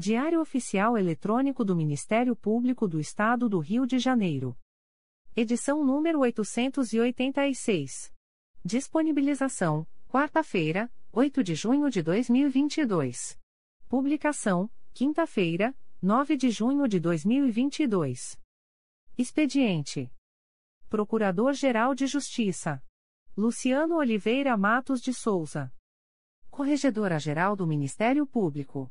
Diário Oficial Eletrônico do Ministério Público do Estado do Rio de Janeiro. Edição número 886. Disponibilização: quarta-feira, 8 de junho de 2022. Publicação: quinta-feira, 9 de junho de 2022. Expediente: Procurador-Geral de Justiça Luciano Oliveira Matos de Souza. Corregedora-Geral do Ministério Público.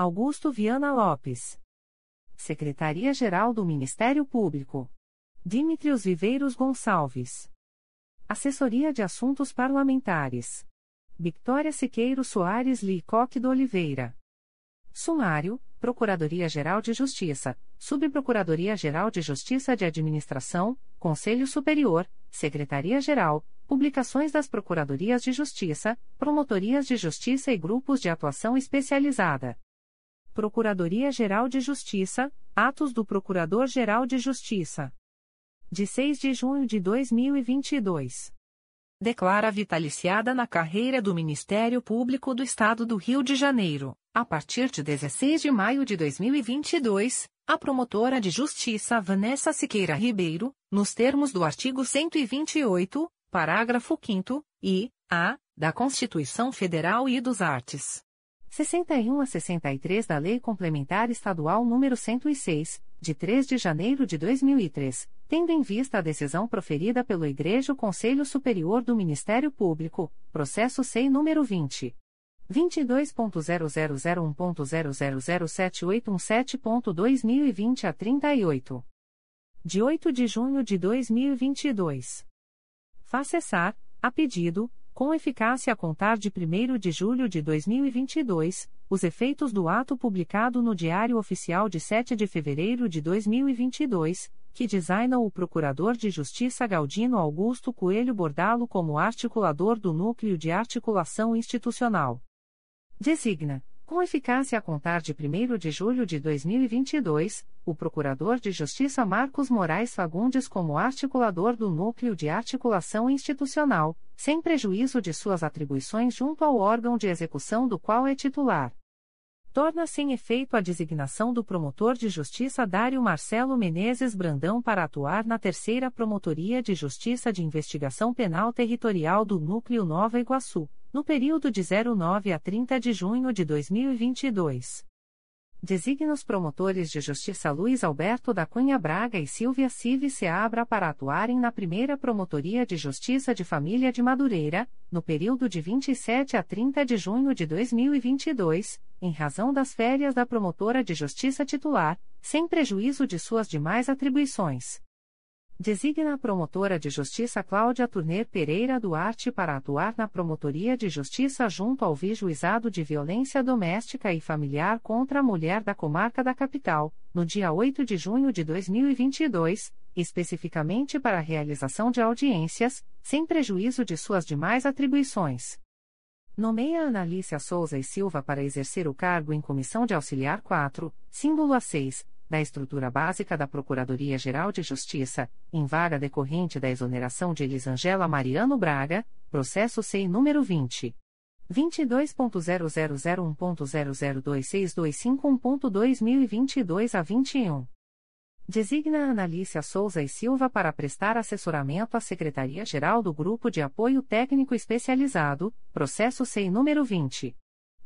Augusto Viana Lopes. Secretaria-Geral do Ministério Público. Dimitrios Viveiros Gonçalves. Assessoria de Assuntos Parlamentares. Victoria Siqueiro Soares Licoque do Oliveira. Sumário, Procuradoria-Geral de Justiça, Subprocuradoria-Geral de Justiça de Administração, Conselho Superior, Secretaria-Geral, Publicações das Procuradorias de Justiça, Promotorias de Justiça e Grupos de Atuação Especializada. Procuradoria-Geral de Justiça, Atos do Procurador-Geral de Justiça. De 6 de junho de 2022. Declara vitaliciada na carreira do Ministério Público do Estado do Rio de Janeiro, a partir de 16 de maio de 2022, a promotora de justiça Vanessa Siqueira Ribeiro, nos termos do artigo 128, parágrafo 5 e a da Constituição Federal e dos Artes. 61 a 63 da Lei Complementar Estadual nº 106, de 3 de janeiro de 2003, tendo em vista a decisão proferida pelo Igreja Conselho Superior do Ministério Público, processo SEI número 20 22.0001.0007817.2020 a 38. De 8 de junho de 2022. Faz cessar, a pedido, com eficácia a contar de 1 de julho de 2022, os efeitos do ato publicado no Diário Oficial de 7 de fevereiro de 2022, que designa o Procurador de Justiça Galdino Augusto Coelho Bordalo como articulador do Núcleo de Articulação Institucional. Designa, com eficácia a contar de 1 de julho de 2022, o Procurador de Justiça Marcos Moraes Fagundes como articulador do Núcleo de Articulação Institucional, sem prejuízo de suas atribuições junto ao órgão de execução do qual é titular. Torna-se em efeito a designação do promotor de justiça Dário Marcelo Menezes Brandão para atuar na Terceira Promotoria de Justiça de Investigação Penal Territorial do Núcleo Nova Iguaçu no período de 09 a 30 de junho de 2022. Designa os promotores de justiça Luiz Alberto da Cunha Braga e Silvia Civi Seabra para atuarem na primeira Promotoria de Justiça de Família de Madureira, no período de 27 a 30 de junho de 2022, em razão das férias da promotora de justiça titular, sem prejuízo de suas demais atribuições. Designa a promotora de justiça Cláudia Turner Pereira Duarte para atuar na Promotoria de Justiça junto ao Vijuizado de Violência Doméstica e Familiar contra a Mulher da Comarca da Capital, no dia 8 de junho de 2022, especificamente para a realização de audiências, sem prejuízo de suas demais atribuições. Nomeia Analícia Souza e Silva para exercer o cargo em Comissão de Auxiliar 4, símbolo A6 da estrutura básica da Procuradoria-Geral de Justiça, em vaga decorrente da exoneração de Elisangela Mariano Braga, processo SEI número 20. 22.0001.0026251.2022 a 21. Designa Analícia Souza e Silva para prestar assessoramento à Secretaria-Geral do Grupo de Apoio Técnico Especializado, processo SEI número 20.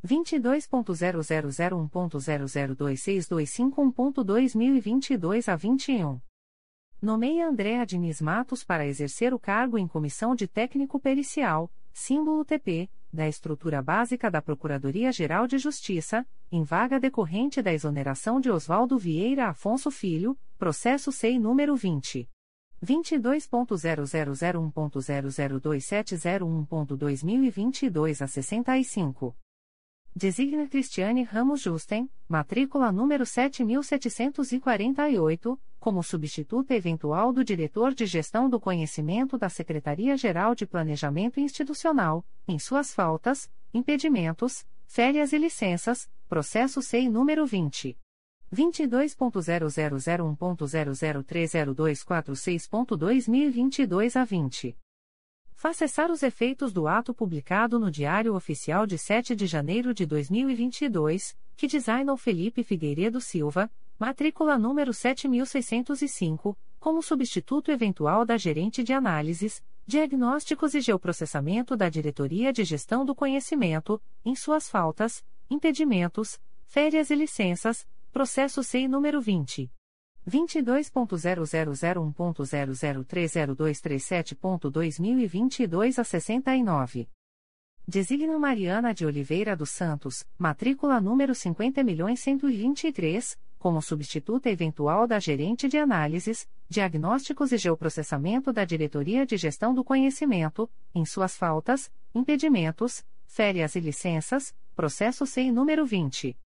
22.0001.0026251.2022 a 21. Nomeia Andréa Diniz Matos para exercer o cargo em Comissão de Técnico Pericial, símbolo TP, da estrutura básica da Procuradoria-Geral de Justiça, em vaga decorrente da exoneração de Oswaldo Vieira Afonso Filho, processo SEI número 20. 22.0001.0027001.2022 a 65. Designa Cristiane Ramos Justen, matrícula número 7748, como substituta eventual do diretor de Gestão do Conhecimento da Secretaria-Geral de Planejamento Institucional, em suas faltas, impedimentos, férias e licenças, processo SEI número 20. 22.0001.0030246.2022 a 20 faz cessar os efeitos do ato publicado no Diário Oficial de 7 de janeiro de 2022, que designou Felipe Figueiredo Silva, matrícula número 7605, como substituto eventual da gerente de análises, diagnósticos e geoprocessamento da Diretoria de Gestão do Conhecimento, em suas faltas, impedimentos, férias e licenças, processo SEI número 20. 22.0001.0030237.2022 a 69. Designa Mariana de Oliveira dos Santos, matrícula número 50.123, como substituta eventual da gerente de análises, diagnósticos e geoprocessamento da Diretoria de Gestão do Conhecimento, em suas faltas, impedimentos, férias e licenças, processo SEI número 20.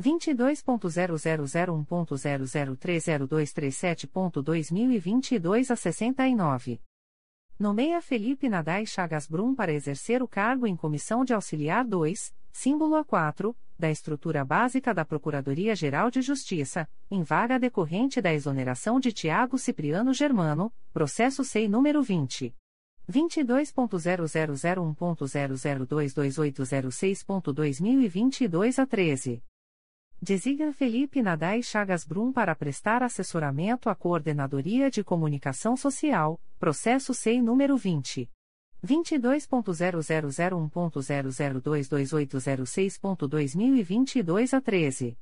22.0001.0030237.2022 a 69. Nomeia Felipe Nadai Chagas Brum para exercer o cargo em Comissão de Auxiliar 2, símbolo A4, da estrutura básica da Procuradoria-Geral de Justiça, em vaga decorrente da exoneração de Tiago Cipriano Germano, processo SEI número 20. 22.0001.0022806.2022 a 13. Designa Felipe Nadai Chagas Brum para prestar assessoramento à Coordenadoria de Comunicação Social, processo SEI número 20. 22.0001.0022806.2022 a 13.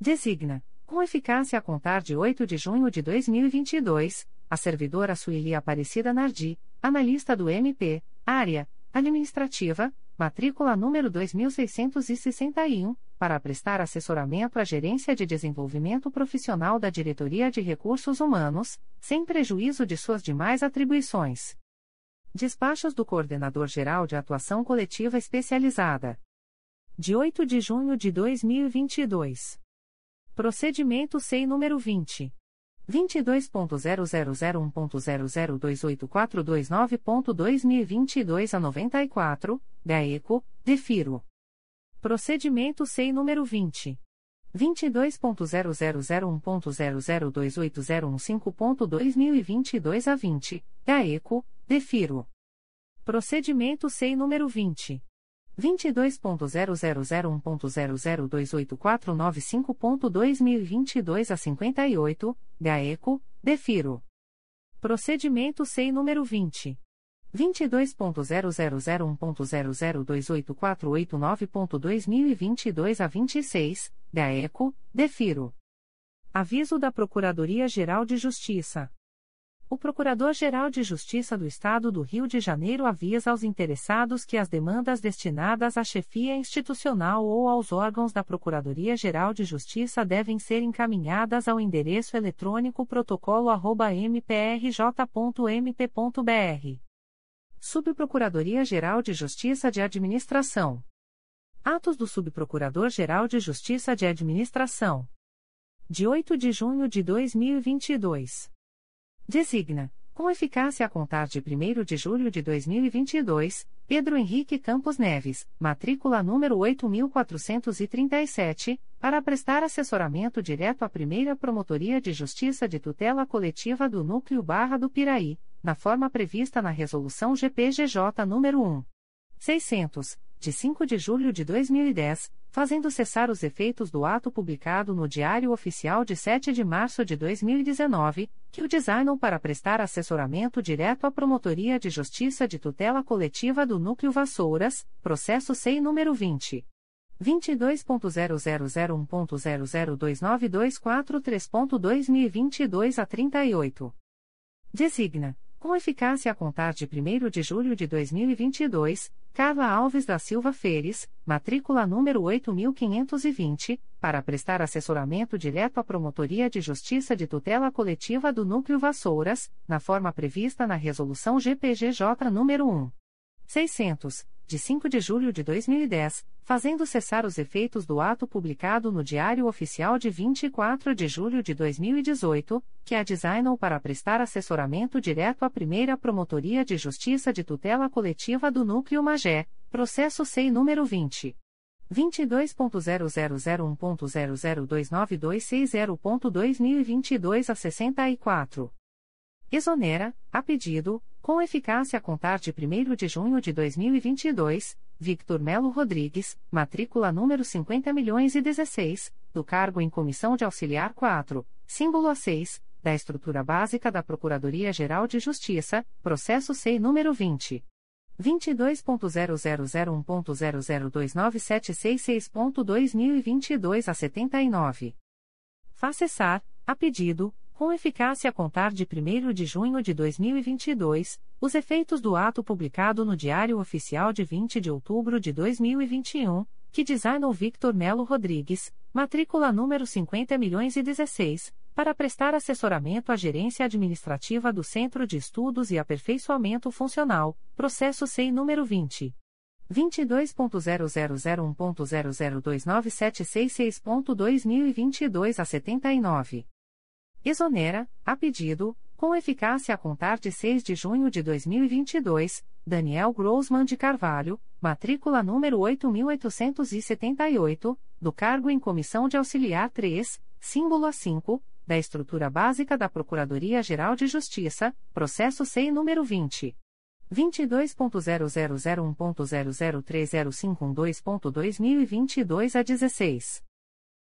Designa, com eficácia a contar de 8 de junho de 2022, a servidora Sueli Aparecida Nardi, analista do MP, área administrativa, matrícula número 2661 para prestar assessoramento à Gerência de Desenvolvimento Profissional da Diretoria de Recursos Humanos, sem prejuízo de suas demais atribuições. Despachos do Coordenador-Geral de Atuação Coletiva Especializada. De 8 de junho de 2022. Procedimento SEI número 20. 22.0001.0028429.2022 a 94, GAECO, DEFIRO. Procedimento SEI número 20. 22.0001.0028015.2022 a 20, GAECO, DEFIRO. Procedimento SEI número 20. 22.0001.0028495.2022 a 58, GAECO, DEFIRO. Procedimento SEI número 20. 22.0001.0028489.2022 a 26, GAECO, DEFIRO. Aviso da Procuradoria-Geral de Justiça. O Procurador-Geral de Justiça do Estado do Rio de Janeiro avisa aos interessados que as demandas destinadas à chefia institucional ou aos órgãos da Procuradoria-Geral de Justiça devem ser encaminhadas ao endereço eletrônico protocolo@mprj.mp.br Subprocuradoria-Geral de Justiça de Administração. Atos do Subprocurador-Geral de Justiça de Administração. De 8 de junho de 2022. Designa, com eficácia a contar de 1 de julho de 2022, Pedro Henrique Campos Neves, matrícula número 8437, para prestar assessoramento direto à primeira Promotoria de Justiça de Tutela Coletiva do Núcleo Barra do Piraí, na forma prevista na Resolução GPGJ nº 1. 600, de 5 de julho de 2010, fazendo cessar os efeitos do ato publicado no Diário Oficial de 7 de março de 2019, que o designam para prestar assessoramento direto à Promotoria de Justiça de Tutela Coletiva do Núcleo Vassouras, processo SEI número 20. 22.0001.0029243.2022 a 38. Designa com eficácia a contar de 1 de julho de 2022, Carla Alves da Silva Feres, matrícula número 8520, para prestar assessoramento direto à Promotoria de Justiça de Tutela Coletiva do Núcleo Vassouras, na forma prevista na Resolução GPGJ nº 1. 600, de 5 de julho de 2010, fazendo cessar os efeitos do ato publicado no Diário Oficial de 24 de julho de 2018, que a designou para prestar assessoramento direto à primeira Promotoria de Justiça de Tutela Coletiva do Núcleo Magé, processo SEI número 20. 22.0001.0029260.2022 a 64. Exonera, a pedido, com eficácia a contar de 1 de junho de 2022, Victor Melo Rodrigues, matrícula número 50.016, do cargo em Comissão de Auxiliar 4, símbolo A6, da Estrutura Básica da Procuradoria-Geral de Justiça, processo SEI número 20. 22.0001.0029766.2022 a 79. Faz cessar, a pedido, com eficácia a contar de 1 de junho de 2022, os efeitos do ato publicado no Diário Oficial de 20 de outubro de 2021, que designou Victor Melo Rodrigues, matrícula número 50.016, para prestar assessoramento à gerência administrativa do Centro de Estudos e Aperfeiçoamento Funcional, processo SEI número 20. 22.0001.0029766.2022 a 79 exonera, a pedido, com eficácia a contar de 6 de junho de 2022, Daniel Grossman de Carvalho, matrícula número 8878, do cargo em Comissão de Auxiliar 3, símbolo A5, da Estrutura Básica da Procuradoria-Geral de Justiça, processo SEI número 20. 22.0001.0030512.2022 a 16.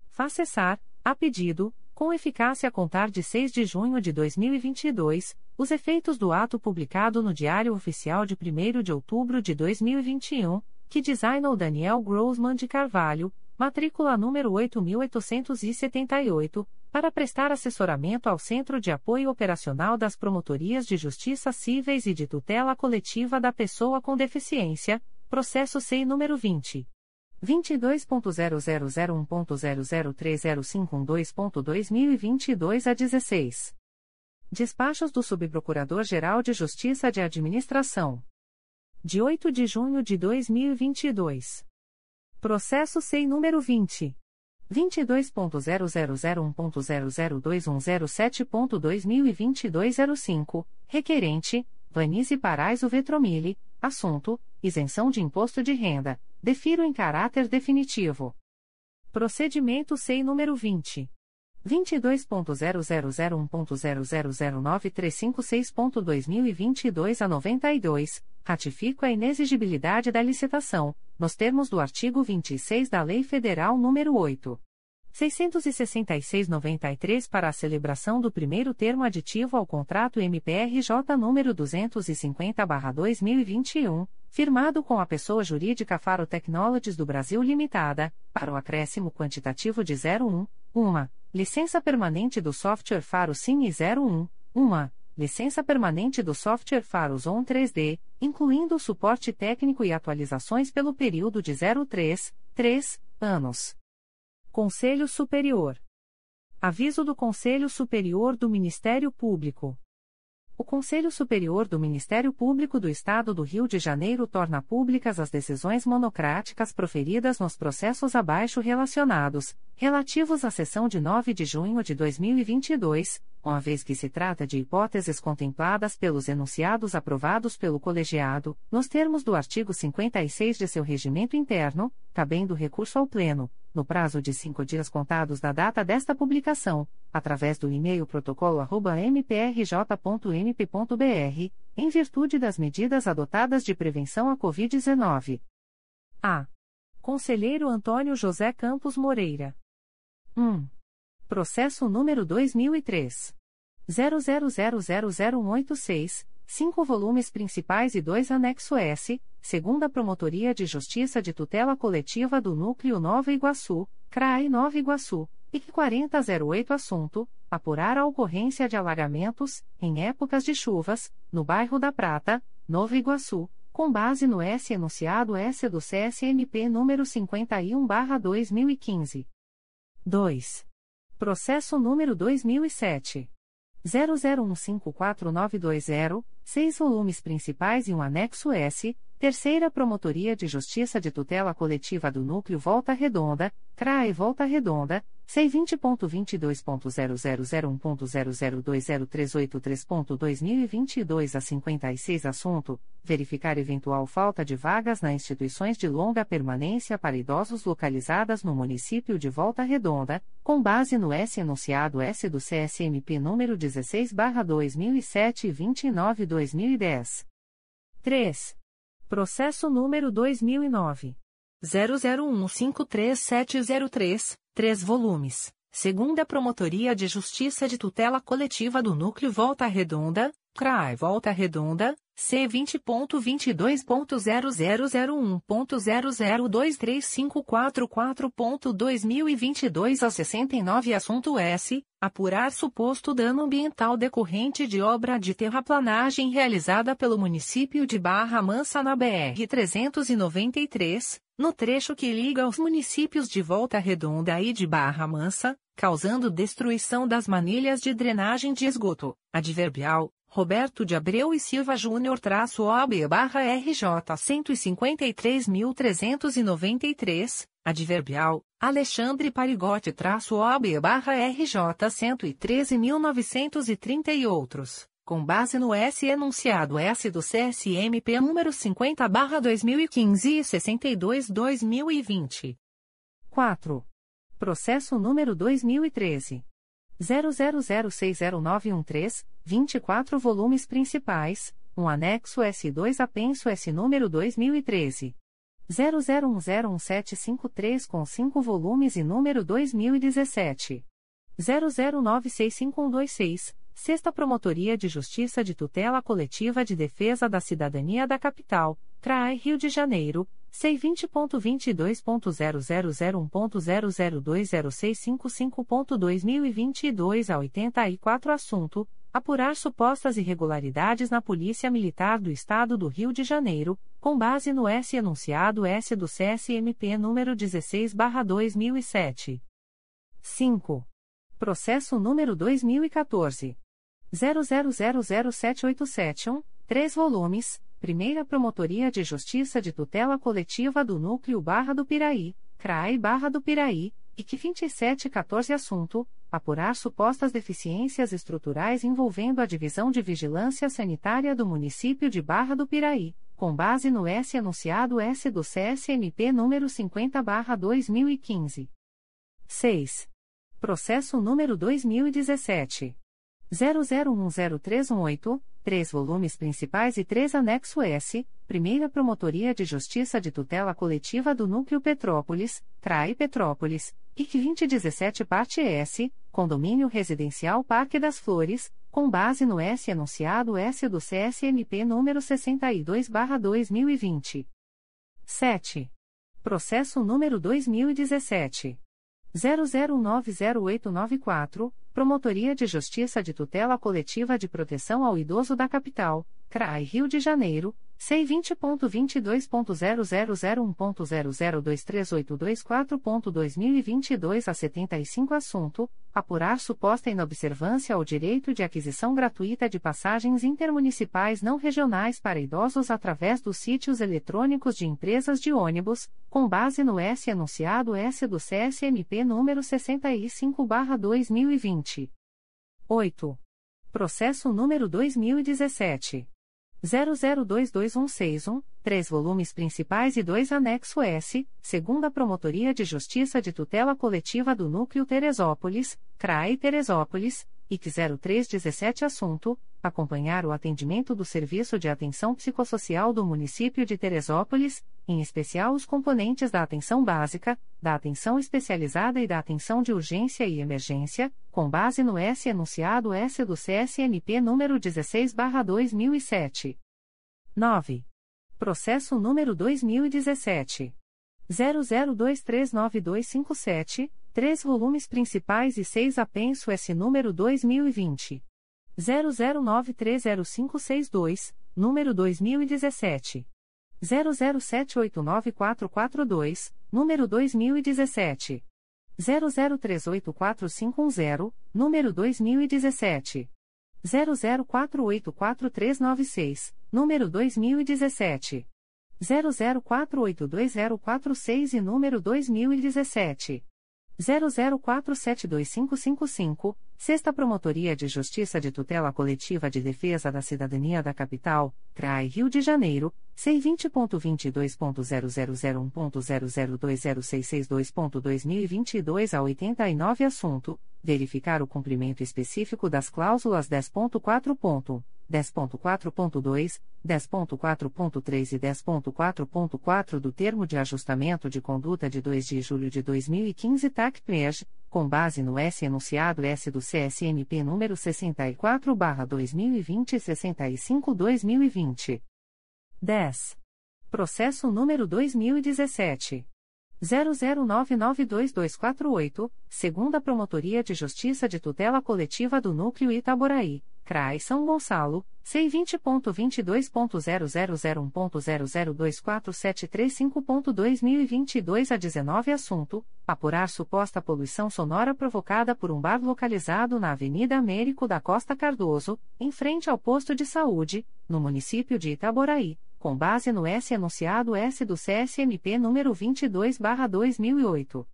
Faz cessar, a pedido, com eficácia a contar de 6 de junho de 2022, os efeitos do ato publicado no Diário Oficial de 1 de outubro de 2021, que designou Daniel Grossman de Carvalho, matrícula número 8878, para prestar assessoramento ao Centro de Apoio Operacional das Promotorias de Justiça Cíveis e de Tutela Coletiva da Pessoa com Deficiência, processo SEI número 20. 22.0001.0030512.2022 a 16. Despachos do Subprocurador-Geral de Justiça de Administração. De 8 de junho de 2022. Processo SEI número 20. 22.0001.0021007.2022 05, requerente, Vanice Parais Vetromile, assunto, isenção de imposto de renda, defiro em caráter definitivo. Procedimento SEI número 20. 22.0001.0009356.2022 a 92, ratifico a inexigibilidade da licitação, nos termos do artigo 26 da Lei Federal nº 8. 666-93 para a celebração do primeiro termo aditivo ao contrato MPRJ número 250-2021, firmado com a pessoa jurídica Faro Technologies do Brasil Limitada, para o acréscimo quantitativo de 01, 1. Licença permanente do software Faro Sim e 01, 1. Licença permanente do software Faro Zone 3D, incluindo o suporte técnico e atualizações pelo período de 03, 3 anos. Conselho Superior. Aviso do Conselho Superior do Ministério Público. O Conselho Superior do Ministério Público do Estado do Rio de Janeiro torna públicas as decisões monocráticas proferidas nos processos abaixo relacionados, relativos à sessão de 9 de junho de 2022, uma vez que se trata de hipóteses contempladas pelos enunciados aprovados pelo colegiado, nos termos do artigo 56 de seu regimento interno, cabendo recurso ao Pleno, no prazo de cinco dias contados da data desta publicação, através do e-mail protocolo@mprj.mp.br, em virtude das medidas adotadas de prevenção à Covid-19. A. Conselheiro Antônio José Campos Moreira. 1. Processo número 2003. 00000186, 5 volumes principais e 2 anexo S, segunda Promotoria de Justiça de Tutela Coletiva do Núcleo Nova Iguaçu, CRAI Nova Iguaçu, IC 4008 Assunto: apurar a ocorrência de alagamentos, em épocas de chuvas, no bairro da Prata, Nova Iguaçu, com base no S enunciado S do CSMP número 51/2015. 2. Processo número 2007. 00154920, seis volumes principais e um anexo S, Terceira Promotoria de Justiça de Tutela Coletiva do Núcleo Volta Redonda, CRAE Volta Redonda, C20.22.0001.0020383.2022 a 56 Assunto: Verificar eventual falta de vagas nas instituições de longa permanência para idosos localizadas no município de Volta Redonda, com base no S enunciado S do CSMP número 16/2007 e 29/2010. 3. Processo número 2009 00153703, 3 volumes. Segunda Promotoria de Justiça de Tutela Coletiva do Núcleo Volta Redonda, CRAI Volta Redonda, C20.22.0001.0023544.2022 a 69 Assunto S. Apurar suposto dano ambiental decorrente de obra de terraplanagem realizada pelo município de Barra Mansa na BR-393, no trecho que liga os municípios de Volta Redonda e de Barra Mansa, causando destruição das manilhas de drenagem de esgoto. Adverbial, Roberto de Abreu e Silva Júnior traço OB barra RJ 153.393, adverbial, Alexandre Parigote traço OB barra RJ 113.930 e outros, com base no S enunciado S do CSMP número 50 barra 2015 e 62 2020. 4. Processo número 2013. 00060913, 24 volumes principais, um anexo S2 apenso S número 2013. 00101753 com 5 volumes e número 2017. 00965126, Sexta Promotoria de Justiça de Tutela Coletiva de Defesa da Cidadania da Capital, CRAI Rio de Janeiro, C20.22.0001.0020655.2022 a 84 Assunto: Apurar supostas irregularidades na Polícia Militar do Estado do Rio de Janeiro, com base no S enunciado S do CSMP número 16/2007. 5. Processo número 2014 00007871, 3 volumes Primeira Promotoria de Justiça de Tutela Coletiva do Núcleo Barra do Piraí, CRAI Barra do Piraí, IC 2714 Assunto: Apurar supostas deficiências estruturais envolvendo a Divisão de Vigilância Sanitária do Município de Barra do Piraí, com base no S anunciado S do CSMP número 50/2015. 6. Processo número 2017 00103118 três volumes principais e três anexo S, Primeira Promotoria de Justiça de Tutela Coletiva do Núcleo Petrópolis, CRAI Petrópolis, IC 2017 Parte S, Condomínio Residencial Parque das Flores, com base no S enunciado S do CSMP número 62/2020. 7. Processo número 2017 00190894 Promotoria de Justiça de Tutela Coletiva de Proteção ao Idoso da Capital, CRAI Rio de Janeiro, C20.22.0001.0023824.2022 a 75 Assunto: Apurar suposta inobservância ao direito de aquisição gratuita de passagens intermunicipais não regionais para idosos através dos sítios eletrônicos de empresas de ônibus, com base no S anunciado S do CSMP número 65/2020. 8. Processo número 2017. 00226161, três volumes principais e dois anexo S, segunda Promotoria de Justiça de Tutela Coletiva do Núcleo Teresópolis, CRAE Teresópolis, IC 0317 Assunto: Acompanhar o atendimento do Serviço de Atenção Psicossocial do Município de Teresópolis, em especial os componentes da atenção básica, da atenção especializada e da atenção de urgência e emergência, com base no S enunciado S do CSNP número 16/2007. 9. Processo número 2017 00239257 três volumes principais e seis apenso S número 2020. 00930562, número 2017. 00789442, número 2017. 00384510, número 2017. 00484396, número 2017. 00482046 e número 2017. 00472555, Sexta Promotoria de Justiça de Tutela Coletiva de Defesa da Cidadania da Capital, CRAI Rio de Janeiro, C20.22.0001.0020662.2022 a 89 Assunto: Verificar o cumprimento específico das cláusulas 10.4. 10.4.2, 10.4.3 e 10.4.4 do Termo de Ajustamento de Conduta de 2 de julho de 2015 TAC-PREJ, com base no S enunciado S do CSMP número 64/2020 e 65/2020. 10. Processo número 2017 00992248, segunda Promotoria de Justiça de Tutela Coletiva do Núcleo Itaboraí. CRAI São Gonçalo, C20.22.0001.0024735.2022 a 19 Assunto: Apurar suposta poluição sonora provocada por um bar localizado na Avenida Américo da Costa Cardoso, em frente ao posto de saúde, no município de Itaboraí, com base no S enunciado S do CSMP número 22/2008.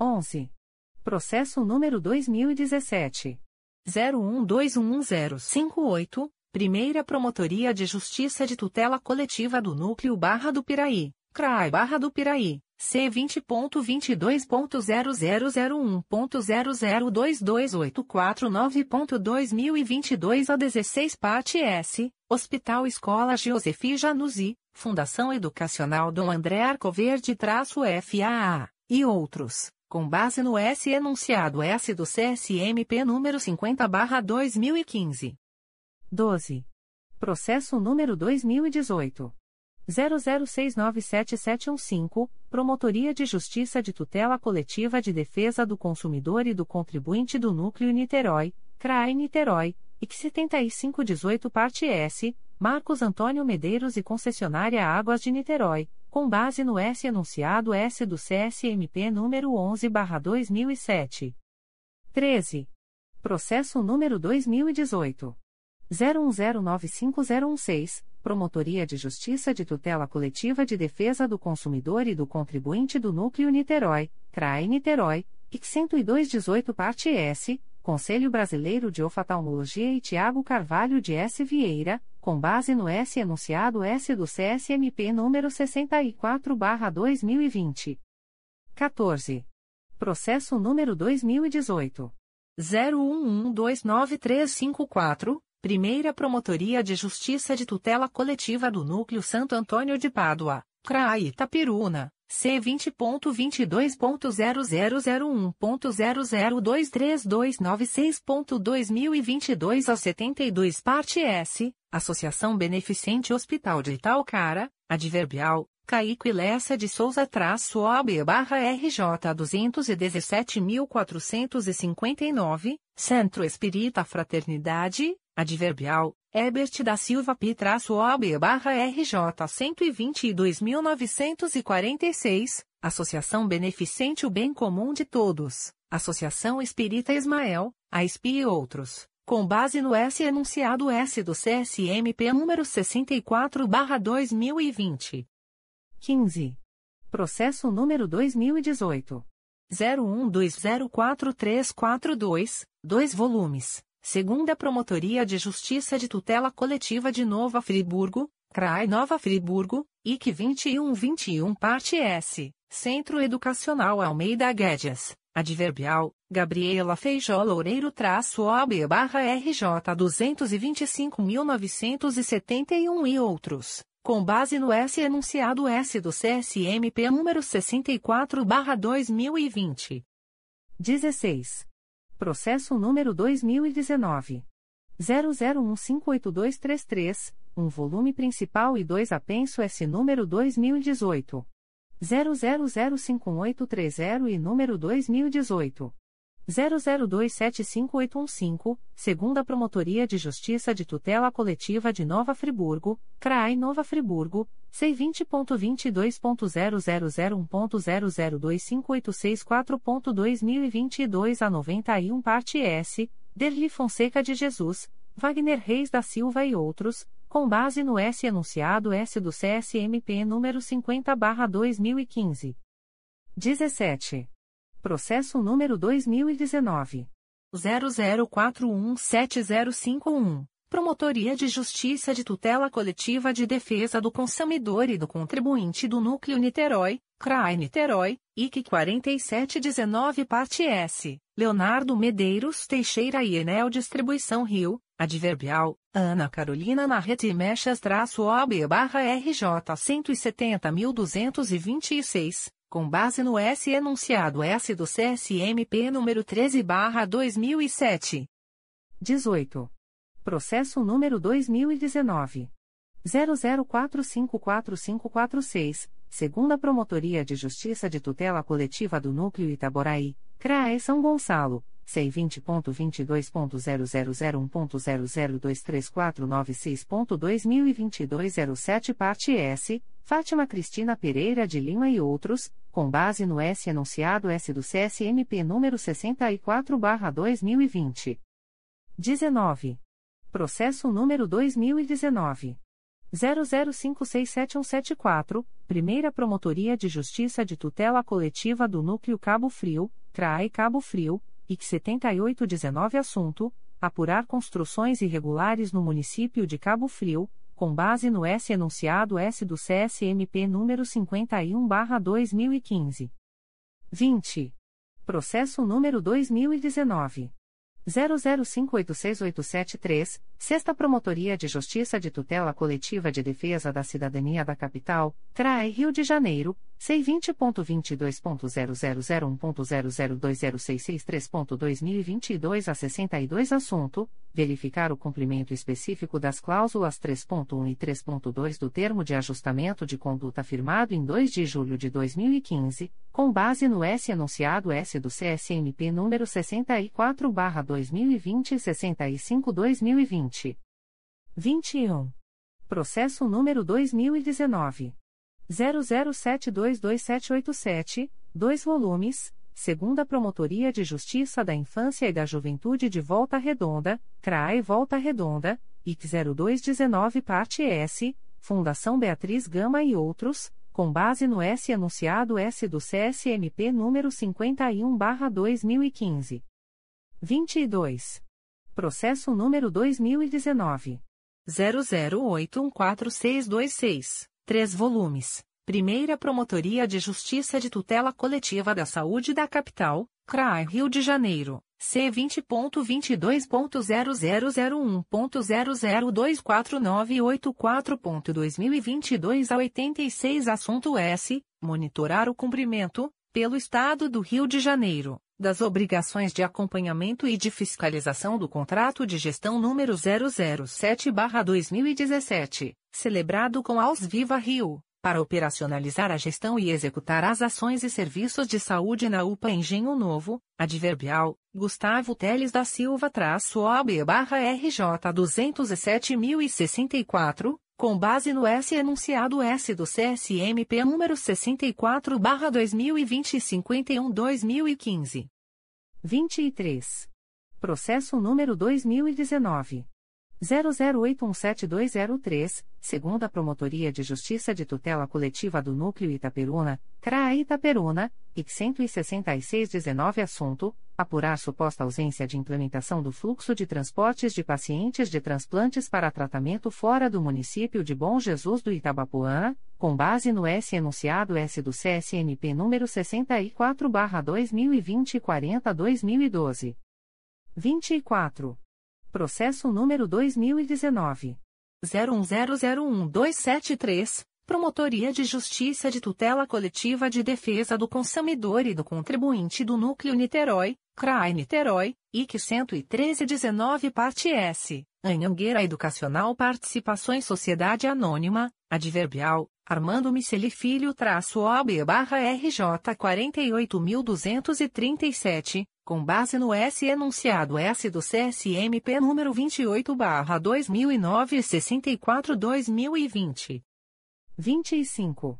11. Processo número 2017 01211058, Primeira Promotoria de Justiça de Tutela Coletiva do Núcleo Barra do Piraí, CRAI Barra do Piraí, C20.22.0001.0022849.2022 a 16 parte S, Hospital Escola Josefi Januzzi, Fundação Educacional Dom André Arcoverde-FAA, e outros com base no S enunciado S do CSMP número 50/2015. 12. Processo número 2018 00697715, Promotoria de Justiça de Tutela Coletiva de Defesa do Consumidor e do Contribuinte do Núcleo Niterói, CRAE Niterói, IC 7518 parte S, Marcos Antônio Medeiros e concessionária Águas de Niterói, com base no S enunciado S do CSMP número 11/2007. 13. Processo número 2018 01095016, Promotoria de Justiça de Tutela Coletiva de Defesa do Consumidor e do Contribuinte do Núcleo Niterói, CRAE Niterói, IC 10218 parte S, Conselho Brasileiro de Oftalmologia e Tiago Carvalho de S Vieira, com base no S enunciado S do CSMP número 64/2020. 14. Processo número 2018 01129354, Primeira Promotoria de Justiça de Tutela Coletiva do Núcleo Santo Antônio de Pádua, CRAI Itapiruna. C20.22.0001.0023296.2022 a 72 Parte S, Associação Beneficente Hospital de Italcara, Adverbial, Caico e Lessa de Souza traço OAB barra RJ 217.459, Centro Espírita Fraternidade, Adverbial, Ebert da Silva P-OAB barra RJ 122.946, Associação Beneficente o Bem Comum de Todos, Associação Espírita Ismael, ASP e outros, com base no S enunciado S do CSMP número 64 barra 2020. 15. Processo número 2018. 01204342, 2 volumes Segunda Promotoria de Justiça de Tutela Coletiva de Nova Friburgo, CRAI Nova Friburgo, IC 2121 Parte S, Centro Educacional Almeida Guedes, Adverbial, Gabriela Feijó Loureiro traço OB barra RJ 225.971 e outros, com base no S enunciado S do CSMP número 64 barra 2020. 16. Processo número 2019. 00158233, um volume principal e dois apenso S número 2018. 00051830 e número 2018. 00275815, segunda Promotoria de Justiça de Tutela Coletiva de Nova Friburgo, CRAI Nova Friburgo, C20.22.0001.0025864.2022 a 91 parte S, Derli Fonseca de Jesus, Wagner Reis da Silva e outros, com base no S enunciado S do CSMP número 50/2015. 17. Processo número 2019 00417051. Promotoria de Justiça de Tutela Coletiva de Defesa do Consumidor e do Contribuinte do Núcleo Niterói, CRAI Niterói, IC 4719 Parte S, Leonardo Medeiros Teixeira e Enel Distribuição Rio, Adverbial, Ana Carolina Narrete Mechas traço OB barra RJ 170.226, com base no S enunciado S do CSMP número 13 barra 2007. 18. Processo número 2019. 00454546, segunda Promotoria de Justiça de Tutela Coletiva do Núcleo Itaboraí, CRAE São Gonçalo, C20.22.0001.0023496.2022 07 parte S, Fátima Cristina Pereira de Lima e outros, com base no S enunciado S do CSMP número 64/2020. 19. Processo número 2019. 00567174, Primeira Promotoria de Justiça de Tutela Coletiva do Núcleo Cabo Frio, CRAE Cabo Frio, IC 7819 Assunto: Apurar construções irregulares no município de Cabo Frio, com base no S enunciado S do CSMP número 51/2015. 20. Processo número 2019 00586873, Sexta Promotoria de Justiça de Tutela Coletiva de Defesa da Cidadania da Capital, CRAE Rio de Janeiro, C20.22.0001.0020663.2022 a 62 Assunto: Verificar o cumprimento específico das cláusulas 3.1 e 3.2 do Termo de Ajustamento de Conduta firmado em 2 de julho de 2015, com base no S enunciado S do CSMP número 64/2020 e 65/2020. 21. Processo número 2019 00722787, 2 volumes. Segunda Promotoria de Justiça da Infância e da Juventude de Volta Redonda, CRAE Volta Redonda, IC 0219 Parte S, Fundação Beatriz Gama e outros, com base no S enunciado S do CSMP número 51/2015. 22. Processo número 2019 00814626, 3 volumes. Primeira Promotoria de Justiça de Tutela Coletiva da Saúde da Capital, CRAI Rio de Janeiro, C20.22.0001.0024984.2022 a 86 Assunto S. Monitorar o cumprimento, pelo Estado do Rio de Janeiro, das obrigações de acompanhamento e de fiscalização do contrato de gestão número 007-2017, celebrado com Aos Viva Rio para operacionalizar a gestão e executar as ações e serviços de saúde na UPA Engenho Novo, adverbial, Gustavo Teles da Silva traço OAB barra RJ 207.064, com base no S enunciado S do CSMP número 64 barra 2020 51 2015. 23. Processo número 2019. 00817203, segunda Promotoria de Justiça de Tutela Coletiva do Núcleo Itaperuna, CRAA Itaperuna, IC 16619 Assunto: apurar suposta ausência de implementação do fluxo de transportes de pacientes de transplantes para tratamento fora do município de Bom Jesus do Itabapuã, com base no S enunciado S do CSNP número 64/2020 40/2012. 24. Processo número 2019 01001273. Promotoria de Justiça de Tutela Coletiva de Defesa do Consumidor e do Contribuinte do Núcleo Niterói, CRAI Niterói, IC 11319 Parte S, Anhangueira Educacional Participações Sociedade Anônima, Adverbial, Armando Miceli Filho traço OB barra RJ 48237, com base no S enunciado S do CSMP número 28 barra 2009 64 2020. 25.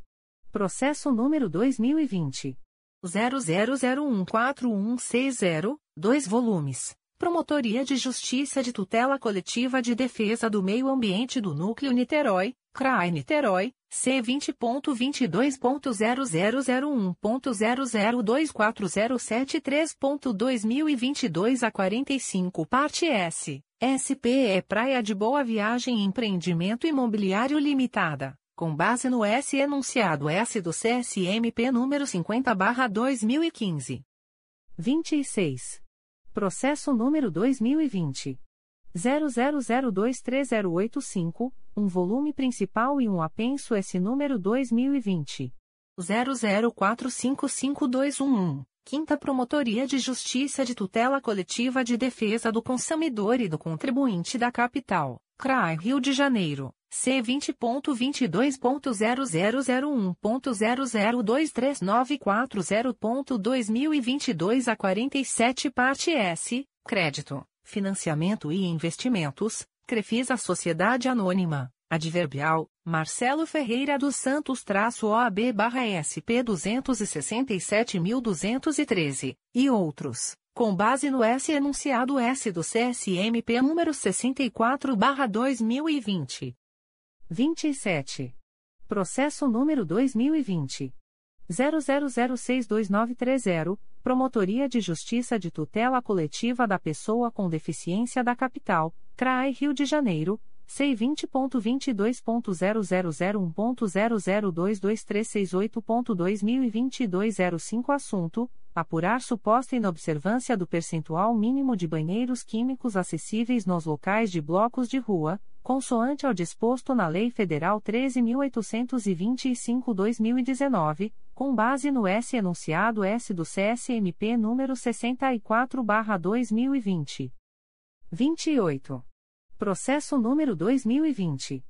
Processo número 2020. 00014160, 2 volumes. Promotoria de Justiça de Tutela Coletiva de Defesa do Meio Ambiente do Núcleo Niterói, CRAI Niterói, C20.22.0001.0024073.2022 a 45 Parte S, SPE Praia de Boa Viagem Empreendimento Imobiliário Limitada com base no S enunciado S do CSMP número 50/2015. 26. Processo número 2020 00023085, um volume principal e um apenso S número 2020 00455211. Quinta Promotoria de Justiça de Tutela Coletiva de Defesa do Consumidor e do Contribuinte da Capital, CRAI Rio de Janeiro, C20.22.0001.0023940.2022 a 47 Parte S, Crédito, Financiamento e Investimentos, Crefisa Sociedade Anônima, Adverbial, Marcelo Ferreira dos Santos traço OAB barra SP 267.213, e outros com base no S enunciado S do CSMP número 64/2020. 27. Processo número 2020 00062930, Promotoria de Justiça de Tutela Coletiva da Pessoa com Deficiência da Capital, CRAI Rio de Janeiro. C20.22.0001.0022368.2022 05 Assunto: Apurar suposta inobservância do percentual mínimo de banheiros químicos acessíveis nos locais de blocos de rua, consoante ao disposto na Lei Federal 13.825-2019, com base no S enunciado S do CSMP número 64/2020. 28. Processo número 2020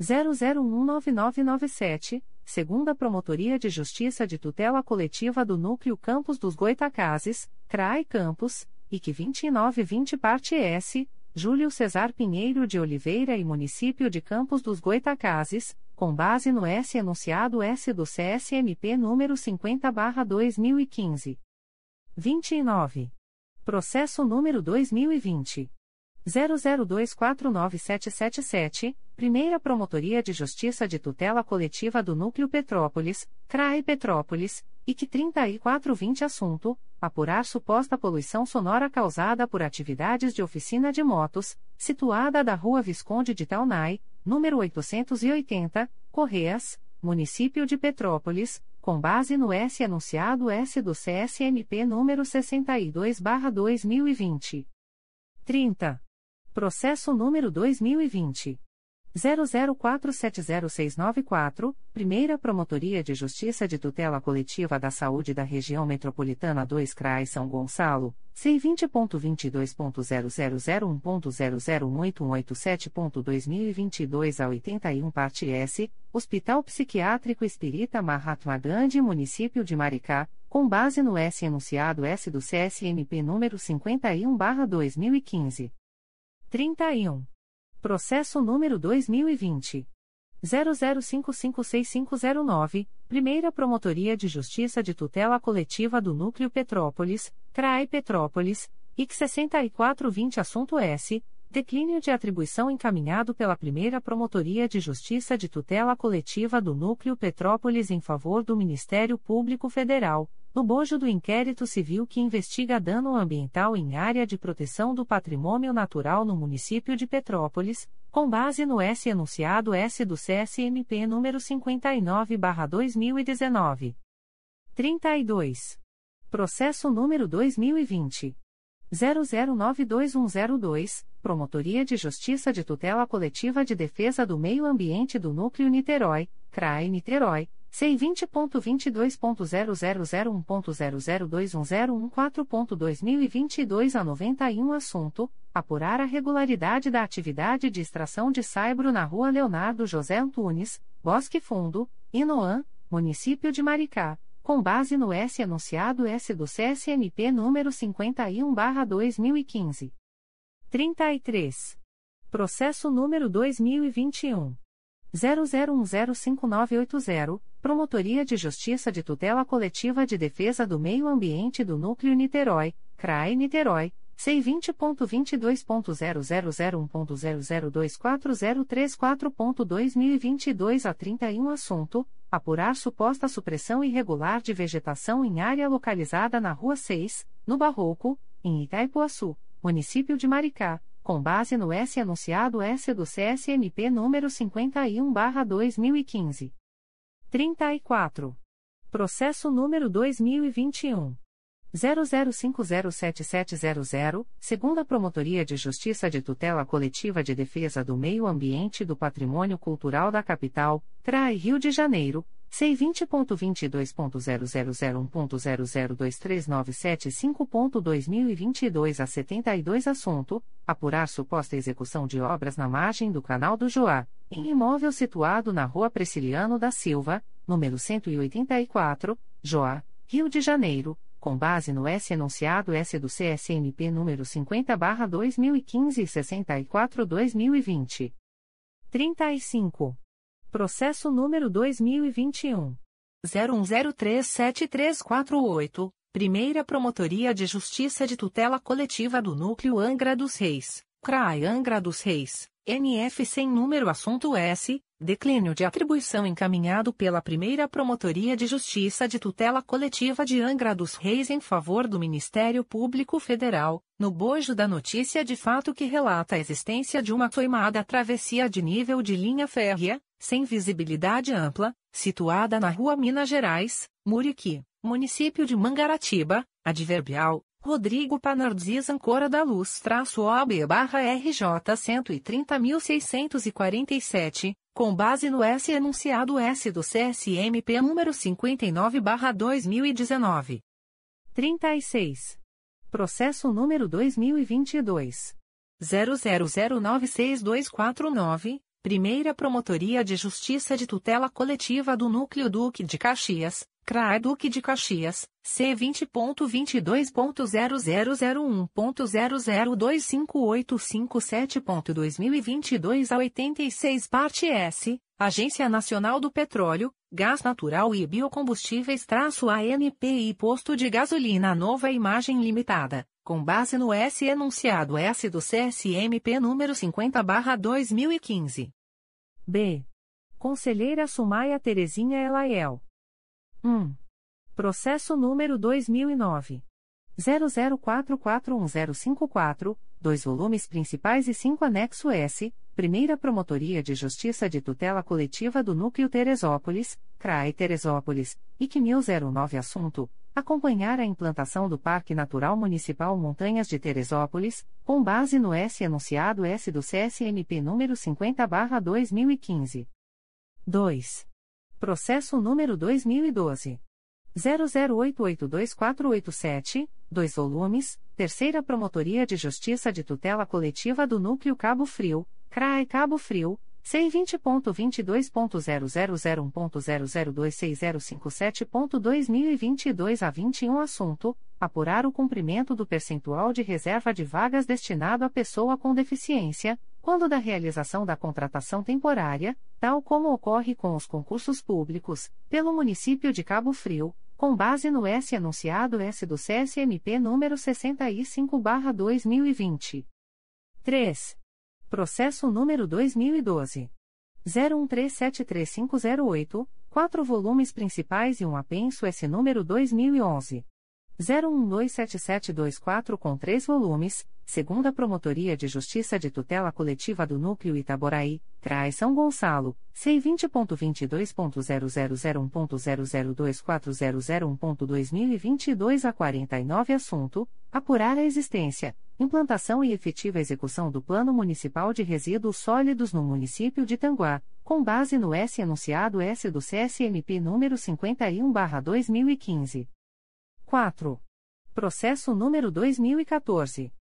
00199997, segunda Promotoria de Justiça de Tutela Coletiva do Núcleo Campos dos Goitacazes, CRAI Campos, IC 2920 Parte S, Júlio Cesar Pinheiro de Oliveira e Município de Campos dos Goitacazes, com base no S enunciado S do CSMP número 50/2015. 29. Processo número 2020 00249777, Primeira Promotoria de Justiça de Tutela Coletiva do Núcleo Petrópolis, CRAE Petrópolis, IC 3420 Assunto: Apurar suposta poluição sonora causada por atividades de oficina de motos, situada da Rua Visconde de Taunay, número 880, Correias, Município de Petrópolis, com base no S anunciado S do CSMP número 62/2020. 30. Processo número 2020. 00470694, Primeira Promotoria de Justiça de Tutela Coletiva da Saúde da Região Metropolitana 2 CRAI São Gonçalo, C20.22.0001.0018187.2022 a 81 Parte S, Hospital Psiquiátrico Espírita Mahatma Gandhi Município de Maricá, com base no S enunciado S do CSMP número 51-2015. 31. Processo número 2020. 00556509, Primeira Promotoria de Justiça de Tutela Coletiva do Núcleo Petrópolis, CRAE Petrópolis, IC 6420 Assunto S. Declínio de atribuição encaminhado pela Primeira Promotoria de Justiça de Tutela Coletiva do Núcleo Petrópolis em favor do Ministério Público Federal, no bojo do inquérito civil que investiga dano ambiental em área de proteção do patrimônio natural no município de Petrópolis, com base no S enunciado S do CSMP número 59/2019. 32. Processo número 2020 00921102, Promotoria de Justiça de Tutela Coletiva de Defesa do Meio Ambiente do Núcleo Niterói, CRAE Niterói C20.22.0001.0021014.2022 a 91 Assunto: Apurar a regularidade da atividade de extração de saibro na Rua Leonardo José Antunes, Bosque Fundo, Inoã, Município de Maricá, com base no S anunciado S do CSMP número 51/2015. 33. Processo número 2021 00105980, Promotoria de Justiça de Tutela Coletiva de Defesa do Meio Ambiente do Núcleo Niterói, CRAE Niterói, C20.22.0001.0024034.2022 a 31 Assunto: Apurar suposta supressão irregular de vegetação em área localizada na Rua 6, no Barroco, em Itaipuaçu, município de Maricá com base no S anunciado S do CSMP número 51/2015. 34. Processo número 2021 00507700, segunda Promotoria de Justiça de Tutela Coletiva de Defesa do Meio Ambiente e do Patrimônio Cultural da Capital, CRAI Rio de Janeiro C20.22.0001.0023975.2022 a 72 Assunto: Apurar suposta execução de obras na margem do Canal do Joá, em imóvel situado na Rua Preciliano da Silva, número 184, Joá, Rio de Janeiro, com base no S enunciado S do CSNP número 50/2015 e 64/2020. 35. Processo número 2021. 01037348, Primeira Promotoria de Justiça de Tutela Coletiva do Núcleo Angra dos Reis, CRAI Angra dos Reis, NF sem número assunto S, declínio de atribuição encaminhado pela Primeira Promotoria de Justiça de Tutela Coletiva de Angra dos Reis em favor do Ministério Público Federal, no bojo da notícia de fato que relata a existência de uma toimada travessia de nível de linha férrea, sem visibilidade ampla, situada na Rua Minas Gerais, Muriqui, município de Mangaratiba, adverbial, Rodrigo Panardzis Ancora da Luz traço OB barra RJ 130.647, com base no S enunciado S do CSMP número 59 barra 2019. 36. Processo número 2022. 00096249, Primeira Promotoria de Justiça de Tutela Coletiva do Núcleo Duque de Caxias, CRAE Duque de Caxias, C20.22.0001.0025857.2022 a 86 Parte S, Agência Nacional do Petróleo, Gás Natural e Biocombustíveis-ANPI Posto de Gasolina Nova Imagem Limitada, com base no S enunciado S do CSMP número 50-2015. B. Conselheira Sumaia Terezinha Elaiel. 1. Processo número 2009. 00441054, dois volumes principais e 5 anexo S, Primeira Promotoria de Justiça de Tutela Coletiva do Núcleo Teresópolis, CRAE Teresópolis, IC 1009 Assunto: Acompanhar a implantação do Parque Natural Municipal Montanhas de Teresópolis, com base no S enunciado S do CSMP número 50/2015. 2. Processo número 2012 00882487, dois volumes, Terceira Promotoria de Justiça de Tutela Coletiva do Núcleo Cabo Frio, CRAE Cabo Frio, C20.22.0001.0026057.2022 a 21 Assunto: Apurar o cumprimento do percentual de reserva de vagas destinado à pessoa com deficiência, quando da realização da contratação temporária, tal como ocorre com os concursos públicos, pelo município de Cabo Frio com base no S anunciado S do CSMP número 65/2020. 3. Processo número 2012 01373508, quatro volumes principais e um apenso S número 2011. 01127724 com três volumes, segunda Promotoria de Justiça de Tutela Coletiva do Núcleo Itaboraí, CRAE São Gonçalo, C20.22.0001.0024001.2022 a 49 Assunto, apurar a existência, implantação e efetiva execução do Plano Municipal de Resíduos Sólidos no município de Tanguá, com base no S enunciado S do CSMP número 51/2015. 4. Processo número 2014.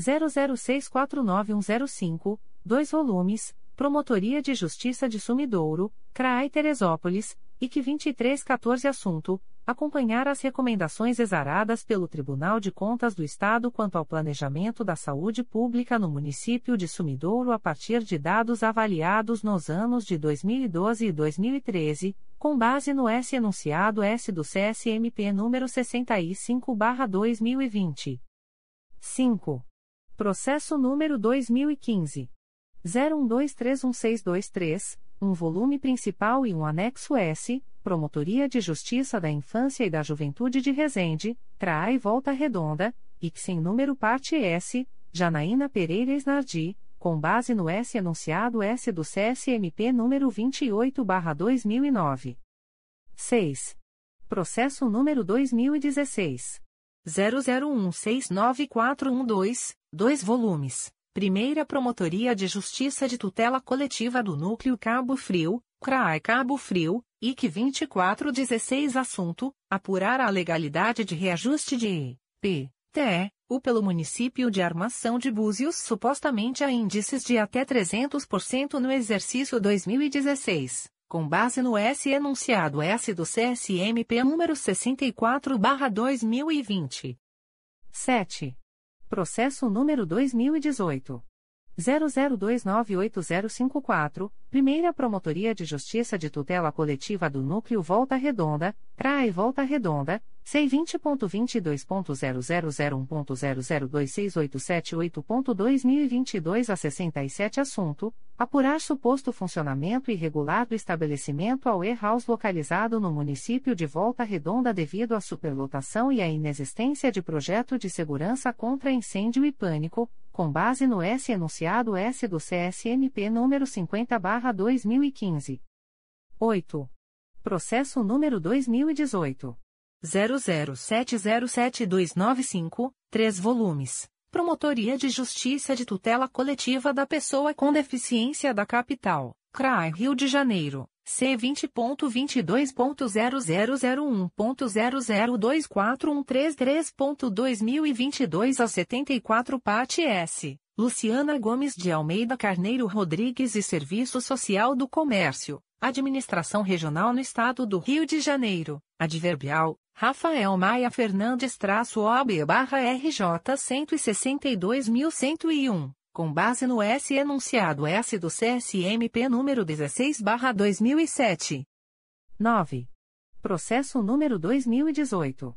00649105, 2 volumes, Promotoria de Justiça de Sumidouro, CRAI Teresópolis, IC 2314 Assunto: Acompanhar as recomendações exaradas pelo Tribunal de Contas do Estado quanto ao planejamento da saúde pública no município de Sumidouro a partir de dados avaliados nos anos de 2012 e 2013 com base no S enunciado S do CSMP número 65/2020. 5. Processo número 2015 01231623, um volume principal e um anexo S, Promotoria de Justiça da Infância e da Juventude de Resende, CRAI Volta Redonda, e que sem número parte S, Janaína Pereira Esnardi, com base no S enunciado S do CSMP número 28/2009. 6. Processo número 2016 00169412, 2 volumes. Primeira Promotoria de Justiça de Tutela Coletiva do Núcleo Cabo Frio, CRAI Cabo Frio, IC 2416 Assunto: apurar a legalidade de reajuste de P, T, U pelo município de Armação de Búzios supostamente a índices de até 300% no exercício 2016, com base no S enunciado S do CSMP número 64/2020. 7. Processo número 2018 00298054, Primeira Promotoria de Justiça de Tutela Coletiva do Núcleo Volta Redonda, CRAE Volta Redonda, C20.22.0001.0026878.2022 a 67 Assunto: Apurar suposto funcionamento irregular do estabelecimento ao E-House localizado no município de Volta Redonda devido à superlotação e à inexistência de projeto de segurança contra incêndio e pânico, com base no S enunciado S do CSNP número 50/2015. 8. Processo número 2018 00707295, 3 volumes. Promotoria de Justiça de Tutela Coletiva da Pessoa com Deficiência da Capital, CRAI Rio de Janeiro. C vinte ponto vinte dois ponto zero zero zero um ponto zero zero dois quatro um três três ponto dois mil e vinte dois a setenta e quatro parte S Luciana Gomes de Almeida Carneiro Rodrigues e Serviço Social do Comércio Administração Regional no Estado do Rio de Janeiro Adverbial Rafael Maia Fernandes traço OB barra RJ cento e sessenta e dois mil cento e um com base no S enunciado S do CSMP número 16/2007. 9. Processo número 2018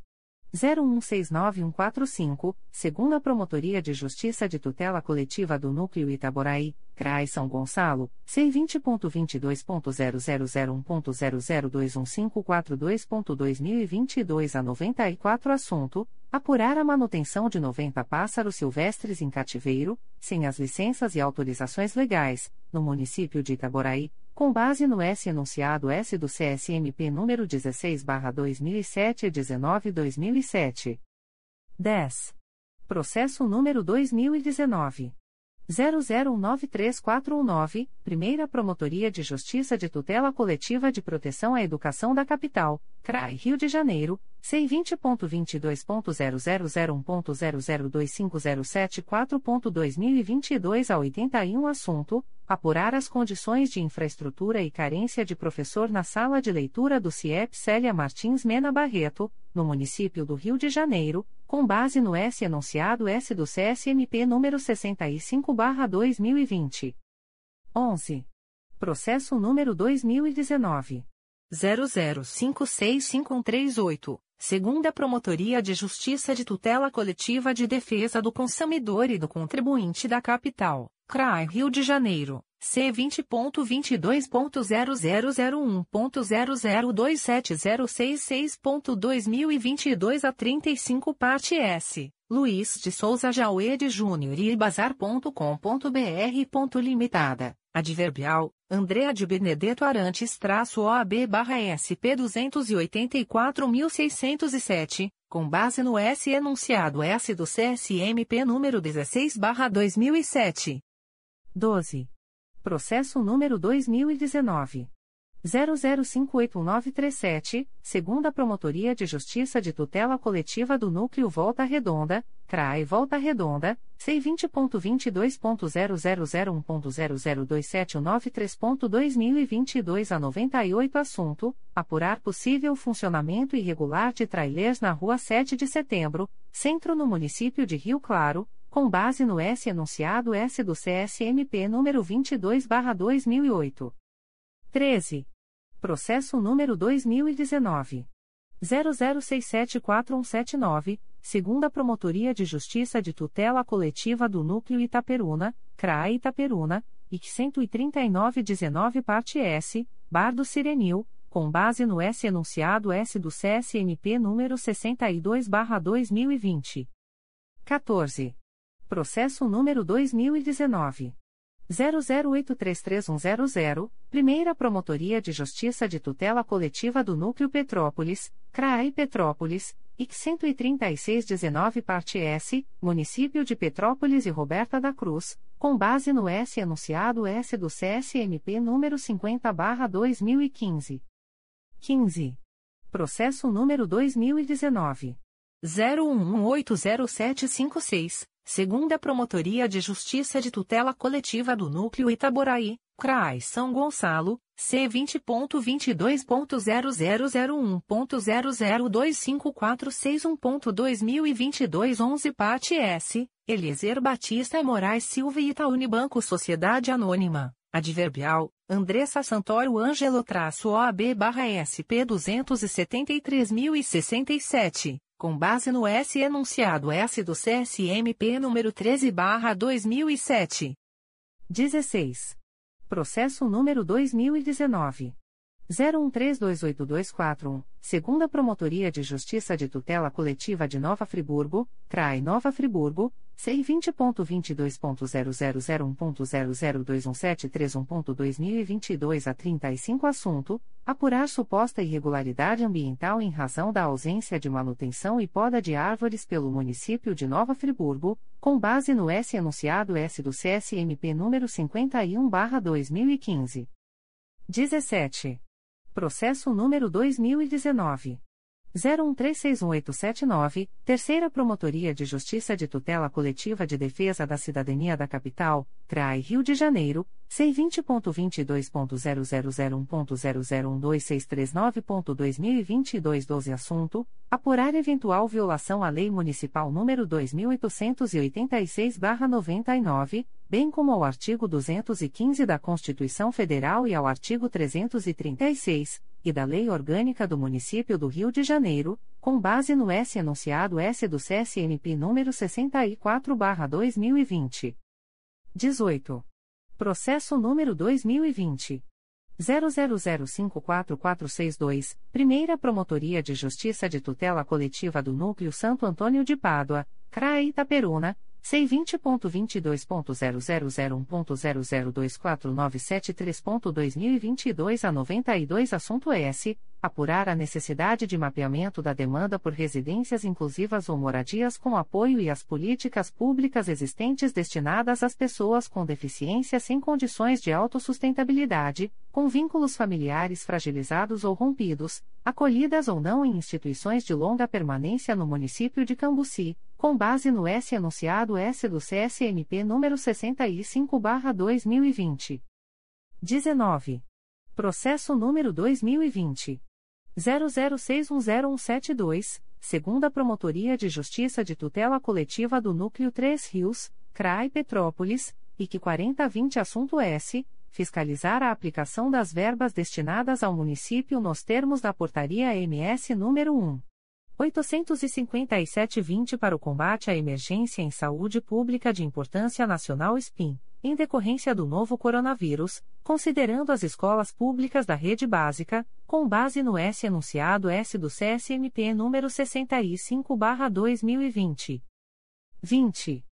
01694145, segunda Promotoria de Justiça de Tutela Coletiva do Núcleo Itaboraí, CRAI São Gonçalo, C20.22.0001.0021542.2022 a 94 Assunto: Apurar a manutenção de 90 pássaros silvestres em cativeiro, sem as licenças e autorizações legais, no município de Itaboraí, com base no S enunciado S do CSMP número 16/2007 e 19/2007. 10. Processo número 2019 00193419, Primeira Promotoria de Justiça de Tutela Coletiva de Proteção à Educação da Capital, CRAI Rio de Janeiro, C20.22.0001.0025074.2022 a 81 Assunto: Apurar as condições de infraestrutura e carência de professor na sala de leitura do CIEP Célia Martins Mena Barreto, no município do Rio de Janeiro, com base no S enunciado S do CSMP número 65/2020. 11. Processo número 2019 00565138. Segunda Promotoria de Justiça de Tutela Coletiva de Defesa do Consumidor e do Contribuinte da Capital, CRAI Rio de Janeiro, C vinte ponto vinte dois ponto zero zero zero um ponto zero zero dois sete zero seis seis ponto dois mil e vinte e dois a trinta e cinco parte S Luiz de Souza Jauede Júnior e Bazar.com.br. Limitada adverbial Andrea de Benedetto Arantes traço OAB barra SP duzentos oitenta quatro mil seiscentos e sete com base no S enunciado S do CSMP número dezesseis barra dois mil e sete 12. Processo número 2019. 00581937, segunda Promotoria de Justiça de Tutela Coletiva do Núcleo Volta Redonda, CRAE Volta Redonda, C20.22.0001.0027193.2022 a 98 Assunto, apurar possível funcionamento irregular de trailers na Rua 7 de Setembro, Centro no município de Rio Claro, com base no S enunciado S do CSMP número 22/2008. 13. Processo número 2019 00674179, segunda Promotoria de Justiça de Tutela Coletiva do Núcleo Itaperuna, CRAE Itaperuna, IC 13919 parte S, Bar do Sirenil, com base no S enunciado S do CSMP número 62/2020. 14. Processo número 2019. 00833100, Primeira Promotoria de Justiça de Tutela Coletiva do Núcleo Petrópolis, CRAI Petrópolis, IC 13619 Parte S, Município de Petrópolis e Roberta da Cruz, com base no S enunciado S do CSMP número 50/2015. 15. Processo número 2019 01180756, segunda Promotoria de Justiça de Tutela Coletiva do Núcleo Itaboraí, CRAI São Gonçalo, C20.22.0001.0025461.2022 11 parte S, Eliezer Batista Moraes Silva e Itaúnibanco Sociedade Anônima, Adverbial, Andressa Santoro Ângelo traço OAB barra SP 273.067 com base no S enunciado S do CSMP número 13/2007. 16. Processo número 2019 01328241, segunda Promotoria de Justiça de Tutela Coletiva de Nova Friburgo, CRAI Nova Friburgo, C20.22.0001.0021731.2022 a 35 Assunto: Apurar suposta irregularidade ambiental em razão da ausência de manutenção e poda de árvores pelo município de Nova Friburgo, com base no S enunciado S do CSMP número 51/2015. 17. Processo número 2019. 01361879, Terceira Promotoria de Justiça de Tutela Coletiva de Defesa da Cidadania da Capital, CRAI Rio de Janeiro, C20.22.0001.0012639.2022 12 Assunto: Apurar eventual violação à Lei Municipal nº 2886-99, bem como ao artigo 215 da Constituição Federal e ao artigo 336, e da Lei Orgânica do Município do Rio de Janeiro, com base no S enunciado S do CSNP número 64/2020. 18. Processo número 2020 00054462, Primeira Promotoria de Justiça de Tutela Coletiva do Núcleo Santo Antônio de Pádua, CRAE Itaperuna, C20.22.0001.0024973.2022 a 92 Assunto S. Apurar a necessidade de mapeamento da demanda por residências inclusivas ou moradias com apoio e as políticas públicas existentes destinadas às pessoas com deficiência sem condições de autossustentabilidade, com vínculos familiares fragilizados ou rompidos, acolhidas ou não em instituições de longa permanência no município de Cambuci com base no S enunciado S do CSMP número 65/2020. 19. Processo número 2020 00610172, segunda Promotoria de Justiça de Tutela Coletiva do Núcleo 3 Rios, CRAI Petrópolis, IC 4020 assunto S fiscalizar a aplicação das verbas destinadas ao município nos termos da Portaria MS número 1. 857-20 para o combate à emergência em saúde pública de importância nacional SPIN, em decorrência do novo coronavírus, considerando as escolas públicas da rede básica, com base no S enunciado S do CSMP número 65/2020. 20.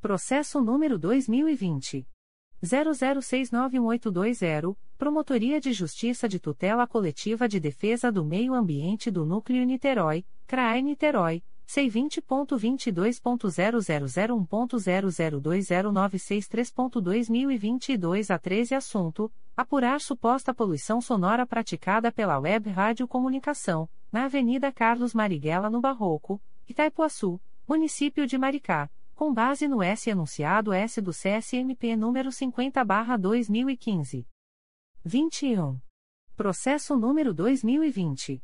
Processo número 2020 00691820, Promotoria de Justiça de Tutela Coletiva de Defesa do Meio Ambiente do Núcleo Niterói, CRAE Niterói C20.22.0001.0020963.2022 a 13 Assunto: Apurar suposta poluição sonora praticada pela Web Rádio Comunicação, na Avenida Carlos Marighella no Barroco, Itaipuaçu, Município de Maricá, com base no S enunciado S do CSMP número 50/2015. 21. Processo número 2020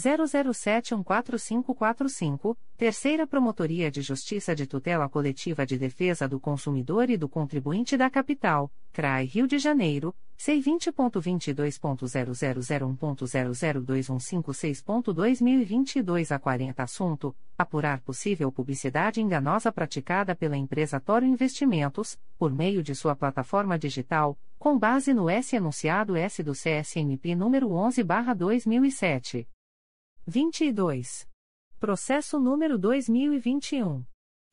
00714545, Terceira Promotoria de Justiça de Tutela Coletiva de Defesa do Consumidor e do Contribuinte da Capital, CRAI Rio de Janeiro, C20.22.0001.0021556.2022 a 40 Assunto: Apurar possível publicidade enganosa praticada pela empresa Toro Investimentos, por meio de sua plataforma digital, com base no S enunciado S do CSMP número 11/2007. 22. Processo número 2021.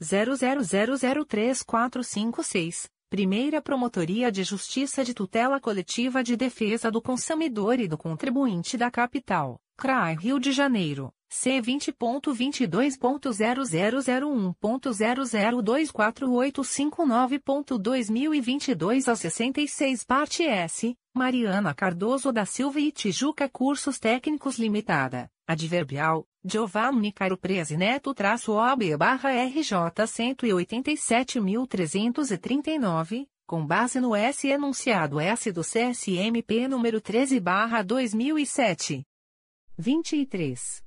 00003456, Primeira Promotoria de Justiça de Tutela Coletiva de Defesa do Consumidor e do Contribuinte da Capital, CRAI Rio de Janeiro, C20.22.0001.0024859.2022 a 66 Parte S, Mariana Cardoso da Silva e Tijuca Cursos Técnicos Limitada. Adverbial, Giovanni Caro Presi Neto traço OB barra RJ 187.339, com base no S enunciado S do CSMP número 13 barra 2007. 23.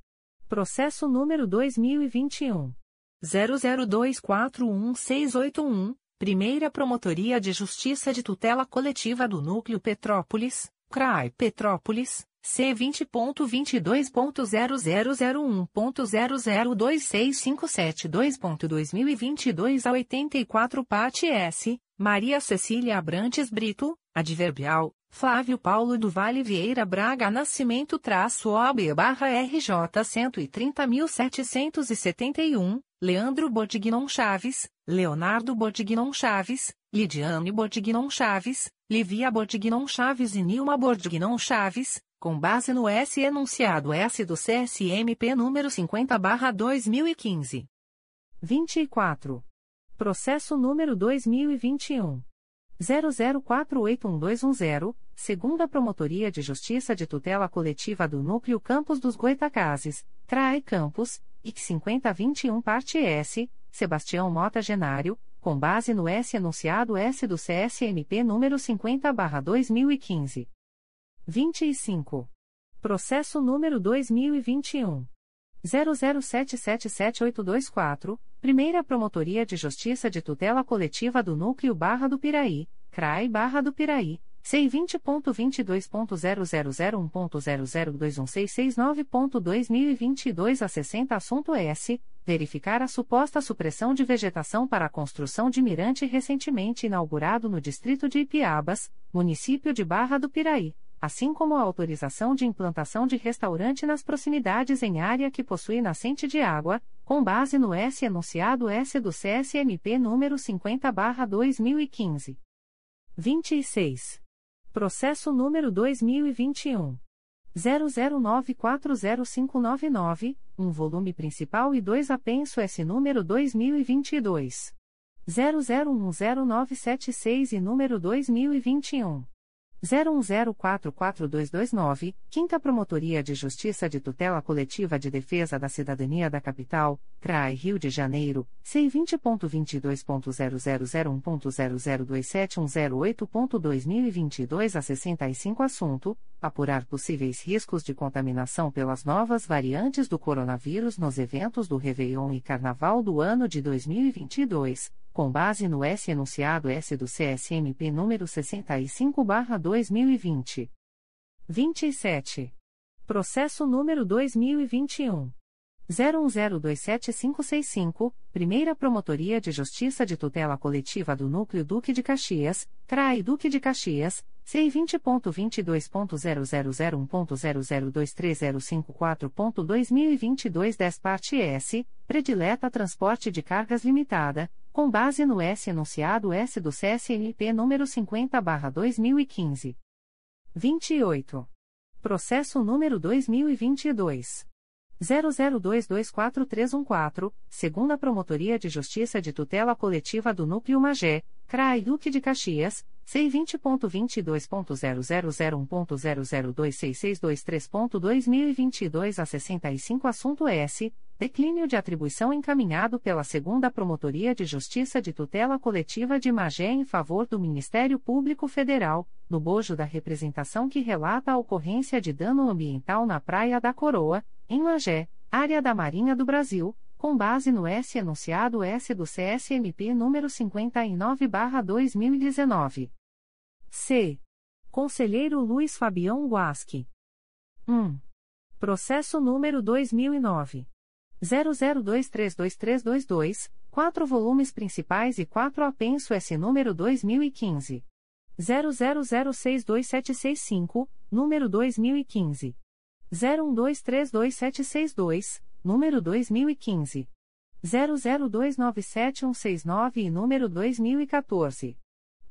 Processo número 2021. 00241681, Primeira Promotoria de Justiça de Tutela Coletiva do Núcleo Petrópolis, CRAI Petrópolis, C20.22.0001.0026572.2022 a 84 Parte S, Maria Cecília Abrantes Brito, Adverbial, Flávio Paulo do Vale Vieira Braga Nascimento traço OB barra RJ 130.771, Leandro Bordignon Chaves, Leonardo Bordignon Chaves, Lidiane Bordignon Chaves, Livia Bordignon Chaves e Nilma Bordignon Chaves, com base no S enunciado S do CSMP número 50/2015. 24. Processo número 2021 00481210, segunda Promotoria de Justiça de Tutela Coletiva do Núcleo Campos dos Goitacazes, CRAE Campos, IC 5021 Parte S, Sebastião Mota Genário, com base no S enunciado S do CSMP número 50/2015. 25. Processo número 2021. 00777824, Primeira Promotoria de Justiça de Tutela Coletiva do Núcleo Barra do Piraí, CRAI Barra do Piraí, C20.22.0001.0021669.2022 a 60 Assunto S. Verificar a suposta supressão de vegetação para a construção de mirante recentemente inaugurado no distrito de Ipiabas, município de Barra do Piraí assim como a autorização de implantação de restaurante nas proximidades em área que possui nascente de água, com base no S enunciado S do CSMP número 50/2015. 26. Processo número 2021 00940599, um volume principal e dois apenso S número 2022 00109776 e número 2021 01044229, Quinta Promotoria de Justiça de Tutela Coletiva de Defesa da Cidadania da Capital, CRAI Rio de Janeiro, C20.22.0001.0027108.2022 a 65 Assunto: Apurar possíveis riscos de contaminação pelas novas variantes do coronavírus nos eventos do Réveillon e Carnaval do ano de 2022 com base no S enunciado S do CSMP número 65/2020. 27. Processo número 2021 01027565, Primeira Promotoria de Justiça de Tutela Coletiva do Núcleo Duque de Caxias, CRAI Duque de Caxias, C20.22.0001.0023054.2022 10 parte S, Predileta Transporte de Cargas Limitada, com base no S enunciado S do CSNP número 50/2015. 28. Processo número 2022 00224314, segunda Promotoria de Justiça de Tutela Coletiva do Núcleo Magé, CRAI Duque de Caxias, C20.22.0001.0026623.2022 a 65 Assunto S. Declínio de atribuição encaminhado pela segunda Promotoria de Justiça de Tutela Coletiva de Magé em favor do Ministério Público Federal, no bojo da representação que relata a ocorrência de dano ambiental na Praia da Coroa, em Magé, área da Marinha do Brasil, com base no S enunciado S do CSMP número 59/2019. C. Conselheiro Luiz Fabião Guasque. 1. Processo número 2009 00232322, quatro volumes principais e quatro apenso S número 2015 00062765, número 2015 01232762, número 2015. 00297169 e número 2014.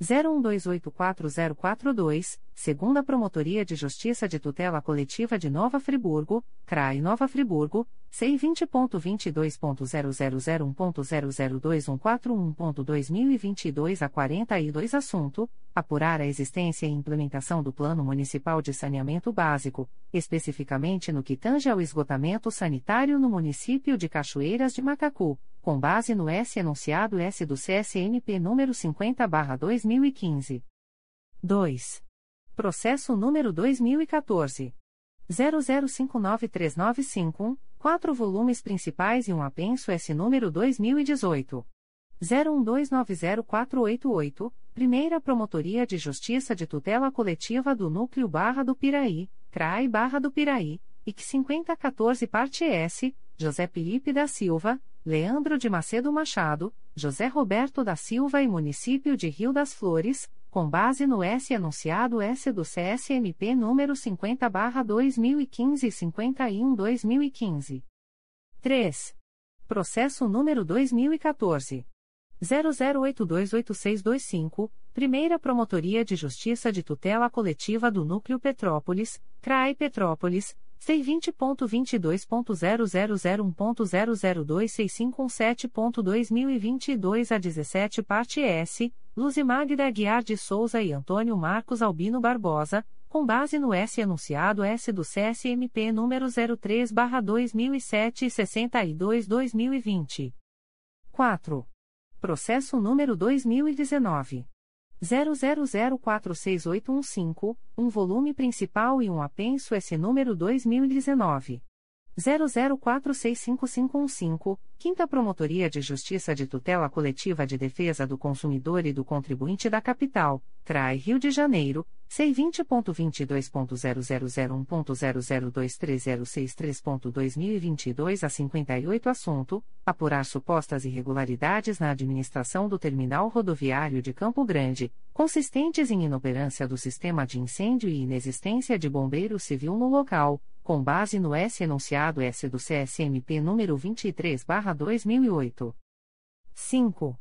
01284042, segunda Promotoria de Justiça de Tutela Coletiva de Nova Friburgo, CRAI Nova Friburgo, C20.22.0001.0021411.2022 a 42 Assunto: Apurar a existência e implementação do Plano Municipal de Saneamento Básico, especificamente no que tange ao esgotamento sanitário no município de Cachoeiras de Macacu, com base no S enunciado S do CSNP número 50/2015. 2. Processo número 2014 00593951, quatro volumes principais e um apenso S número 2018 01290488, Primeira Promotoria de Justiça de Tutela Coletiva do Núcleo Barra do Piraí, CRAI Barra do Piraí, IC 5014 Parte S, José Felipe da Silva, Leandro de Macedo Machado, José Roberto da Silva e Município de Rio das Flores, com base no S anunciado S do CSMP número 50/2015 e 51/2015. 3. Processo número 2014 00828625, Primeira Promotoria de Justiça de Tutela Coletiva do Núcleo Petrópolis, CRAI Petrópolis. C20.22.0001.0026517.2022 a 17 parte S, Luzimagda Guiar de Souza e Antônio Marcos Albino Barbosa, com base no S anunciado S do CSMP número 03/2007 e 62/2020. 4. Processo número 2019 00046815, um volume principal e um apenso S número 2019 00465515, Quinta Promotoria de Justiça de Tutela Coletiva de Defesa do Consumidor e do Contribuinte da Capital, CRAI Rio de Janeiro, C20.22.0001.0023063.2022 a 58 Assunto: Apurar supostas irregularidades na administração do terminal rodoviário de Campo Grande, consistentes em inoperância do sistema de incêndio e inexistência de bombeiro civil no local, com base no S enunciado S do CSMP número 23/2008. 5.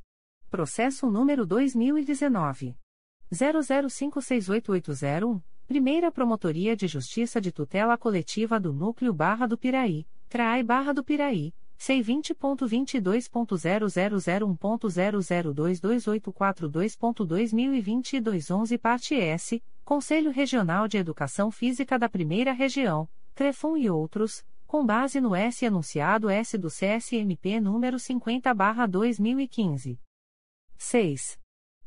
Processo número 2019 00568801, Primeira Promotoria de Justiça de Tutela Coletiva do Núcleo Barra do Piraí, CRAI Barra do Piraí, C20.22.0001.0022842.2022 11 parte S, Conselho Regional de Educação Física da Primeira Região, CREFUM e outros, com base no S anunciado S do CSMP número 50/2015. 6.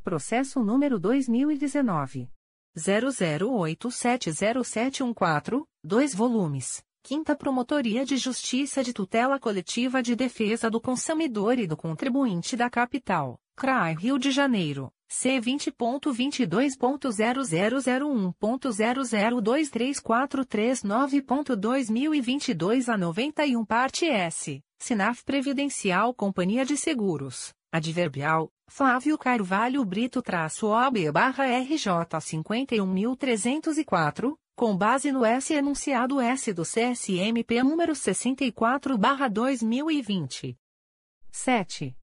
Processo número 2019. 00870714, 2 volumes. Quinta Promotoria de Justiça de Tutela Coletiva de Defesa do Consumidor e do Contribuinte da Capital. CRAI Rio de Janeiro, C20.22.0001.0023439.2022 a 91 parte S, Sinaf Previdencial Companhia de Seguros, Adverbial, Flávio Carvalho Brito-OB barra RJ 51.304, com base no S enunciado S do CSMP número 64 barra 2020. 7.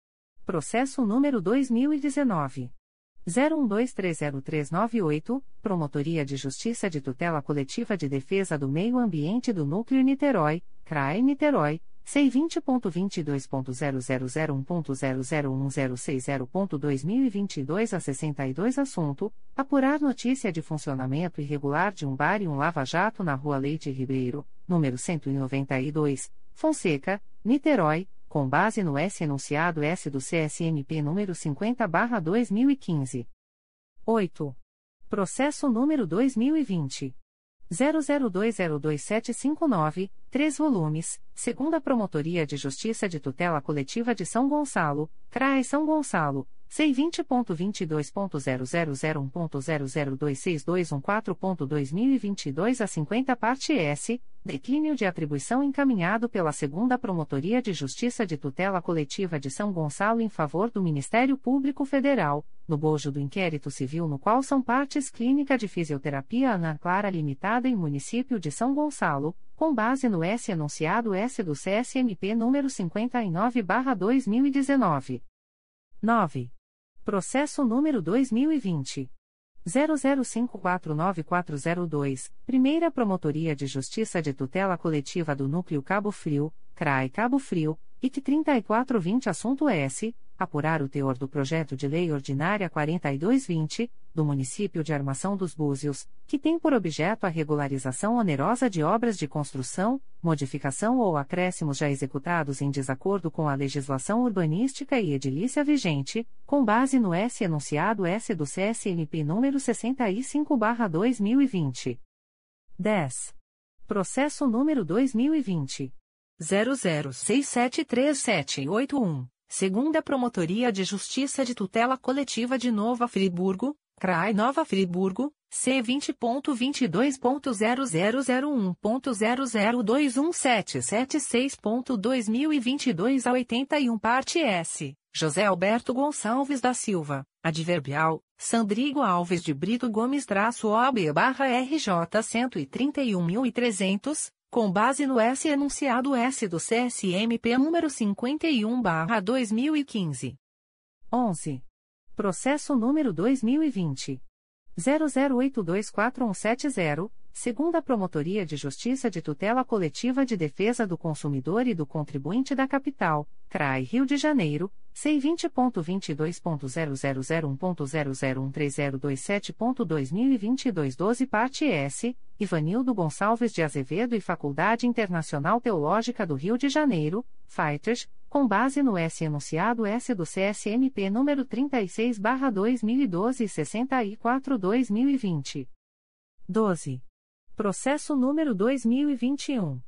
Processo número 2019. 01230398, Promotoria de Justiça de Tutela Coletiva de Defesa do Meio Ambiente do Núcleo Niterói, CRAE Niterói, C20.22.0001.00160.2022 a 62 Assunto: Apurar notícia de funcionamento irregular de um bar e um lava-jato na Rua Leite Ribeiro, número 192, Fonseca, Niterói, com base no S enunciado S do CSMP número 50/2015. 8. Processo número 2020 00202759, 3 volumes, segunda Promotoria de Justiça de Tutela Coletiva de São Gonçalo, CRAE São Gonçalo C20.22.0001.0026214.2022 a 50 parte S, declínio de atribuição encaminhado pela Segunda Promotoria de Justiça de Tutela Coletiva de São Gonçalo em favor do Ministério Público Federal, no bojo do inquérito civil no qual são partes Clínica de Fisioterapia Ana Clara Limitada em Município de São Gonçalo, com base no S enunciado S do CSMP número 59/2019. 9. Processo número 2020. 00549402, Primeira Promotoria de Justiça de Tutela Coletiva do Núcleo Cabo Frio, CRAI Cabo Frio, IC 3420 Assunto S apurar o teor do projeto de lei ordinária 4220, do município de Armação dos Búzios, que tem por objeto a regularização onerosa de obras de construção, modificação ou acréscimos já executados em desacordo com a legislação urbanística e edilícia vigente, com base no S enunciado S do CSNP número 65/2020. 10. Processo número 2020 00673781. Segunda Promotoria de Justiça de Tutela Coletiva de Nova Friburgo, CRAI Nova Friburgo, C20.22.0001.0021776.2022 a 81 parte S. José Alberto Gonçalves da Silva, Adverbial, Sandrigo Alves de Brito Gomes traço OB barra RJ 131.300, com base no S enunciado S do CSMP número 51/2015. 11. Processo número 2020 00824170, segunda Promotoria de Justiça de Tutela Coletiva de Defesa do Consumidor e do Contribuinte da Capital, CRAI Rio de Janeiro, C20.22.0001.0013027.2022 12 parte S, Ivanildo Gonçalves de Azevedo e Faculdade Internacional Teológica do Rio de Janeiro, Fighters, com base no S enunciado S do CSMP número 36/2012 e 64/2020. 12. Processo número 2021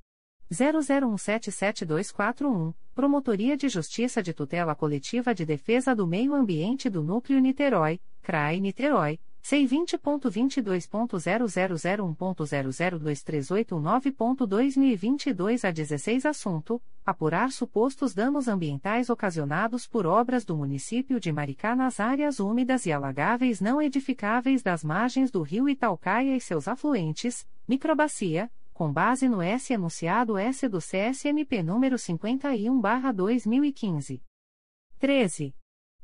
00177241, Promotoria de Justiça de Tutela Coletiva de Defesa do Meio Ambiente do Núcleo Niterói, CRAI Niterói, C20.22.0001.0023819.2022 a 16 Assunto: Apurar supostos danos ambientais ocasionados por obras do município de Maricá nas áreas úmidas e alagáveis não edificáveis das margens do rio Itaucaia e seus afluentes, microbacia com base no S enunciado S do CSMP número 51/2015. 13.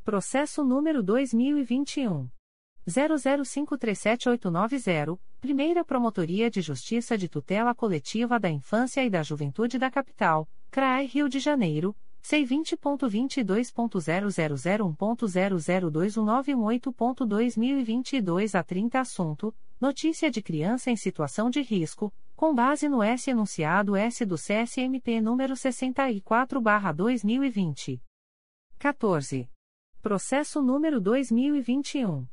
Processo número 2021 00537890, Primeira Promotoria de Justiça de Tutela Coletiva da Infância e da Juventude da Capital, CRAI Rio de Janeiro C20.22.0001.0021918.2022 a 30 Assunto: Notícia de criança em situação de risco, com base no S enunciado S do CSMP número 64/2020. 14. Processo número 2021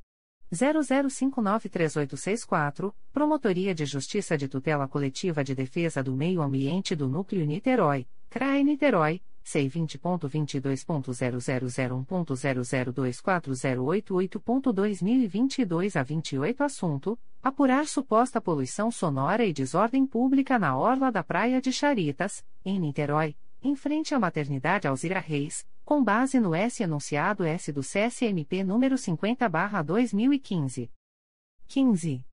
00593864, Promotoria de Justiça de Tutela Coletiva de Defesa do Meio Ambiente do Núcleo Niterói, CRAE Niterói C20.22.0001.0024088.2022 a 28 assunto: apurar suposta poluição sonora e desordem pública na orla da Praia de Charitas, em Niterói, em frente à Maternidade Alzira Reis, com base no S enunciado S do CSMP número 50/2015. 15.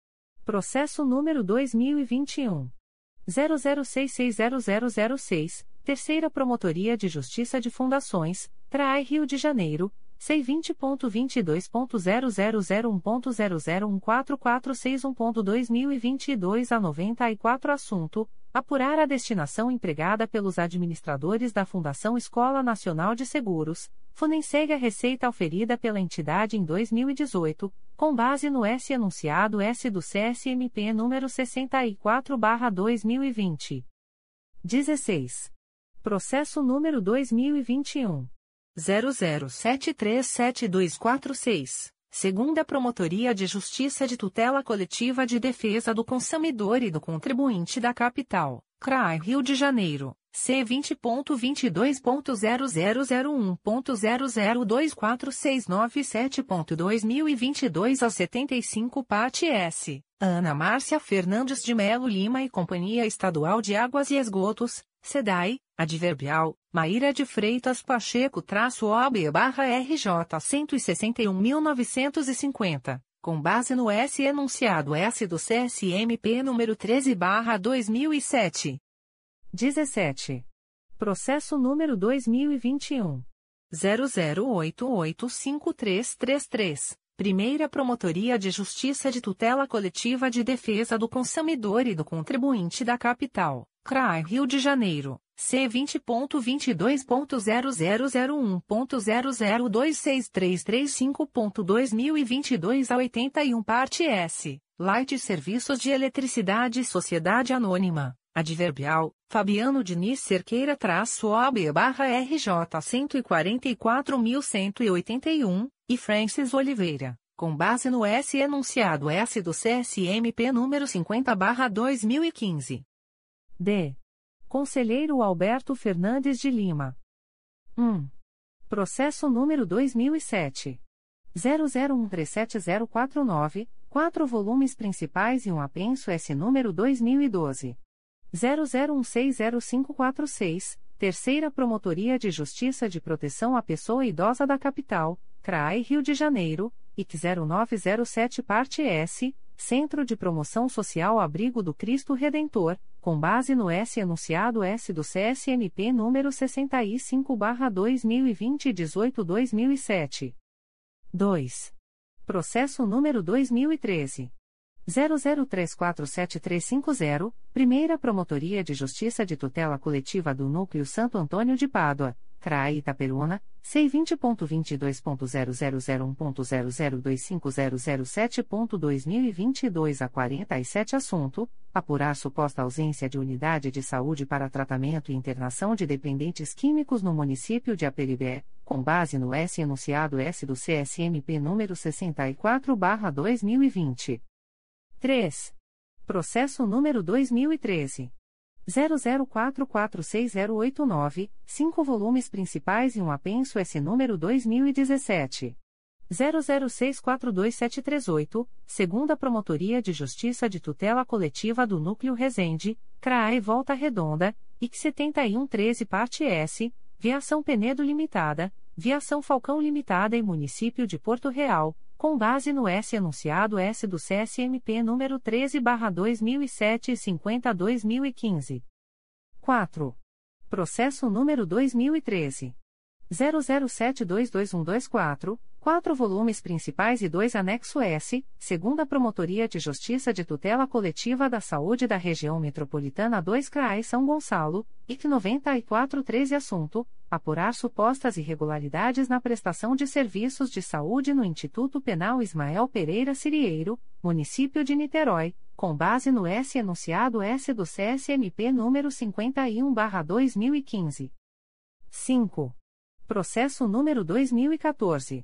Processo número 2021 00660006. Terceira Promotoria de Justiça de Fundações, TRAI Rio de Janeiro, C20.22.0001.0014461.2022 a 94 Assunto: Apurar a destinação empregada pelos administradores da Fundação Escola Nacional de Seguros, Funenseg a receita oferida pela entidade em 2018, com base no S enunciado S do CSMP número 64/2020. 16. Processo número 2021. 00737246. Segunda Promotoria de Justiça de Tutela Coletiva de Defesa do Consumidor e do Contribuinte da Capital, CRAI Rio de Janeiro, C20.22.0001.0024697.2022 a 75 Parte S. Ana Márcia Fernandes de Melo Lima e Companhia Estadual de Águas e Esgotos, SEDAI, adverbial, Maíra de Freitas Pacheco traço OB barra RJ 161.950, com base no S enunciado S do CSMP número 13 barra 2007. 17. Processo número 2021. 00885333. Primeira Promotoria de Justiça de Tutela Coletiva de Defesa do Consumidor e do Contribuinte da Capital, CRAI Rio de Janeiro, C20.22.0001.0026335.2022 a 81 Parte S. Light Serviços de Eletricidade Sociedade Anônima. Adverbial, Fabiano Diniz Cerqueira traço OB barra RJ 144.181, e Francis Oliveira, com base no S enunciado S do CSMP número 50 barra 2015. D. Conselheiro Alberto Fernandes de Lima. 1. Processo número 2007. 00137049, quatro volumes principais e um apenso S número 2012. 00160546, Terceira Promotoria de Justiça de Proteção à Pessoa Idosa da Capital, CRAI Rio de Janeiro, IC 0907 Parte S, Centro de Promoção Social Abrigo do Cristo Redentor, com base no S enunciado S do CSMP número 65/2020 18/2007. 2. Processo número 2013 00347350, Primeira Promotoria de Justiça de Tutela Coletiva do Núcleo Santo Antônio de Pádua, CRAI Itaperuna, C20.22.0001.0025007.2022 a 47 Assunto: Apurar suposta ausência de unidade de saúde para tratamento e internação de dependentes químicos no município de Aperibé, com base no S enunciado S do CSMP número 64/2020. 3. Processo número 2013. 00446089, 5 volumes principais e um apenso S número 2017. 00642738, segunda Promotoria de Justiça de Tutela Coletiva do Núcleo Resende, CRAE Volta Redonda, IC 7113 Parte S, Viação Penedo Limitada, Viação Falcão Limitada e Município de Porto Real, com base no S enunciado S do CSMP número 13/2007 e 50/2015. 4. Processo número 2013 00722124, quatro volumes principais e dois anexo S, segunda Promotoria de Justiça de Tutela Coletiva da Saúde da Região Metropolitana 2 CRAI São Gonçalo, IC 9413 assunto apurar supostas irregularidades na prestação de serviços de saúde no Instituto Penal Ismael Pereira Cirieiro, município de Niterói, com base no S enunciado S do CSMP número 51/2015. 5. Processo número 2014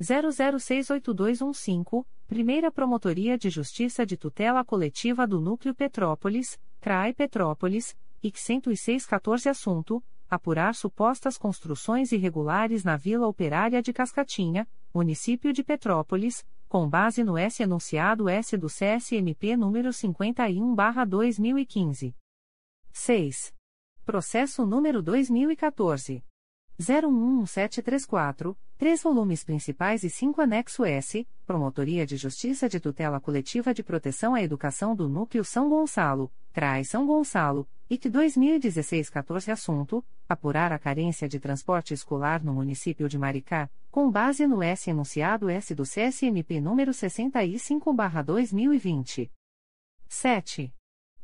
00682215, Primeira Promotoria de Justiça de Tutela Coletiva do Núcleo Petrópolis, CRAI Petrópolis, IC 10614 assunto apurar supostas construções irregulares na Vila Operária de Cascatinha, município de Petrópolis, com base no S enunciado S do CSMP número 51/2015. 6. Processo número 2014 011734, três volumes principais e cinco anexo S, Promotoria de Justiça de Tutela Coletiva de Proteção à Educação do Núcleo São Gonçalo, CRAI São Gonçalo, IC 2016-14 Assunto: Apurar a carência de transporte escolar no município de Maricá, com base no S enunciado S do CSMP número 65-2020. 7.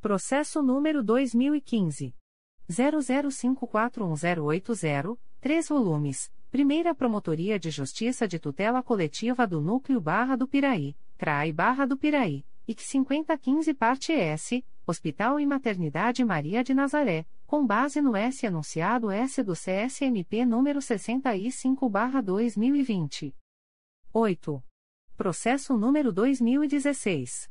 Processo número 2015. 00541080, 3 volumes. Primeira Promotoria de Justiça de Tutela Coletiva do Núcleo Barra do Piraí, CRAI Barra do Piraí, IC 5015 Parte S, Hospital e Maternidade Maria de Nazaré, com base no S anunciado S do CSMP número 65/2020. 8. Processo número 2016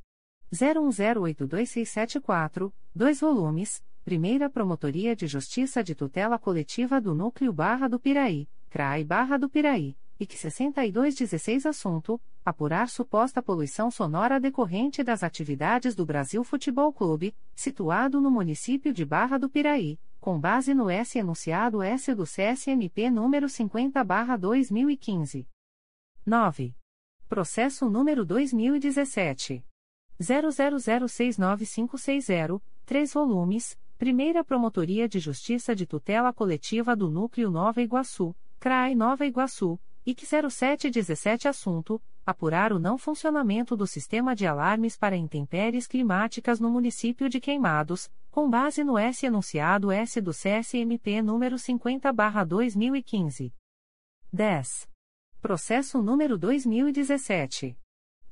01082674, 2 volumes. Primeira Promotoria de Justiça de Tutela Coletiva do Núcleo Barra do Piraí, CRAI Barra do Piraí, IC 6216 Assunto: Apurar suposta poluição sonora decorrente das atividades do Brasil Futebol Clube, situado no município de Barra do Piraí, com base no S enunciado S do CSMP número 50/2015. 9. Processo número 2017 00069560, 3 volumes Primeira Promotoria de Justiça de Tutela Coletiva do Núcleo Nova Iguaçu, CRAI Nova Iguaçu, IC 0717 Assunto: Apurar o não funcionamento do sistema de alarmes para intempéries climáticas no município de Queimados, com base no S enunciado S do CSMP número 50/2015. 10. Processo número 2017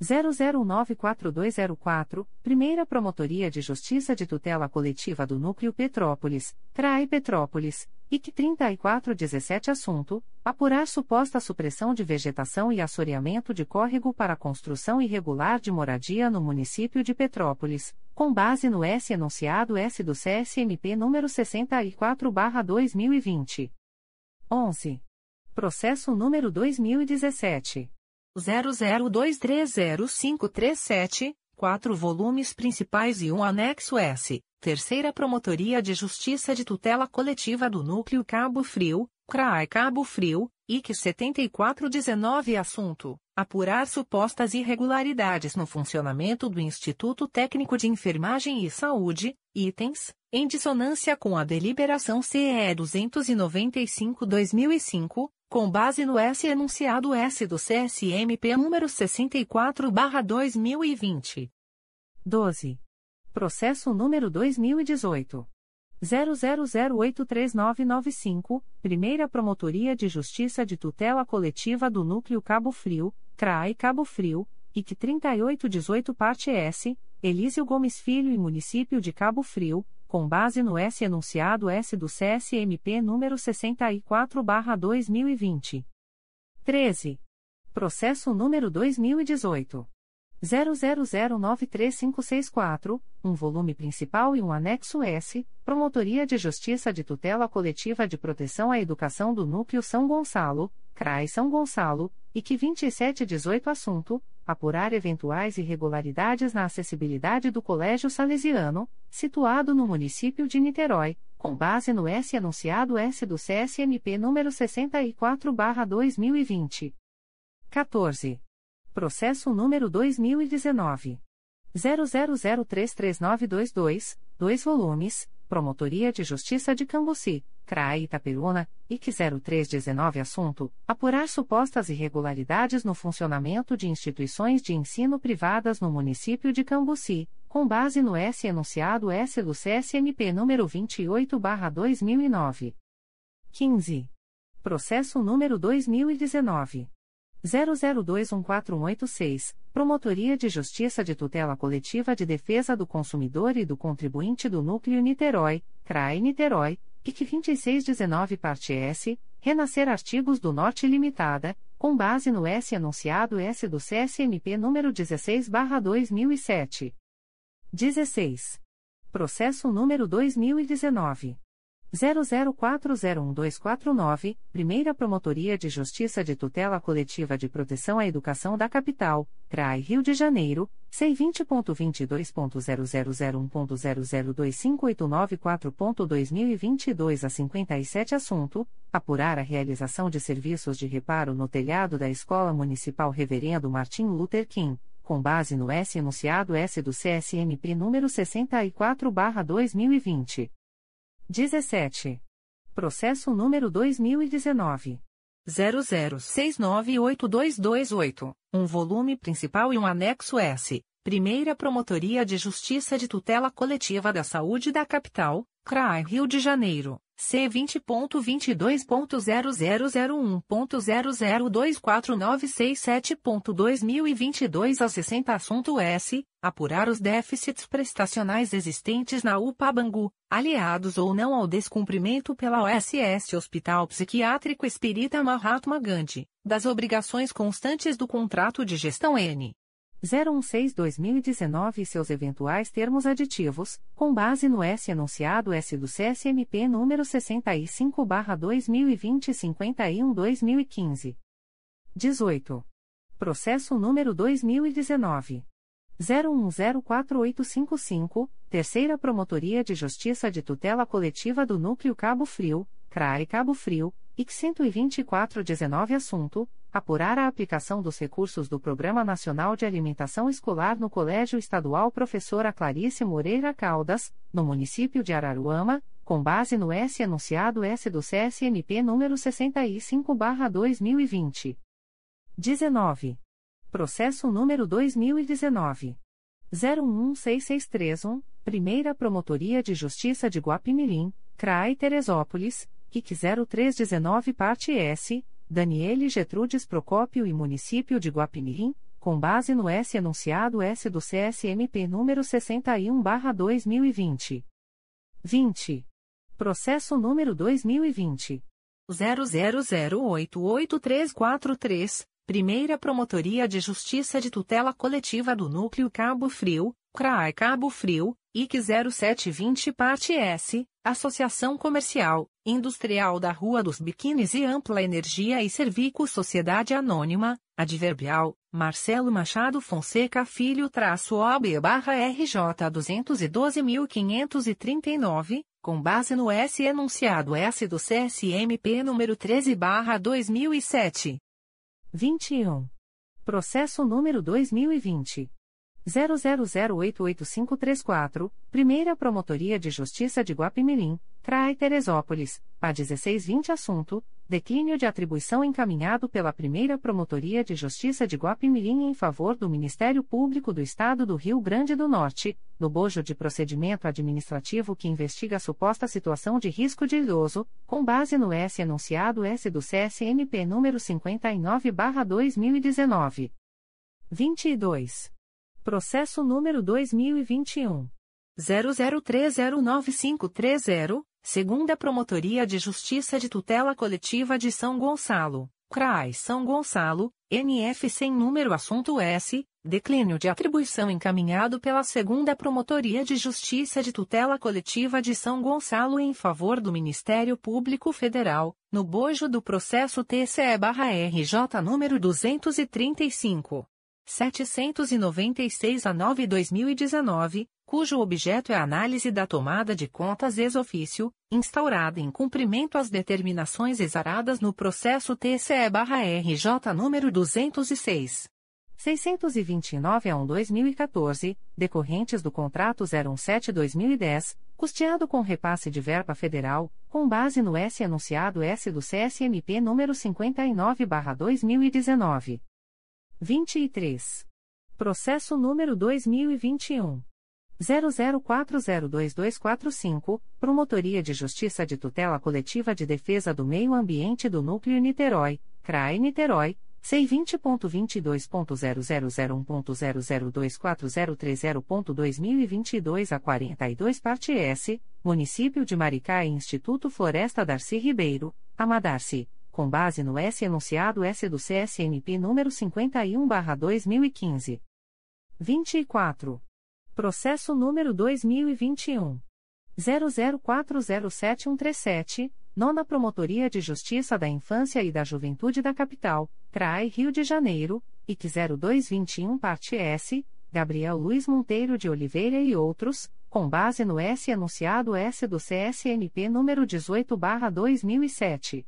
00194204, Primeira Promotoria de Justiça de Tutela Coletiva do Núcleo Petrópolis, CRAI Petrópolis, IC 3417 Assunto: Apurar suposta supressão de vegetação e assoreamento de córrego para construção irregular de moradia no município de Petrópolis, com base no S enunciado S do CSMP número 64/2020. 11. Processo número 2017 00230537, quatro volumes principais e um anexo S, Terceira Promotoria de Justiça de Tutela Coletiva do Núcleo Cabo Frio, CRAI Cabo Frio, IC 7419 Assunto: Apurar supostas irregularidades no funcionamento do Instituto Técnico de Enfermagem e Saúde, itens, em dissonância com a deliberação CE 295-2005, com base no S enunciado S do CSMP número 64/2020. 12. Processo número 2018 00083995, Primeira Promotoria de Justiça de Tutela Coletiva do Núcleo Cabo Frio, CRAI Cabo Frio, IC 3818 Parte S, Elísio Gomes Filho e Município de Cabo Frio, com base no S enunciado S do CSMP número 64/2020. 13. Processo número 2018 00093564, um volume principal e um anexo S, Promotoria de Justiça de Tutela Coletiva de Proteção à Educação do Núcleo São Gonçalo, CRAI São Gonçalo, e que 2718 assunto apurar eventuais irregularidades na acessibilidade do Colégio Salesiano, situado no município de Niterói, com base no S anunciado S do CSMP número 64/2020. 14. Processo número 2019 00033922, 2 volumes. Promotoria de Justiça de Cambuci, CRAE Itaperuna, IC 0319 Assunto: Apurar supostas irregularidades no funcionamento de instituições de ensino privadas no município de Cambuci, com base no S enunciado S do CSMP número 28/2009. 15. Processo número 2019 00214186, Promotoria de Justiça de Tutela Coletiva de Defesa do Consumidor e do Contribuinte do Núcleo Niterói, CRAE Niterói, IC 2619 Parte S, Renascer Artigos do Norte Limitada, com base no S anunciado S do CSMP número 16/2007. 16. Processo número 2019 00401249, Primeira Promotoria de Justiça de Tutela Coletiva de Proteção à Educação da Capital, CRAI Rio de Janeiro, C20.22.0001.0025894.2022 a 57 Assunto: Apurar a realização de serviços de reparo no telhado da Escola Municipal Reverendo Martim Luther King, com base no S enunciado S do CSMP número 64/2020. 17. Processo número 2019. 00698228, um volume principal e um anexo S. Primeira Promotoria de Justiça de Tutela Coletiva da Saúde da Capital, CRAI Rio de Janeiro, C20.22.0001.0024967.2022 a 60 Assunto S. Apurar os déficits prestacionais existentes na UPA Bangu, aliados ou não ao descumprimento pela OSS Hospital Psiquiátrico Espírita Mahatma Gandhi, das obrigações constantes do contrato de gestão N. 016-2019 e seus eventuais termos aditivos, com base no S enunciado S do CSMP número 65/2020 51/2015. 18. Processo número 2019 01048855, Terceira Promotoria de Justiça de Tutela Coletiva do Núcleo Cabo Frio, CRAE Cabo Frio, IC 12419 Assunto: Apurar a aplicação dos recursos do Programa Nacional de Alimentação Escolar no Colégio Estadual Professora Clarice Moreira Caldas, no município de Araruama, com base no S enunciado S do CSNP número 65/2020. 19. Processo número 2019 01166331, Primeira Promotoria de Justiça de Guapimirim, CRAI Teresópolis, IC 0319 Parte S, Daniele Getrudes Procópio e Município de Guapimirim, com base no S enunciado S do CSMP número 61/2020. 20. Processo número 2020 00088343, Primeira Promotoria de Justiça de Tutela Coletiva do Núcleo Cabo Frio, CRAI Cabo Frio, IC 0720 Parte S, Associação Comercial, Industrial da Rua dos Biquínis e Ampla Energia e Servico Sociedade Anônima, Adverbial, Marcelo Machado Fonseca Filho traço OB barra RJ 212.539, com base no S enunciado S do CSMP número 13 barra 2007. 21. Processo número 2020. 00088534, Primeira Promotoria de Justiça de Guapimirim, CRAI Teresópolis, PA 1620 Assunto, declínio de atribuição encaminhado pela Primeira Promotoria de Justiça de Guapimirim em favor do Ministério Público do Estado do Rio Grande do Norte, no bojo de procedimento administrativo que investiga a suposta situação de risco de idoso, com base no S enunciado S do CSMP número 59/2019. 22. Processo número 2021. 00309530, segunda Promotoria de Justiça de Tutela Coletiva de São Gonçalo, CRAI São Gonçalo, NF sem número assunto S, declínio de atribuição encaminhado pela segunda Promotoria de Justiça de Tutela Coletiva de São Gonçalo em favor do Ministério Público Federal, no bojo do processo TCE-RJ número 235. 796 a 9-2019, cujo objeto é a análise da tomada de contas ex-ofício, instaurada em cumprimento às determinações exaradas no processo TCE-RJ número 206. 629 a 1-2014, decorrentes do contrato 017-2010, custeado com repasse de verba federal, com base no S enunciado S do CSMP número 59-2019. 23. Processo número 2021. 00402245, Promotoria de Justiça de Tutela Coletiva de Defesa do Meio Ambiente do Núcleo Niterói, CRAE Niterói, C20.22.0001.0024030.2022 a 42 Parte S, Município de Maricá e Instituto Floresta Darcy Ribeiro, Amadarcy com base no S enunciado S do CSMP número 51/2015. 24. Processo número 2021 00407137, Nona Promotoria de Justiça da Infância e da Juventude da Capital, CRAI Rio de Janeiro, IC 0221 Parte S, Gabriel Luiz Monteiro de Oliveira e outros, com base no S anunciado S do CSNP número 18/2007.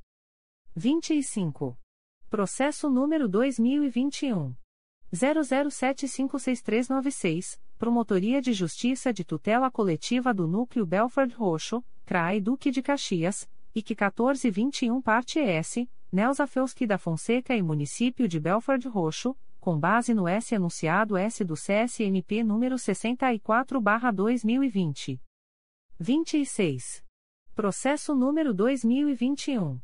25. Processo número 2021 00756396, Promotoria de Justiça de Tutela Coletiva do Núcleo Belford Roxo, CRAI Duque de Caxias, IC 1421 Parte S, Nelsa Feuski da Fonseca e Município de Belford Roxo, com base no S anunciado S do CSNP número 64/2020. 26. Processo número 2021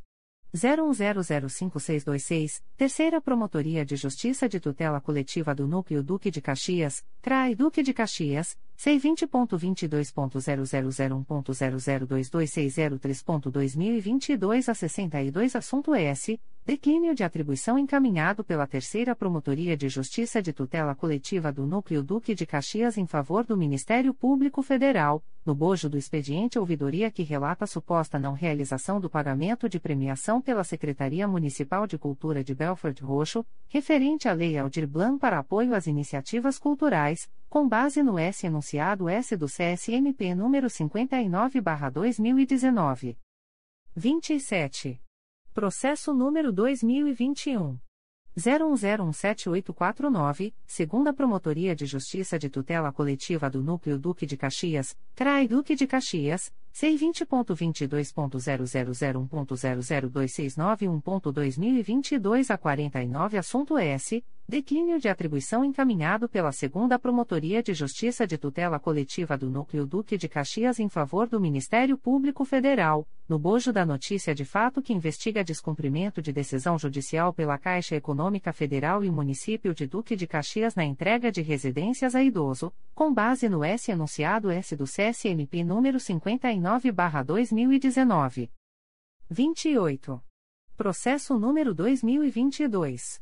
01005626, Terceira Promotoria de Justiça de Tutela Coletiva do Núcleo Duque de Caxias, CRAI Duque de Caxias, C20.22.0001.0022603.2022 a 62 Assunto S. Declínio de atribuição encaminhado pela Terceira Promotoria de Justiça de Tutela Coletiva do Núcleo Duque de Caxias em favor do Ministério Público Federal, no bojo do expediente ouvidoria que relata suposta não realização do pagamento de premiação pela Secretaria Municipal de Cultura de Belford Roxo, referente à Lei Aldir Blanc para apoio às iniciativas culturais, com base no S enunciado S do CSMP número 59/2019. 27. Processo número 2021 01017849, segunda Promotoria de Justiça de Tutela Coletiva do Núcleo Duque de Caxias, CRAI Duque de Caxias, C20.22.0001.00269.2022 a 49 Assunto S. Declínio de atribuição encaminhado pela segunda Promotoria de Justiça de Tutela Coletiva do Núcleo Duque de Caxias em favor do Ministério Público Federal, no bojo da notícia de fato que investiga descumprimento de decisão judicial pela Caixa Econômica Federal e Município de Duque de Caxias na entrega de residências a idoso, com base no S enunciado S do CSMP número 59/2019. 28. Processo número 2022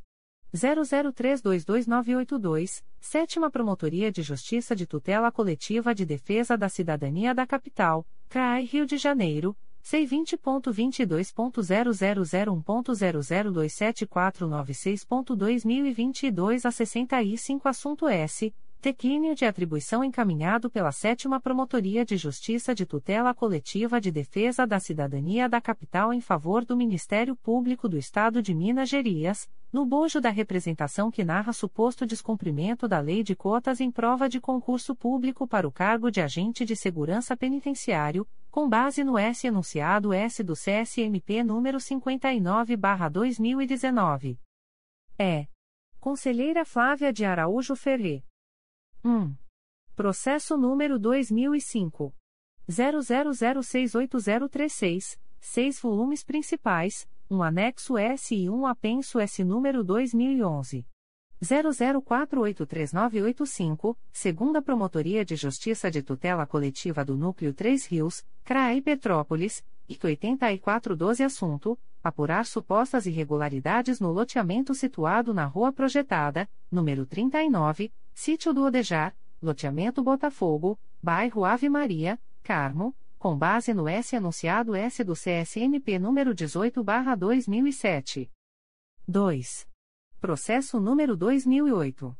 00322982, Sétima Promotoria de Justiça de Tutela Coletiva de Defesa da Cidadania da Capital, CRAI Rio de Janeiro, C20.22.0001.0027496.2022 a 65 Assunto S. Declínio de atribuição encaminhado pela Sétima Promotoria de Justiça de Tutela Coletiva de Defesa da Cidadania da Capital em favor do Ministério Público do Estado de Minas Gerais, no bojo da representação que narra suposto descumprimento da lei de cotas em prova de concurso público para o cargo de agente de segurança penitenciário, com base no S enunciado S do CSMP número 59/2019. É. Conselheira Flávia de Araújo Ferrer. 1. Processo número 2005. 00068036, 6 volumes principais, um anexo S e um apenso S número 2011. 00483985, segunda Promotoria de Justiça de Tutela Coletiva do Núcleo 3 Rios, CRAE Petrópolis, IC 8412 Assunto, apurar supostas irregularidades no loteamento situado na Rua Projetada, número 39, Sítio do Odejar, loteamento Botafogo, bairro Ave Maria, Carmo, com base no S anunciado S do CSMP número 18/2007. 2. Processo número 2008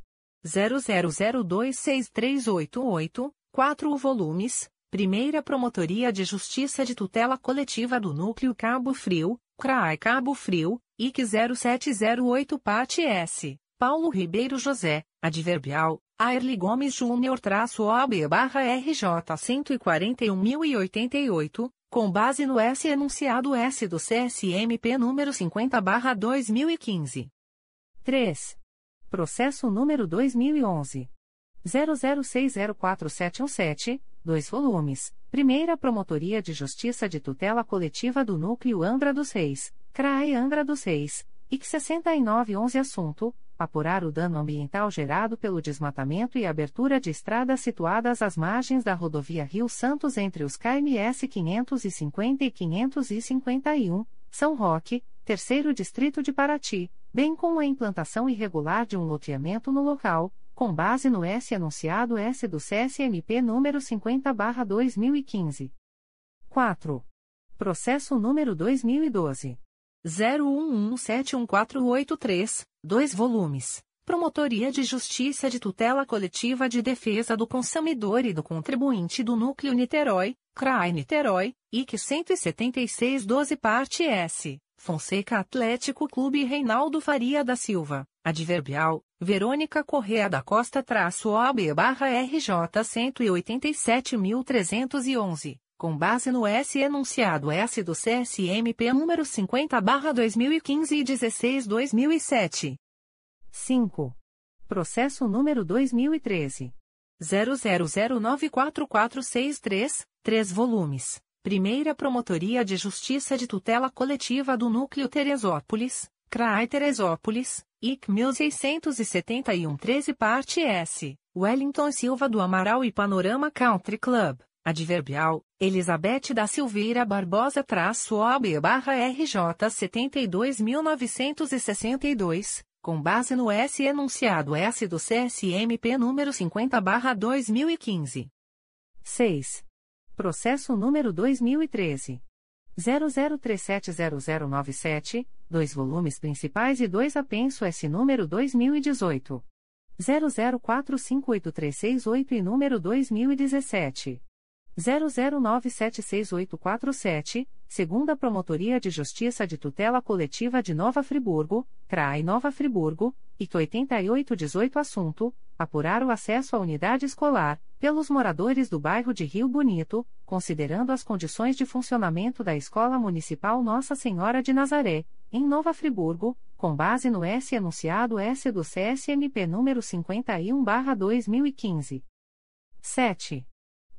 00026388, 4 volumes. Primeira Promotoria de Justiça de Tutela Coletiva do Núcleo Cabo Frio, CRAI Cabo Frio, IC 0708 Parte S. Paulo Ribeiro José, adverbial, Airly Gomes Júnior traço OAB barra RJ 141.088, com base no S enunciado S do CSMP número 50 barra 2015. 3. Processo número 2011. 00604717, 2 volumes. Primeira Promotoria de Justiça de Tutela Coletiva do Núcleo Angra dos Reis, CRAE Angra dos Reis, IC 6911 Assunto apurar o dano ambiental gerado pelo desmatamento e abertura de estradas situadas às margens da rodovia Rio Santos entre os KMS 550 e 551, São Roque, Terceiro Distrito de Paraty, bem como a implantação irregular de um loteamento no local, com base no S anunciado S do CSMP número 50/2015. 4. Processo número 2012 011714883, 2 volumes. Promotoria de Justiça de Tutela Coletiva de Defesa do Consumidor e do Contribuinte do Núcleo Niterói, CRAI Niterói, IC 17612 Parte S. Fonseca Atlético Clube Reinaldo Faria da Silva, Adverbial, Verônica Correa da Costa traço OB barra RJ 187.311, com base no S enunciado S do CSMP número 50 barra 2015 e 16 2007. 5. Processo número 2013. 00094463, 3 volumes. Primeira Promotoria de Justiça de Tutela Coletiva do Núcleo Teresópolis, CRAI Teresópolis, IC 1671 13 Parte S, Wellington Silva do Amaral e Panorama Country Club, Adverbial, Elizabeth da Silveira Barbosa traço OB barra RJ 72.962, com base no S enunciado S do CSMP número 50 barra 2015. 6. Processo número 2013. 00370097, dois volumes principais e dois apenso S número 2018. 00458368 e número 2017. 00976847, segunda Promotoria de Justiça de Tutela Coletiva de Nova Friburgo, CRAI Nova Friburgo, IC 8818 assunto, apurar o acesso à unidade escolar, pelos moradores do bairro de Rio Bonito, considerando as condições de funcionamento da Escola Municipal Nossa Senhora de Nazaré, em Nova Friburgo, com base no S anunciado S do CSMP número 51/2015. 7.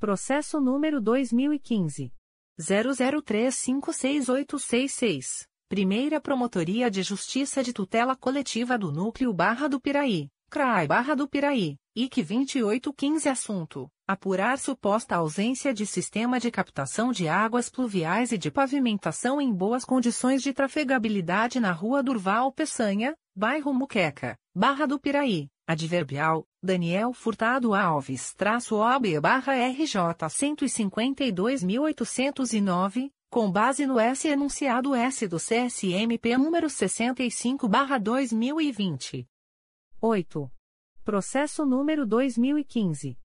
Processo número 2015 00356866. Primeira Promotoria de Justiça de Tutela Coletiva do Núcleo Barra do Piraí, CRAI Barra do Piraí, IC 2815 Assunto: Apurar suposta ausência de sistema de captação de águas pluviais e de pavimentação em boas condições de trafegabilidade na Rua Durval Peçanha, bairro Muqueca, Barra do Piraí. Adverbial, Daniel Furtado Alves, traço OB barra RJ 152.809, com base no S enunciado S do CSMP número 65 barra 2020. 8. Processo número 2015.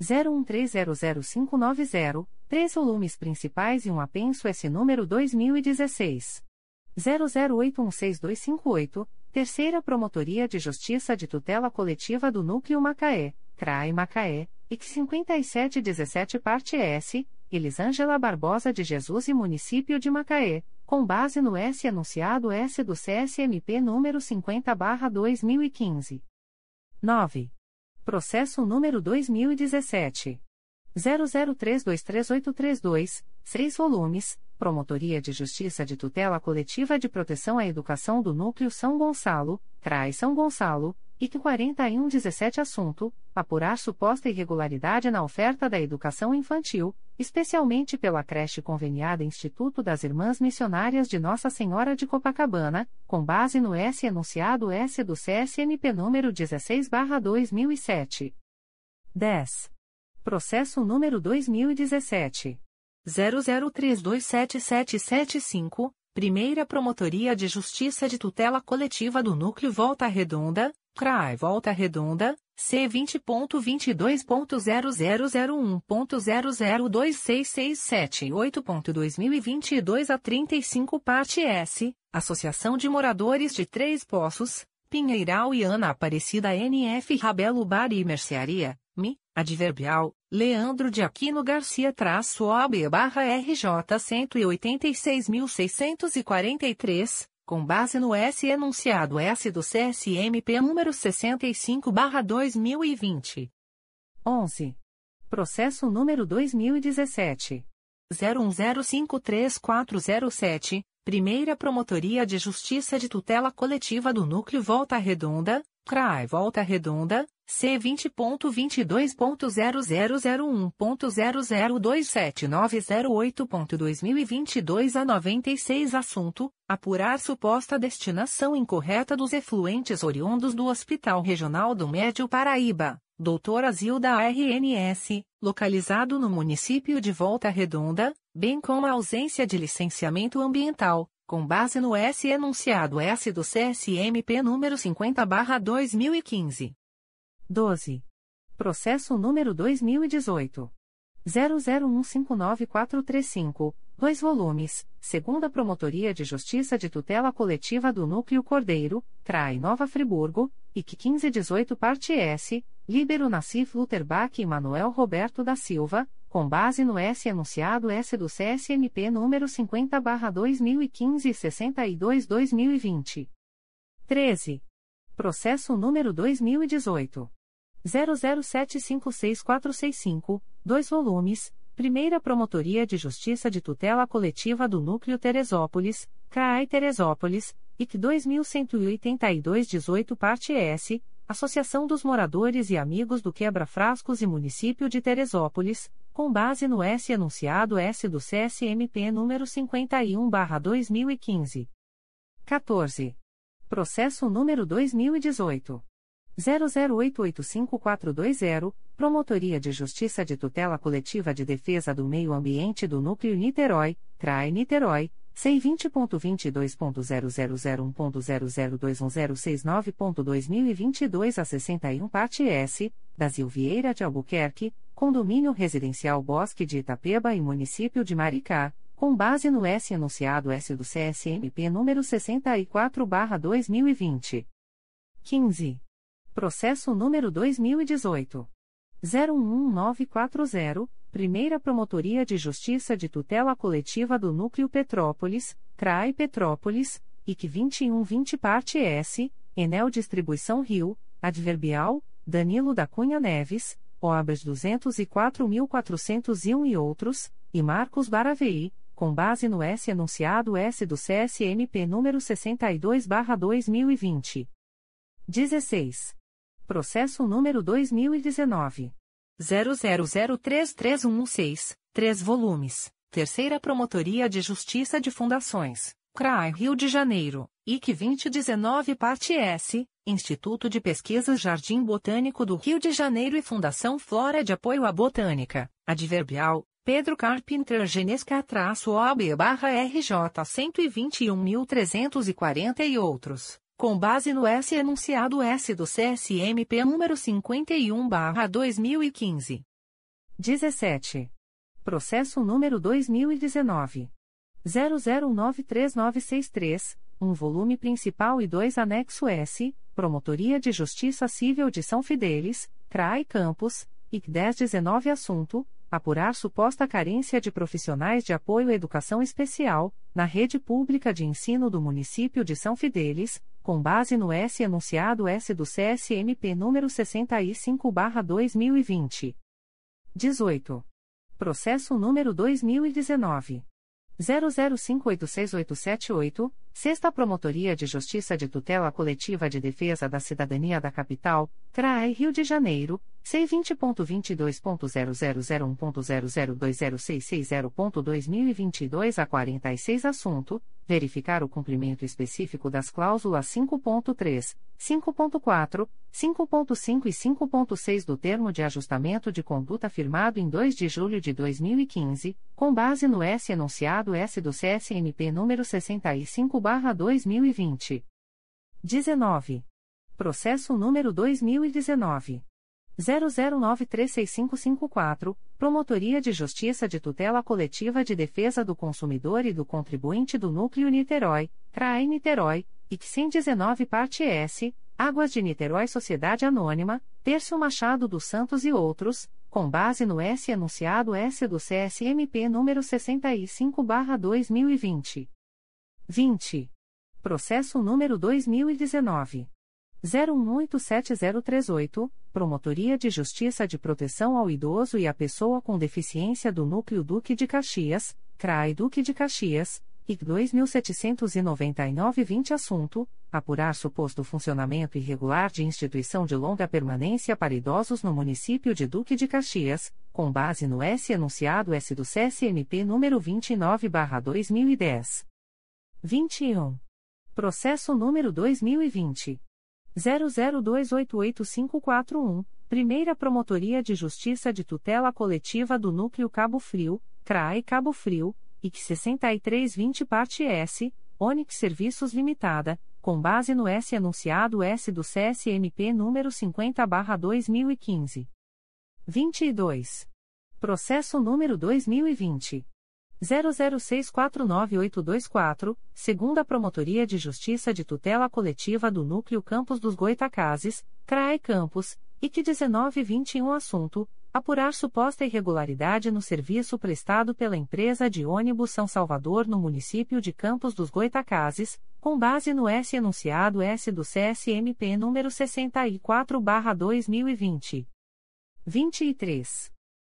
01300590, três volumes principais e um apenso S número 2016. 00816258, Terceira Promotoria de Justiça de Tutela Coletiva do Núcleo Macaé, CRAI Macaé, IC 5717 Parte S, Elisângela Barbosa de Jesus e Município de Macaé, com base no S anunciado S do CSMP número 50/2015. 9. Processo número 2017 00323832, 6 volumes, Promotoria de Justiça de Tutela Coletiva de Proteção à Educação do Núcleo São Gonçalo, CRAI São Gonçalo, IC 4117 Assunto: Apurar suposta irregularidade na oferta da educação infantil, especialmente pela creche conveniada Instituto das Irmãs Missionárias de Nossa Senhora de Copacabana, com base no S enunciado S do CSMP número 16/2007. 10. Processo número 2017 00327775, Primeira Promotoria de Justiça de Tutela Coletiva do Núcleo Volta Redonda, CRAI Volta Redonda, C20.22.0001.0026678.2022 a 35 Parte S, Associação de Moradores de Três Poços, Pinheiral e Ana Aparecida NF Rabelo Bar e Mercearia, Mi, Adverbial, Leandro de Aquino Garcia traço OB barra RJ 186.643, com base no S enunciado S do CSMP número 65 barra 2020. 11. Processo número 2017. 01053407, Primeira Promotoria de Justiça de Tutela Coletiva do Núcleo Volta Redonda, CRAI Volta Redonda, C20.22.0001.0027908.2022 a 96 Assunto: Apurar suposta destinação incorreta dos efluentes oriundos do Hospital Regional do Médio Paraíba, Doutora Zilda RNS, localizado no município de Volta Redonda, bem como a ausência de licenciamento ambiental, com base no S. Enunciado S. do CSMP número 50-2015. 12. Processo número 2018. 00159435, 2 volumes, segunda Promotoria de Justiça de Tutela Coletiva do Núcleo Cordeiro, CRAI Nova Friburgo, IC 1518 Parte S, Líbero Nassif Luterbach e Manuel Roberto da Silva, com base no S enunciado S do CSMP número 50/2015 e 62/2020. 13. Processo número 2018 00756465, 2 volumes, Primeira Promotoria de Justiça de Tutela Coletiva do Núcleo Teresópolis, CRAI Teresópolis, IC 2182-18 Parte S, Associação dos Moradores e Amigos do Quebra-Frascos e Município de Teresópolis, com base no S enunciado S do CSMP número 51/2015. 14. Processo número 2018 00885420, Promotoria de Justiça de Tutela Coletiva de Defesa do Meio Ambiente do Núcleo Niterói, CRAE Niterói, C20.22.0001.0021069.2022 a 61 parte S, da Zilvieira de Albuquerque, Condomínio Residencial Bosque de Itapeba e Município de Maricá, com base no S enunciado S do CSMP número 64/2020. 15. Processo número 2018. 011940, Primeira Promotoria de Justiça de Tutela Coletiva do Núcleo Petrópolis, CRAI Petrópolis, IC 2120 Parte S, Enel Distribuição Rio, Adverbial, Danilo da Cunha Neves, Obras 204.401 e outros, e Marcos Baravei, com base no S enunciado S do CSMP número 62/2020. 16. Processo número 2019. 00033116, 3 volumes. Terceira Promotoria de Justiça de Fundações, CRAI Rio de Janeiro, IC 2019 Parte S, Instituto de Pesquisas Jardim Botânico do Rio de Janeiro e Fundação Flora de Apoio à Botânica, Adverbial, Pedro Carpenter Genesca-OB-RJ 121.340 e outros com base no S enunciado S do CSMP número 51/2015. 17. Processo número 2019 00939963, um volume principal e dois anexo S, Promotoria de Justiça Civil de São Fidélis, CRAI Campos, IC 1019 assunto apurar suposta carência de profissionais de apoio à educação especial, na rede pública de ensino do município de São Fidélis, com base no S enunciado S do CSMP número 65/2020. 18. Processo número 2019 00586878, Sexta Promotoria de Justiça de Tutela Coletiva de Defesa da Cidadania da Capital, CRAE Rio de Janeiro, C20.22.0001.0020660.2022 a 46 Assunto: Verificar o cumprimento específico das cláusulas 5.3, 5.4, 5.5 e 5.6 do Termo de Ajustamento de Conduta firmado em 2 de julho de 2015, com base no S enunciado S do CSNP número 65/2020. 19. Processo número 2019 00936554, Promotoria de Justiça de Tutela Coletiva de Defesa do Consumidor e do Contribuinte do Núcleo Niterói, CRAE Niterói, IC 119 Parte S, Águas de Niterói Sociedade Anônima, Tércio Machado dos Santos e outros, com base no S enunciado S do CSMP número 65/2020. 20. Processo número 2019 018738, Promotoria de Justiça de Proteção ao Idoso e à Pessoa com Deficiência do Núcleo Duque de Caxias, CRAI Duque de Caxias, IC 2799-20 Assunto: Apurar suposto funcionamento irregular de instituição de longa permanência para idosos no município de Duque de Caxias, com base no S. Enunciado S. do CSMP número 29-2010. 21. Processo número 2020. 00288541, Primeira Promotoria de Justiça de Tutela Coletiva do Núcleo Cabo Frio, CRAE Cabo Frio, IC 6320 Parte S, Onix Serviços Limitada, com base no S anunciado S do CSMP número 50/2015. 22. Processo número 2020 00649824, segunda Promotoria de Justiça de Tutela Coletiva do Núcleo Campos dos Goitacazes, CRAE Campos, IC 1921 Assunto: apurar suposta irregularidade no serviço prestado pela empresa de ônibus São Salvador no município de Campos dos Goitacazes, com base no S enunciado S do CSMP número 64/2020. 23.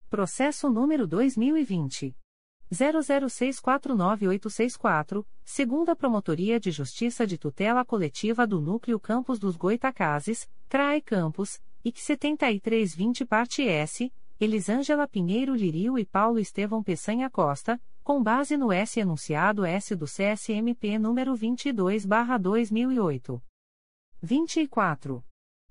Processo número 2020 00649864, segunda Promotoria de Justiça de Tutela Coletiva do Núcleo Campos dos Goitacazes, CRAE Campos IC 7320 Parte S, Elisângela Pinheiro Lirio e Paulo Estevão Peçanha Costa, com base no S enunciado S do CSMP número 22/2008. 24.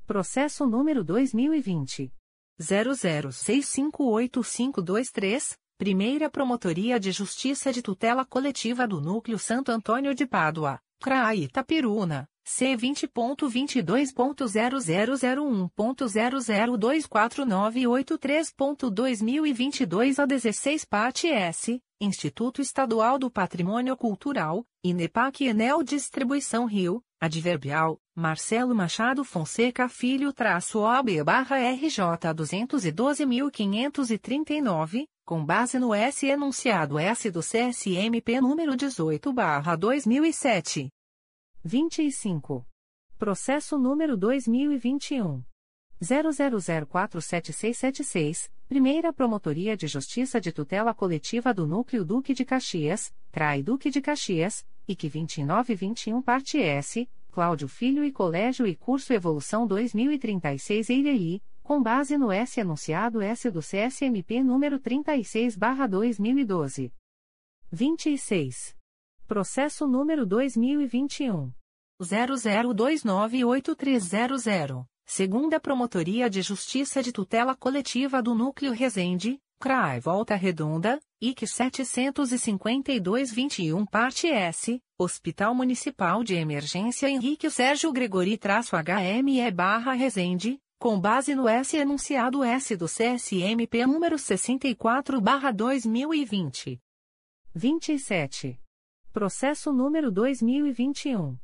Processo número 2020 00658523, Primeira Promotoria de Justiça de Tutela Coletiva do Núcleo Santo Antônio de Pádua, CRAI Itapiruna, C20.22.0001.0024983.2022 a 16 Pate S, Instituto Estadual do Patrimônio Cultural, INEPAC Enel Distribuição Rio, Adverbial, Marcelo Machado Fonseca Filho traço OB barra RJ 212.539, com base no S enunciado S do CSMP número dezoito barra dois mil e sete 25. Processo número 2021. 00047676, Primeira Promotoria de Justiça de Tutela Coletiva do Núcleo Duque de Caxias, CRAI Duque de Caxias, IC 2921 Parte S, Cláudio Filho e Colégio e Curso Evolução 2036 EIREI, com base no S anunciado S do CSMP número 36/2012. 26. Processo número 2021. 00298300. Segunda Promotoria de Justiça de Tutela Coletiva do Núcleo Resende, CRAI Volta Redonda, IC 752-21 Parte S, Hospital Municipal de Emergência Henrique Sérgio Gregori-HME barra Resende, com base no S enunciado S do CSMP número 64 barra 2020. 27. Processo número 2021.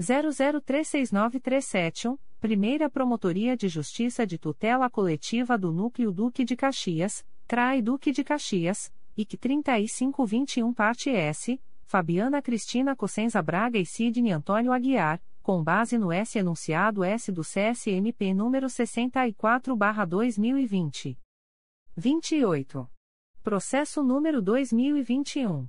00369371, Primeira Promotoria de Justiça de Tutela Coletiva do Núcleo Duque de Caxias, CRAI Duque de Caxias, IC 3521 Parte S, Fabiana Cristina Cossenza Braga e Sidney Antônio Aguiar, com base no S enunciado S do CSMP número 64/2020. 28. Processo número 2021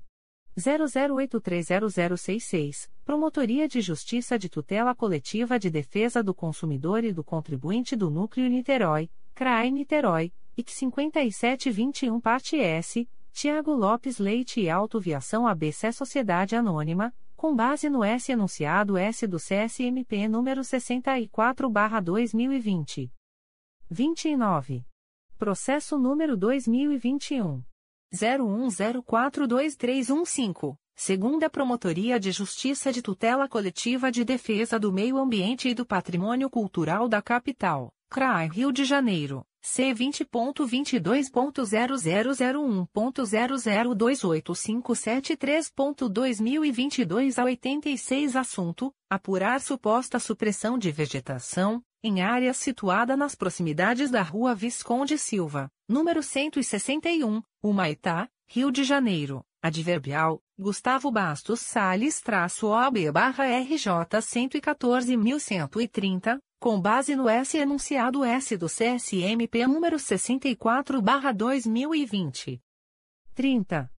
00830066, Promotoria de Justiça de Tutela Coletiva de Defesa do Consumidor e do Contribuinte do Núcleo Niterói, CRAE Niterói, IC 5721 Parte S, Tiago Lopes Leite e Autoviação ABC Sociedade Anônima, com base no S enunciado S do CSMP número 64/2020. 29. Processo número 2021 01042315, segunda Promotoria de Justiça de Tutela Coletiva de Defesa do Meio Ambiente e do Patrimônio Cultural da Capital, CRAI Rio de Janeiro, C vinte ponto vinte dois ponto zero zero zero um ponto zero zero dois oito cinco sete três ponto dois mil e vinte e dois a oitenta e seis assunto apurar suposta supressão de vegetação em área situada nas proximidades da Rua Visconde Silva, número cento e sessenta e um, Humaitá, Rio de Janeiro. Adverbial, Gustavo Bastos Salles traço OB barra RJ 114.130, com base no S enunciado S do CSMP número 64 barra 2020. 30.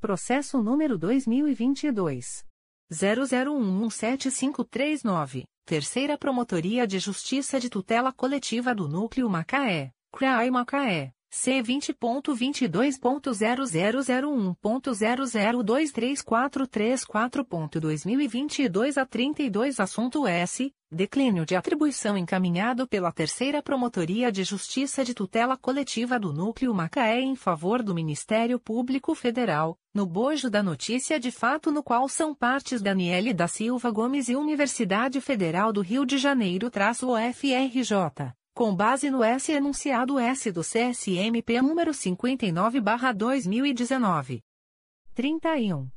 Processo número 2022. 00117539, Terceira Promotoria de Justiça de Tutela Coletiva do Núcleo Macaé, CRAI Macaé. C vinte ponto vinte dois ponto zero zero zero um ponto zero zero dois três quatro três quatro ponto dois mil e vinte e dois a trinta e dois assunto S declínio de atribuição encaminhado pela terceira promotoria de justiça de tutela coletiva do núcleo Macaé em favor do Ministério Público Federal no bojo da notícia de fato no qual são partes Daniele da Silva Gomes e Universidade Federal do Rio de Janeiro traço UFRJ com base no S enunciado S do CSMP número 59/2019. 31.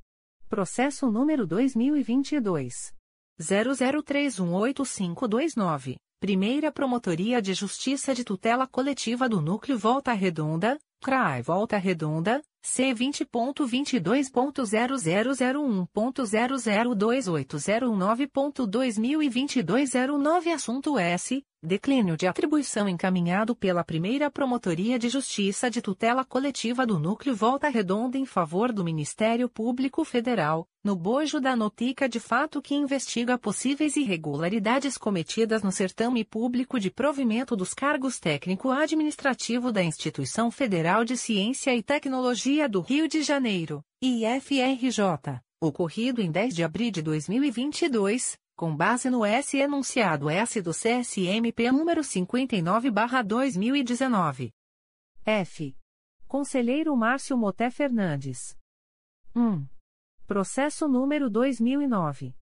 Processo número 2022 00318529. Primeira Promotoria de Justiça de Tutela Coletiva do Núcleo Volta Redonda, CRAI Volta Redonda, C vinte ponto vinte dois ponto zero zero zero um ponto zero zero dois oito zero nove ponto dois mil e vinte dois zero nove assunto S. Declínio de atribuição encaminhado pela primeira promotoria de justiça de tutela coletiva do núcleo Volta Redonda em favor do Ministério Público Federal no bojo da notica de fato que investiga possíveis irregularidades cometidas no certame público de provimento dos cargos técnico administrativo da Instituição Federal de Ciência e Tecnologia Dia do Rio de Janeiro, IFRJ, ocorrido em 10 de abril de 2022, com base no S enunciado S do CSMP número 59/2019. F. Conselheiro Márcio Moté Fernandes. 1. Processo número 2009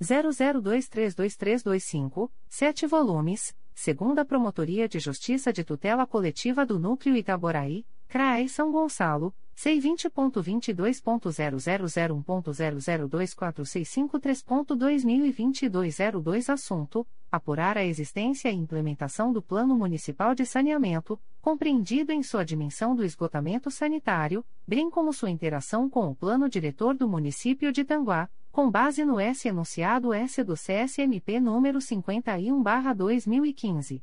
00232325, 7 volumes, segunda Promotoria de Justiça de Tutela Coletiva do Núcleo Itaboraí, CRAE São Gonçalo, C20.22.0001.0024653.2022 02 Assunto: Apurar a existência e implementação do Plano Municipal de Saneamento, compreendido em sua dimensão do esgotamento sanitário, bem como sua interação com o Plano Diretor do Município de Tanguá, com base no S enunciado S do CSMP número 51/2015.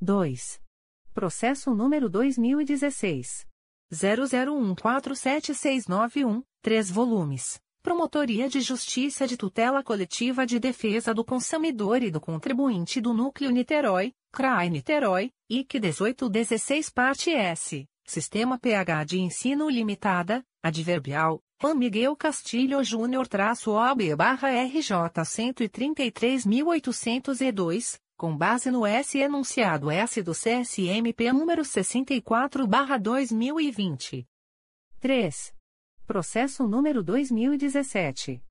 2. Processo número 2016 00147691, 3 volumes. Promotoria de Justiça de Tutela Coletiva de Defesa do Consumidor e do Contribuinte do Núcleo Niterói, CRAI Niterói, IC 1816 Parte S, Sistema PH de Ensino Limitada, Adverbial, Juan Miguel Castilho Júnior traço OB barra RJ 133.802, com base no S enunciado S do CSMP número 64/2020. 3. Processo número 2017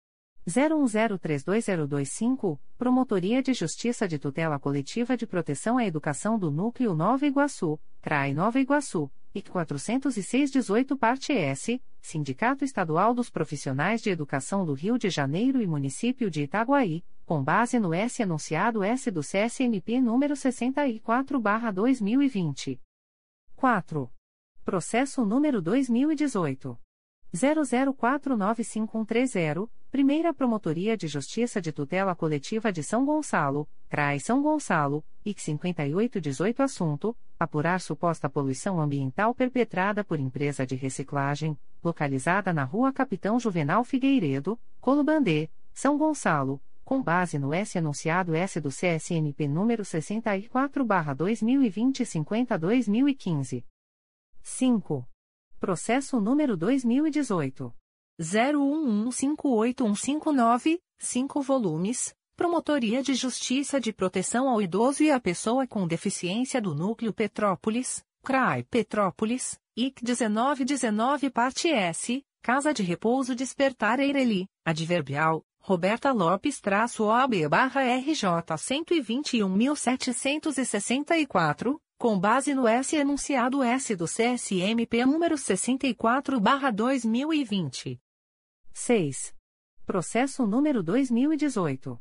01032025, Promotoria de Justiça de Tutela Coletiva de Proteção à Educação do Núcleo Nova Iguaçu, CRAI Nova Iguaçu, IC 40618 Parte S, Sindicato Estadual dos Profissionais de Educação do Rio de Janeiro e Município de Itaguaí, com base no S enunciado S do CSMP número 64/2020. 4. Processo número 2018 00495130, Primeira Promotoria de Justiça de Tutela Coletiva de São Gonçalo, CRAI São Gonçalo, IC 5818 Assunto: Apurar suposta poluição ambiental perpetrada por empresa de reciclagem, localizada na Rua Capitão Juvenal Figueiredo, Colubandê, São Gonçalo, com base no S enunciado S do CSNP número 64/2020 50/2015. 5. Processo número 2018 01158159, 5 volumes. Promotoria de Justiça de Proteção ao Idoso e à Pessoa com Deficiência do Núcleo Petrópolis, CRAI Petrópolis, IC 1919 Parte S, Casa de Repouso Despertar Eireli, Adverbial, Roberta Lopes traço OAB barra RJ 121.764, com base no S enunciado S do CSMP número 64 barra 2020. 6. Processo número 2018.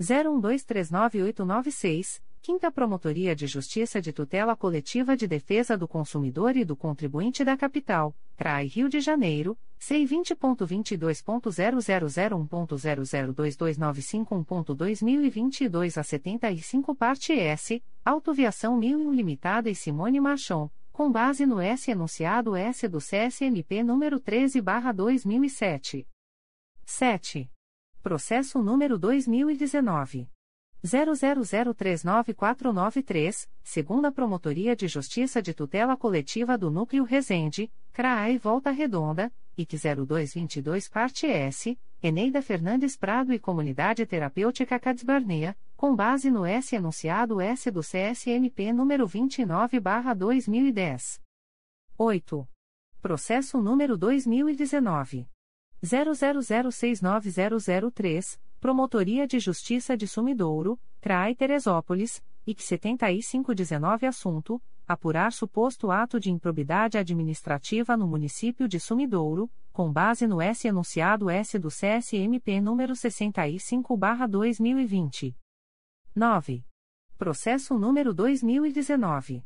01239896, Quinta Promotoria de Justiça de Tutela Coletiva de Defesa do Consumidor e do Contribuinte da Capital, CRAI Rio de Janeiro, C20.22.0001.0022951.2022 a 75 Parte S, Autoviação 1001 Limitada e Simone Marchon, com base no S enunciado S do CSMP número 13/2007. 7. Processo número 2019 00039493, segunda Promotoria de Justiça de Tutela Coletiva do Núcleo Resende, CRAI Volta Redonda, IC 0222 Parte S, Eneida Fernandes Prado e Comunidade Terapêutica Cadsbarneia, com base no S enunciado S do CSMP número 29/2010. 8. Processo número 2019 00069003, Promotoria de Justiça de Sumidouro, CRAI Teresópolis, IC 7519 assunto: apurar suposto ato de improbidade administrativa no município de Sumidouro, com base no S enunciado S do CSMP número 65/2020. 9. Processo número 2019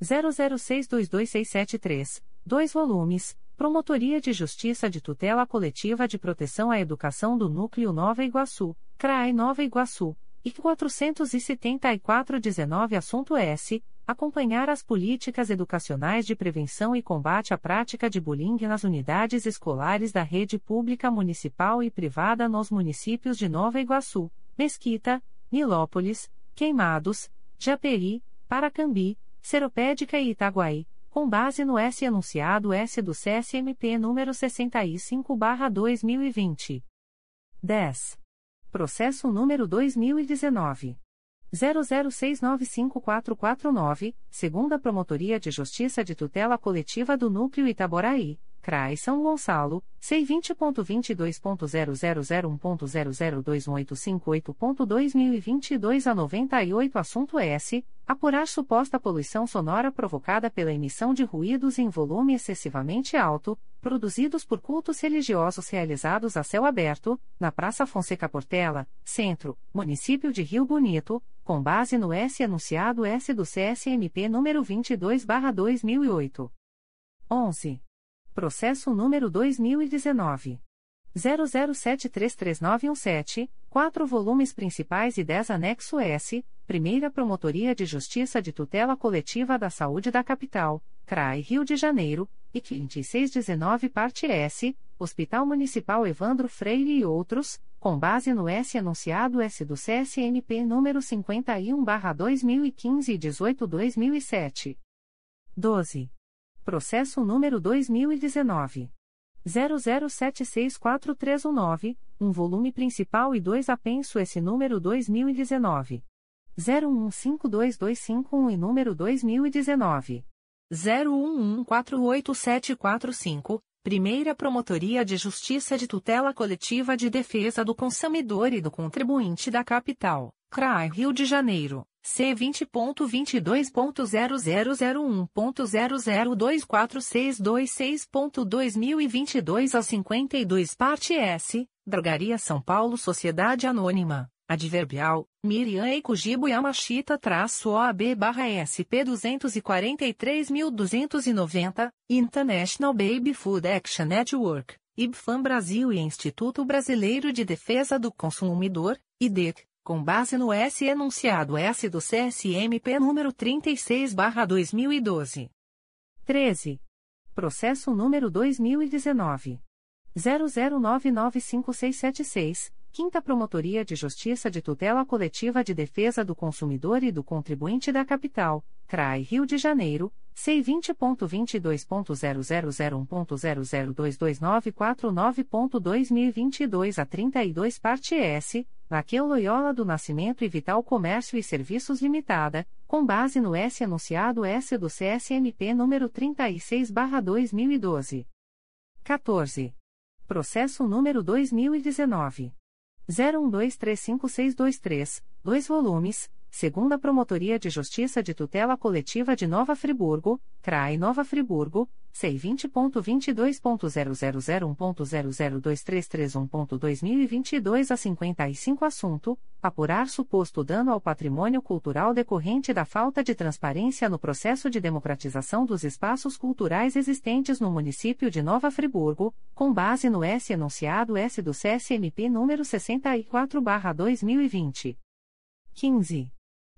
00622673, 2 volumes, Promotoria de Justiça de Tutela Coletiva de Proteção à Educação do Núcleo Nova Iguaçu, CRAE Nova Iguaçu, IC 47419 Assunto S. Acompanhar as políticas educacionais de prevenção e combate à prática de bullying nas unidades escolares da rede pública municipal e privada nos municípios de Nova Iguaçu, Mesquita, Nilópolis, Queimados, Japeri, Paracambi, Seropédica e Itaguaí, com base no S enunciado S do CSMP número 65/2020. 10. Processo número 2019 00695449, segunda Promotoria de Justiça de Tutela Coletiva do Núcleo Itaboraí, CRAI São Gonçalo, C20.22.0001.0021858.2022 a 98 Assunto S. Apurar suposta poluição sonora provocada pela emissão de ruídos em volume excessivamente alto, produzidos por cultos religiosos realizados a céu aberto, na Praça Fonseca Portela, Centro, Município de Rio Bonito, com base no S enunciado S do CSMP número 22/2008. 11. Processo número 2019. 00733917, 4 volumes principais e 10 anexo S, Primeira Promotoria de Justiça de Tutela Coletiva da Saúde da Capital, CRAI Rio de Janeiro, e 2619 Parte S, Hospital Municipal Evandro Freire e outros, com base no S enunciado S do CSNP número 51/2015 e 18/2007. 12. Processo número 2019. 00764319, um volume principal e dois apenso esse número 2019. 01152251 e número 2019. 01148745, Primeira Promotoria de Justiça de Tutela Coletiva de Defesa do Consumidor e do Contribuinte da Capital, CRAI Rio de Janeiro. C vinte ponto vinte dois ponto zero zero zero um ponto zero zero dois quatro seis dois seis ponto dois mil e vinte e dois a cinquenta e dois parte S Drogaria São Paulo Sociedade Anônima. Adverbial Miriam Eikujibo Yamashita traço OAB barra SP duzentos quarenta três mil duzentos e noventa International Baby Food Action Network IBFAM Brasil e Instituto Brasileiro de Defesa do Consumidor IDEC com base no S enunciado S do CSMP número 36/2012. 13. Processo número 2019 00995676, Quinta Promotoria de Justiça de Tutela Coletiva de Defesa do Consumidor e do Contribuinte da Capital, CRAI Rio de Janeiro. C vinte ponto vinte dois ponto zero zero zero um ponto zero zero dois dois nove quatro nove ponto dois mil e vinte e dois a trinta e dois parte S Raquel Loyola do Nascimento e Vital Comércio e Serviços Limitada com base no S anunciado S do CSMP número trinta e seis barra dois mil e doze 14. processo número dois mil e dezenove zero um dois três cinco seis dois três dois volumes segunda Promotoria de Justiça de Tutela Coletiva de Nova Friburgo, CRAI Nova Friburgo, C20.22.0001.0023331.2022 a 55 Assunto: Apurar suposto dano ao patrimônio cultural decorrente da falta de transparência no processo de democratização dos espaços culturais existentes no município de Nova Friburgo, com base no S enunciado S do CSMP número 64/2020. 15.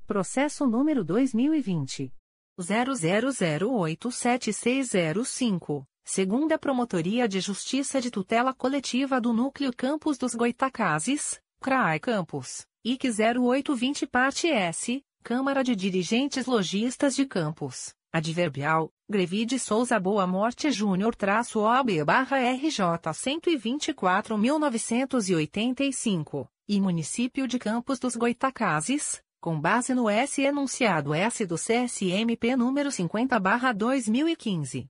Processo número 2020. 00087605, segunda Promotoria de Justiça de Tutela Coletiva do Núcleo Campos dos Goitacazes, CRAI Campos, IC 0820 Parte S, Câmara de Dirigentes Logistas de Campos, Adverbial, Grevide Souza Boa Morte Júnior traço OB barra RJ 124.985, e Município de Campos dos Goitacazes, com base no S enunciado S do CSMP número 50/2015.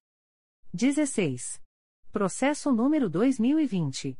16. Processo número 2020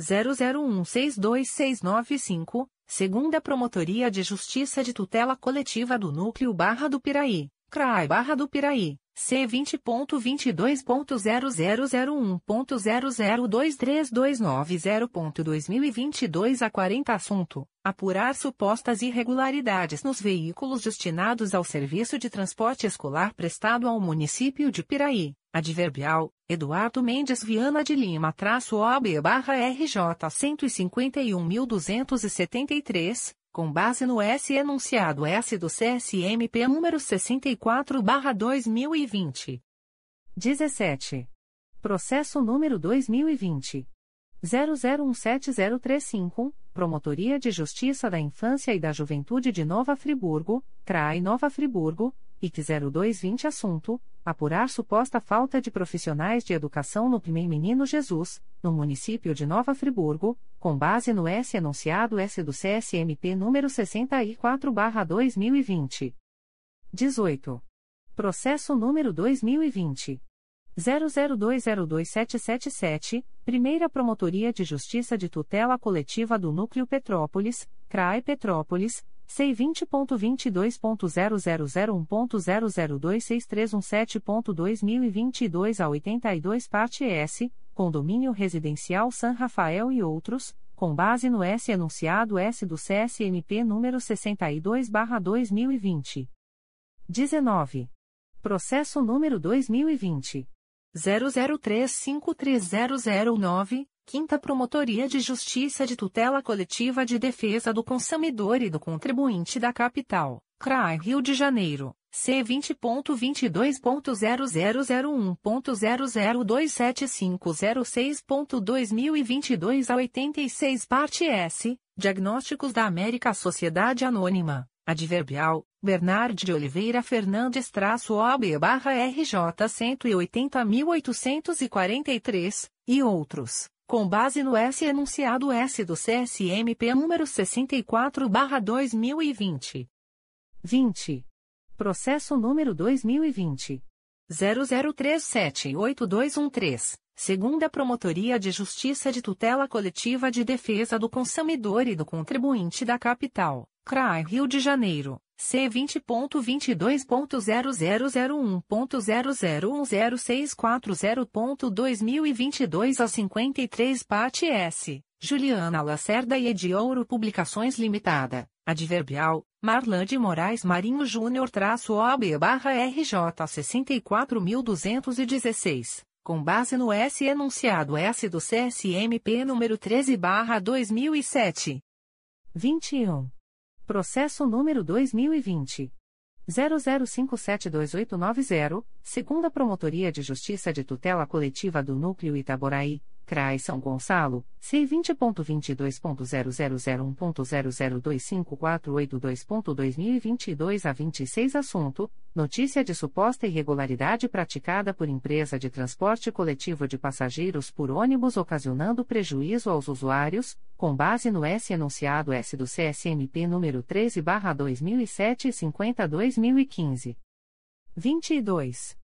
00162695, segunda Promotoria de Justiça de Tutela Coletiva do Núcleo Barra do Piraí, CRAI Barra do Piraí. C vinte ponto vinte dois ponto zero zero zero um ponto zero zero dois três dois nove zero ponto dois mil e vinte e dois a quarenta assunto. Apurar supostas irregularidades nos veículos destinados ao serviço de transporte escolar prestado ao município de Piraí. Adverbial Eduardo Mendes Viana de Lima traço OAB barra RJ 151.273 com base no S enunciado S do CSMP número 64/2020. 17. Processo número 2020 00170351, Promotoria de Justiça da Infância e da Juventude de Nova Friburgo, CRAI Nova Friburgo, IC 0220 assunto apurar suposta falta de profissionais de educação no Primeiro Menino Jesus, no município de Nova Friburgo, com base no S enunciado S do CSMP número 64/2020. 18. Processo número 2020 00202777, Primeira Promotoria de Justiça de Tutela Coletiva do Núcleo Petrópolis, CRAE Petrópolis C20.22.0001.0026317.2022 a 82, parte S, Condomínio Residencial San Rafael e outros, com base no S. Enunciado S. do CSMP número 62-2020. 19. Processo número 2020. 00353009 Quinta Promotoria de Justiça de Tutela Coletiva de Defesa do Consumidor e do Contribuinte da Capital, CRAI Rio de Janeiro, C vinte ponto vinte dois ponto zero zero zero um ponto zero zero dois sete cinco zero seis ponto dois mil e vinte e dois a oitenta e seis parte S Diagnósticos da América Sociedade Anônima Adverbial Bernard de Oliveira Fernandes traço OB barra RJ cento e oitenta mil oitocentos e quarenta e três e outros com base no S enunciado S do CSMP número 64/2020. 20. Processo número 2020 00378213, segunda Promotoria de Justiça de Tutela Coletiva de Defesa do Consumidor e do Contribuinte da Capital, CRAI Rio de Janeiro. C20.22.0001.0010640.2022 a 53 Pate S. Juliana Lacerda e Ediouro Publicações Limitada, Adverbial, Marlan de Moraes Marinho Júnior traço OB barra RJ 64216, com base no S enunciado S do CSMP número 13 barra 2007. 21. Processo número 2020. 00572890, segunda Promotoria de Justiça de Tutela Coletiva do Núcleo Itaboraí, CRAI São Gonçalo, C20.22.0001.0025482.2022 a 26 Assunto: Notícia de suposta irregularidade praticada por empresa de transporte coletivo de passageiros por ônibus ocasionando prejuízo aos usuários, com base no S enunciado S do CSMP número 13/2007 e 50/2015. 22.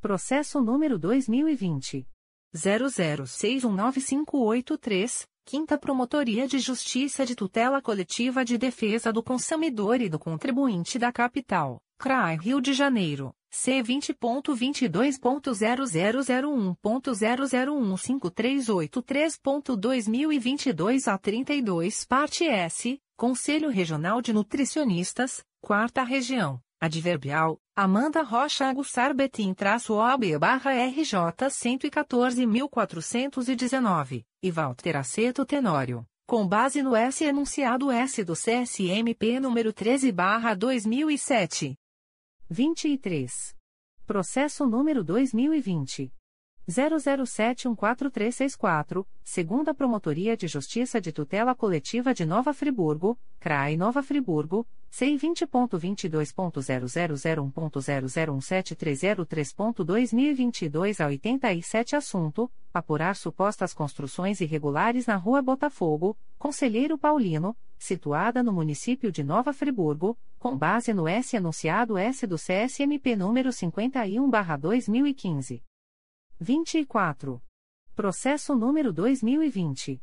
Processo número 2020 00619583, Quinta Promotoria de Justiça de Tutela Coletiva de Defesa do Consumidor e do Contribuinte da Capital, CRAI Rio de Janeiro, C20.22.0001.0015383.2022 a 32 Parte S, Conselho Regional de Nutricionistas, Quarta Região. Adverbial, Amanda Rocha Agussar Betim traço OB barra RJ 114.419, e Walter Aceto Tenório, com base no S enunciado S do CSMP número 13 barra 2007. 23. Processo número 2020. 00714364, segunda Promotoria de Justiça de Tutela Coletiva de Nova Friburgo, CRAI Nova Friburgo, C20.22.0001.0017303.2022 a 87 Assunto, apurar supostas construções irregulares na Rua Botafogo, Conselheiro Paulino, situada no município de Nova Friburgo, com base no S enunciado S do CSMP número 51/2015. 24. Processo número 2020.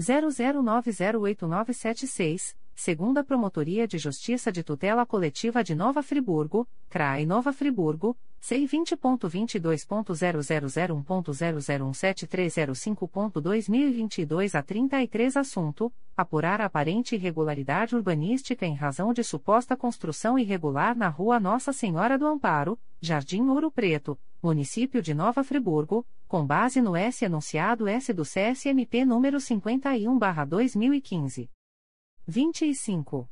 00908976, segunda Promotoria de Justiça de Tutela Coletiva de Nova Friburgo, CRAE Nova Friburgo, C20.22.0001.0017305.2022 a 33 Assunto: Apurar aparente irregularidade urbanística em razão de suposta construção irregular na Rua Nossa Senhora do Amparo, Jardim Ouro Preto, Município de Nova Friburgo, com base no S enunciado S do CSMP número 51/2015. 25.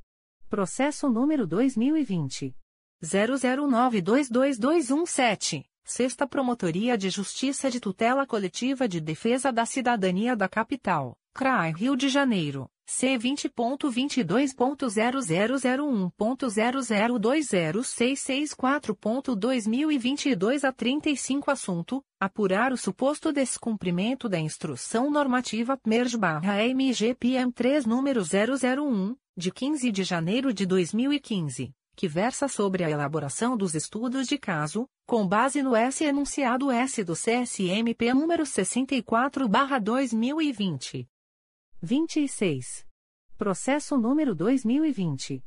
Processo número 2020 00922217. Sexta Promotoria de Justiça de Tutela Coletiva de Defesa da Cidadania da Capital, CRAI Rio de Janeiro. C20.22.0001.0020664.2022 a 35 Assunto: Apurar o suposto descumprimento da Instrução Normativa PMERJ-MGPM 3 número 001, de 15 de janeiro de 2015, que versa sobre a elaboração dos estudos de caso, com base no S enunciado S do CSMP número 64/2020. 26. Processo número 2020.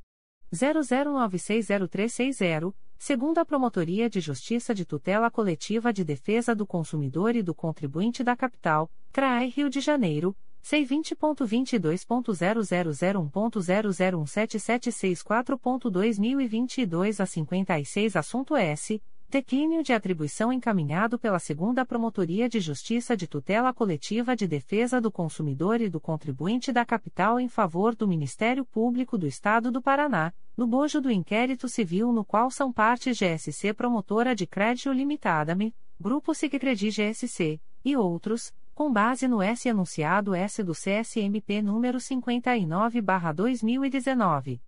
00960360, segunda Promotoria de Justiça de Tutela Coletiva de Defesa do Consumidor e do Contribuinte da Capital, CRAE Rio de Janeiro, C20.22.0001.0017764.2022 a 56 Assunto S. Declínio de atribuição encaminhado pela Segunda Promotoria de Justiça de Tutela Coletiva de Defesa do Consumidor e do Contribuinte da Capital em favor do Ministério Público do Estado do Paraná, no bojo do inquérito civil no qual são partes GSC Promotora de Crédito Limitada-me, Grupo Sicredi GSC, e outros, com base no S enunciado S do CSMP número 59/2019.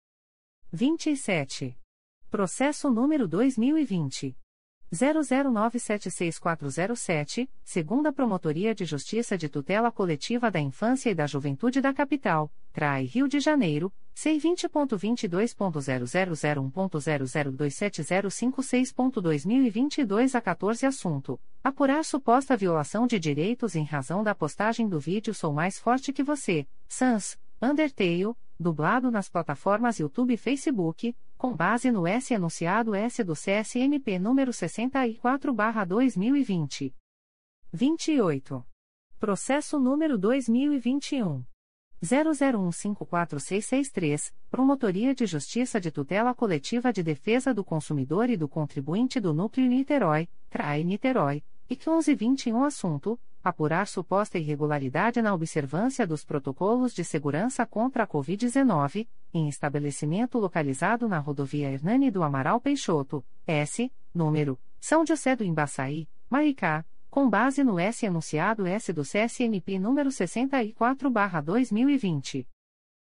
27. Processo número 2020 00976407, segunda Promotoria de Justiça de Tutela Coletiva da Infância e da Juventude da Capital, CRAI Rio de Janeiro, C20.22.0001.0027056.2022 a 14 Assunto: Apurar suposta violação de direitos em razão da postagem do vídeo Sou Mais Forte Que Você, Sans, Undertale, dublado nas plataformas YouTube e Facebook, com base no S enunciado S do CSMP número 64/2020. 28. Processo número 2021 00154663, Promotoria de Justiça de Tutela Coletiva de Defesa do Consumidor e do Contribuinte do Núcleo Niterói, CRAE Niterói, e 1121 Assunto: Apurar suposta irregularidade na observância dos protocolos de segurança contra a Covid-19, em estabelecimento localizado na rodovia Hernani do Amaral Peixoto, S, número, São José do Embaçaí, Maricá, com base no S enunciado S do CSMP número 64/2020.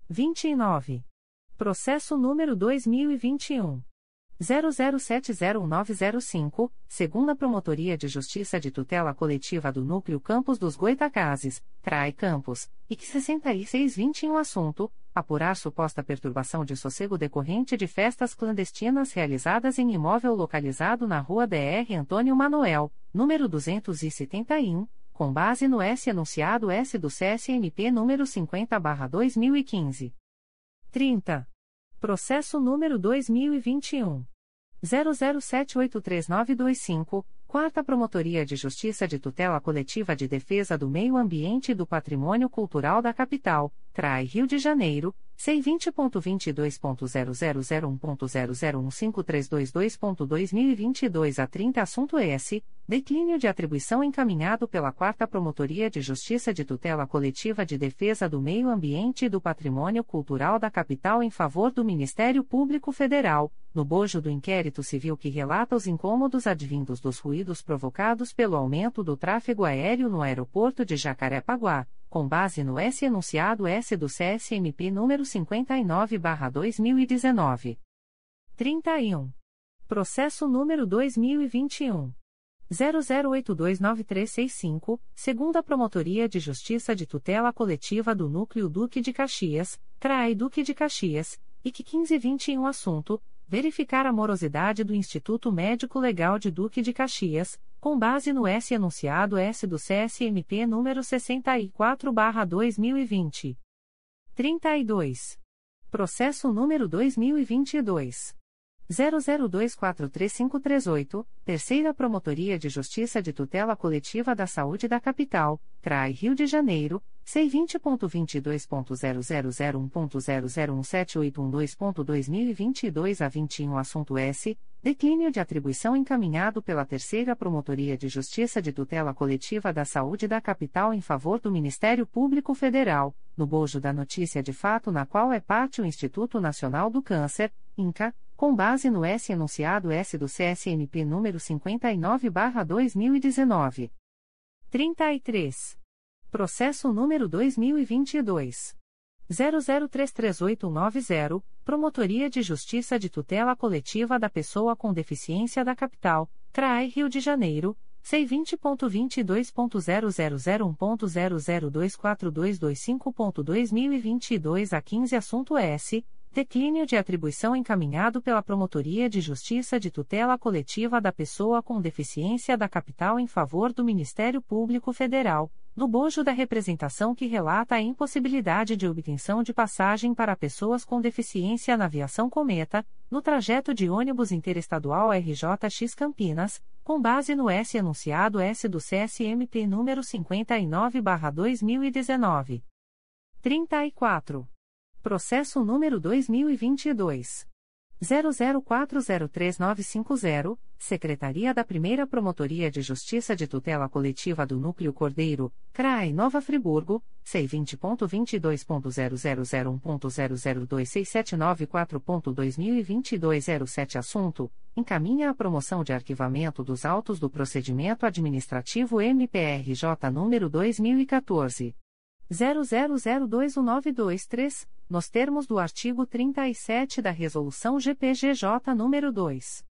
29. Processo número 2021 00701905, segunda Promotoria de Justiça de Tutela Coletiva do Núcleo Campos dos Goitacazes, CRAI Campos, que 6621 assunto: apurar suposta perturbação de sossego decorrente de festas clandestinas realizadas em imóvel localizado na Rua DR Antônio Manuel, número 271, com base no S enunciado S do CSMP número 50/2015. 30. Processo número 2021 00783925, Quarta Promotoria de Justiça de Tutela Coletiva de Defesa do Meio Ambiente e do Patrimônio Cultural da Capital, CRAI Rio de Janeiro, C20.22.0001.0015322.2022 a 30 Assunto S. Declínio de atribuição encaminhado pela 4 Promotoria de Justiça de Tutela Coletiva de Defesa do Meio Ambiente e do Patrimônio Cultural da Capital em favor do Ministério Público Federal, no bojo do inquérito civil que relata os incômodos advindos dos ruídos provocados pelo aumento do tráfego aéreo no aeroporto de Jacarepaguá com base no S enunciado S do CSMP número 59/2019. 31. Processo número 2021 00829365, segunda Promotoria de Justiça de Tutela Coletiva do Núcleo Duque de Caxias, CRAI Duque de Caxias, IC 1521 assunto verificar a morosidade do Instituto Médico Legal de Duque de Caxias, com base no S enunciado S do CSMP número 64/2020. 32. Processo número 2022 00243538, Terceira Promotoria de Justiça de Tutela Coletiva da Saúde da Capital, CRAI Rio de Janeiro, C20.22.0001.0017812.2022 a 21 Assunto S. Declínio de atribuição encaminhado pela Terceira Promotoria de Justiça de Tutela Coletiva da Saúde da Capital em favor do Ministério Público Federal, no bojo da notícia de fato na qual é parte o Instituto Nacional do Câncer, INCA, com base no S enunciado S do CSNP número 59/2019. 33. Processo número 2022 00338190, Promotoria de Justiça de Tutela Coletiva da Pessoa com Deficiência da Capital, CRAI Rio de Janeiro, C20.22.0001.0024225.2022 a 15 Assunto S. Declínio de atribuição encaminhado pela Promotoria de Justiça de Tutela Coletiva da Pessoa com Deficiência da Capital em favor do Ministério Público Federal, no bojo da representação que relata a impossibilidade de obtenção de passagem para pessoas com deficiência na aviação Cometa, no trajeto de ônibus interestadual RJX Campinas, com base no S enunciado S do CSMP número 59/2019. 34. Processo número 2022 00403950, Secretaria da Primeira Promotoria de Justiça de Tutela Coletiva do Núcleo Cordeiro, CRAE Nova Friburgo, C20.22.0001.0026794.2022 07 Assunto: Encaminha a promoção de arquivamento dos autos do procedimento administrativo MPRJ número 2014. 00021923, nos termos do artigo 37 da Resolução GPGJ nº 2.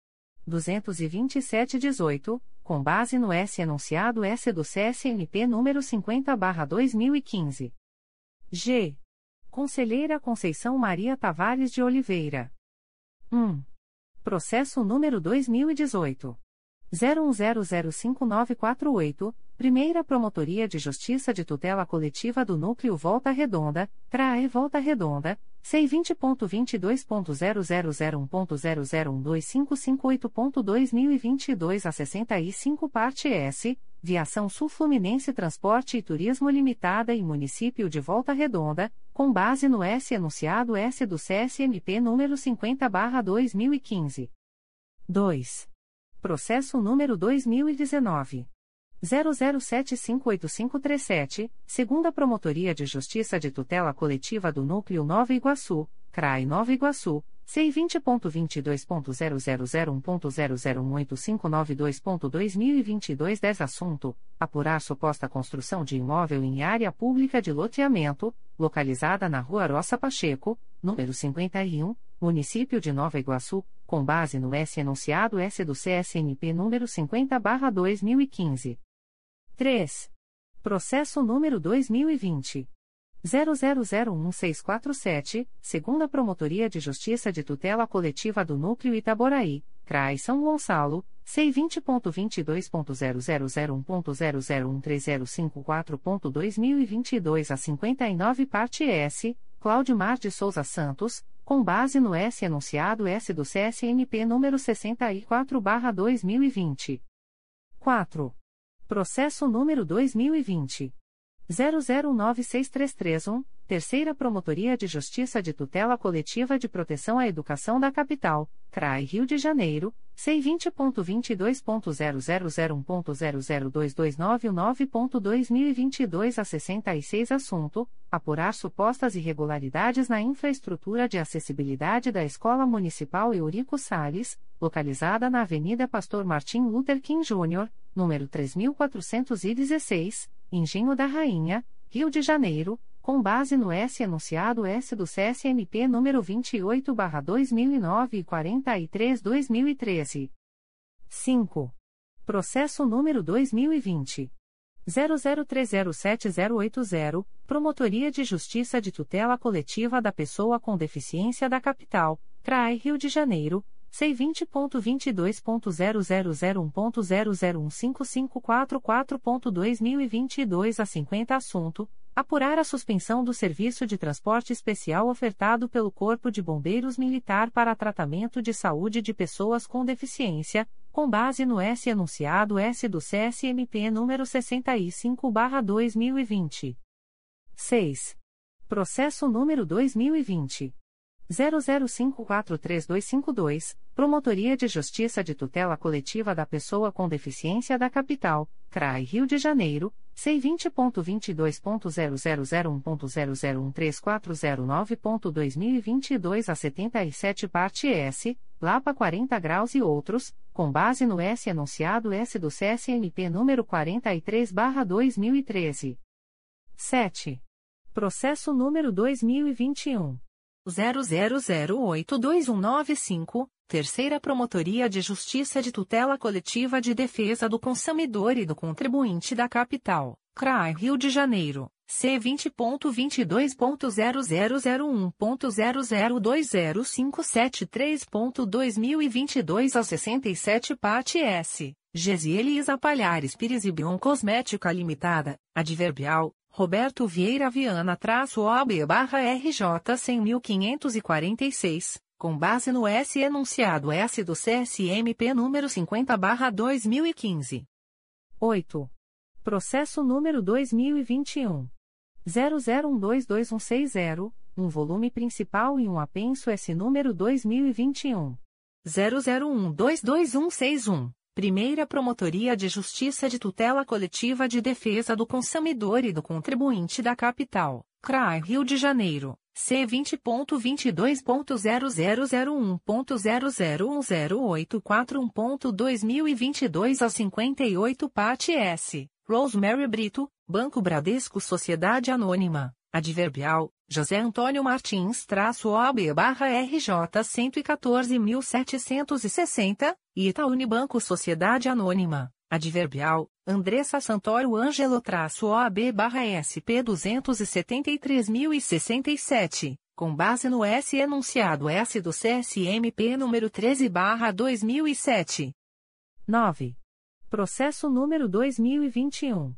227-18, com base no S enunciado S do CSNP número 50/2015. G. Conselheira Conceição Maria Tavares de Oliveira. 1. Processo número 2018 01005948 Primeira Promotoria de Justiça de Tutela Coletiva do Núcleo Volta Redonda, CRAE Volta Redonda, C20.22.0001.0012558.2022 a 65 Parte S, Viação Sul Fluminense Transporte e Turismo Limitada e Município de Volta Redonda, com base no S enunciado S do CSMP número 50-2015. 2. Processo número 2019. 00758537, segunda Promotoria de Justiça de Tutela Coletiva do Núcleo Nova Iguaçu, CRAI Nova Iguaçu, C20.22.0001.0018592.2022 10 Assunto: Apurar suposta construção de imóvel em área pública de loteamento, localizada na Rua Roça Pacheco, número 51, Município de Nova Iguaçu, com base no S enunciado S do CSNP número 50/2015. 3. Processo número 2020. 00011647, segunda Promotoria de Justiça de Tutela Coletiva do Núcleo Itaboraí, CRAI São Gonçalo, C20.22.0001.0013054.2022 a 59 parte S, Cláudio Mar de Souza Santos, com base no S enunciado S do CSNP número 64/2020. 4. Processo número 2020 00963331, Terceira Promotoria de Justiça de Tutela Coletiva de Proteção à Educação da Capital, CRAI Rio de Janeiro, C20.22.0001.0022919.2022 a 66 Assunto: Apurar supostas irregularidades na infraestrutura de acessibilidade da Escola Municipal Eurico Salles, localizada na Avenida Pastor Martim Luther King Jr., número 3416, Engenho da Rainha, Rio de Janeiro, com base no S enunciado S do CSMP número 28/2009 e 43/2013. 5. Processo número 2020 00307080, Promotoria de Justiça de Tutela Coletiva da Pessoa com Deficiência da Capital, CRAI Rio de Janeiro C20.22.0001.0015544.2022 a 50 assunto, apurar a suspensão do serviço de transporte especial ofertado pelo Corpo de Bombeiros Militar para tratamento de saúde de pessoas com deficiência, com base no S enunciado S do CSMP número 65/2020. 6. Processo número 2020 00543252, Promotoria de Justiça de Tutela Coletiva da Pessoa com Deficiência da Capital, CRAI Rio de Janeiro, C20.22.0001.0013409.2022 a 77 parte S, Lapa 40 graus e outros, com base no S enunciado S do CSMP número 43/2013. 7. Processo número 2021 00082195, Terceira Promotoria de Justiça de Tutela Coletiva de Defesa do Consumidor e do Contribuinte da Capital, CRAI Rio de Janeiro, C20.22.0001.0020573.2022 a 67 Parte S, Gesiele Palhares Pires e Bion Cosmética Limitada, Adverbial, Roberto Vieira Viana traço OB barra RJ 100.546, com base no S enunciado S do CSMP número 50 barra 2015. 8. Processo número 2021. 00122160, um volume principal e um apenso S número 2021. 00122161. Primeira Promotoria de Justiça de Tutela Coletiva de Defesa do Consumidor e do Contribuinte da Capital, CRAI Rio de Janeiro, C20.22.0001.0010841.2022 a 58 Parte S, Rosemary Brito, Banco Bradesco Sociedade Anônima, Adverbial, José Antônio Martins traço OAB barra RJ 114.760, Ita Unibanco Sociedade Anônima, Adverbial, Andressa Santoro Ângelo traço OAB barra SP 273.067, com base no S enunciado S do CSMP número 13 barra 2007. 9. Processo número 2021.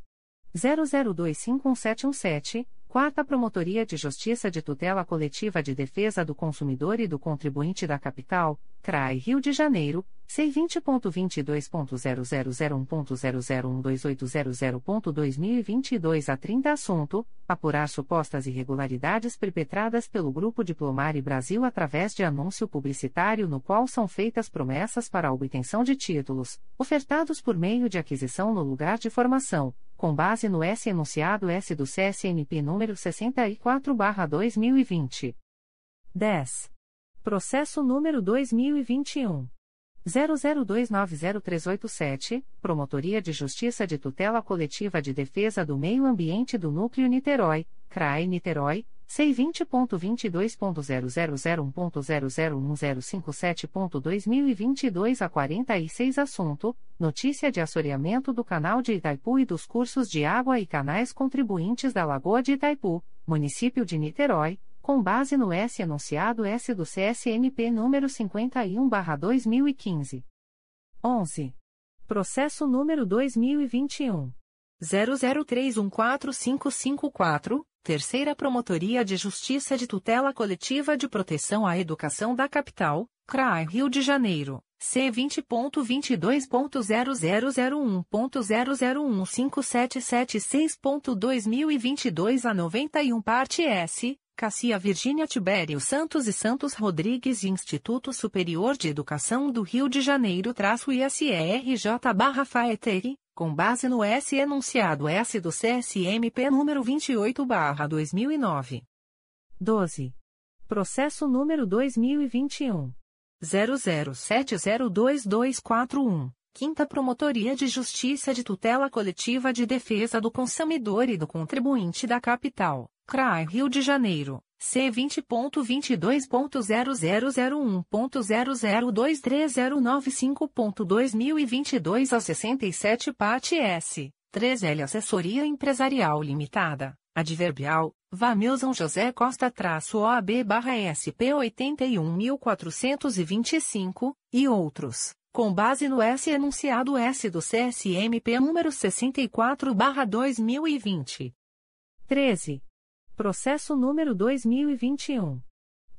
00251717 Quarta Promotoria de Justiça de Tutela Coletiva de Defesa do Consumidor e do Contribuinte da Capital, CRAI Rio de Janeiro, C20.22.0001.0012800.2022 a 30 Assunto: Apurar supostas irregularidades perpetradas pelo Grupo Diplomari Brasil através de anúncio publicitário no qual são feitas promessas para a obtenção de títulos, ofertados por meio de aquisição no lugar de formação com base no S enunciado S do CSNP número 64/2020. 10. Processo número 2021 00290387, Promotoria de Justiça de Tutela Coletiva de Defesa do Meio Ambiente do Núcleo Niterói, CRAE Niterói C20.22.0001.0011057.2022 a 46 Assunto: Notícia de assoreamento do canal de Itaipu e dos cursos de água e canais contribuintes da Lagoa de Itaipu, município de Niterói, com base no S enunciado S do CSMP número 51/2015. 11. Processo número 2021 00314554 Terceira Promotoria de Justiça de Tutela Coletiva de Proteção à Educação da Capital, CRAI Rio de Janeiro, C vinte ponto vinte dois ponto zero zero zero um ponto zero zero um cinco sete sete seis ponto dois mil e vinte e dois a noventa e um parte S Cassia Virgínia Tibério Santos e Santos Rodrigues Instituto Superior de Educação do Rio de Janeiro traço ISERJ barra com base no S enunciado S do CSMP número 28 barra 2009. 12. Processo número 2021. 00702241, Quinta Promotoria de Justiça de Tutela Coletiva de Defesa do Consumidor e do Contribuinte da Capital, CRAI Rio de Janeiro, C20.22.0001.0023095.2022 a 67 parte S, 3L Assessoria Empresarial Limitada, Adverbial, Vamilson José Costa traço OAB barra SP 81.425, e outros, com base no S enunciado S do CSMP número 64 barra 2020. 13. Processo número 2021.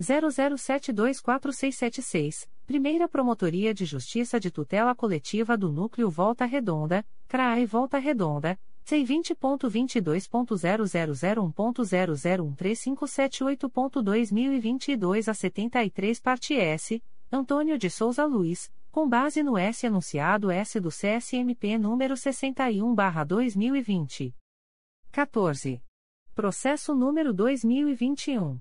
00724676, Primeira Promotoria de Justiça de Tutela Coletiva do Núcleo Volta Redonda, CRAE Volta Redonda, C20.22.0001.0013578.2022 a 73 parte S, Antônio de Souza Luiz, com base no S anunciado S do CSMP número 61/2020. 14. Processo número 2021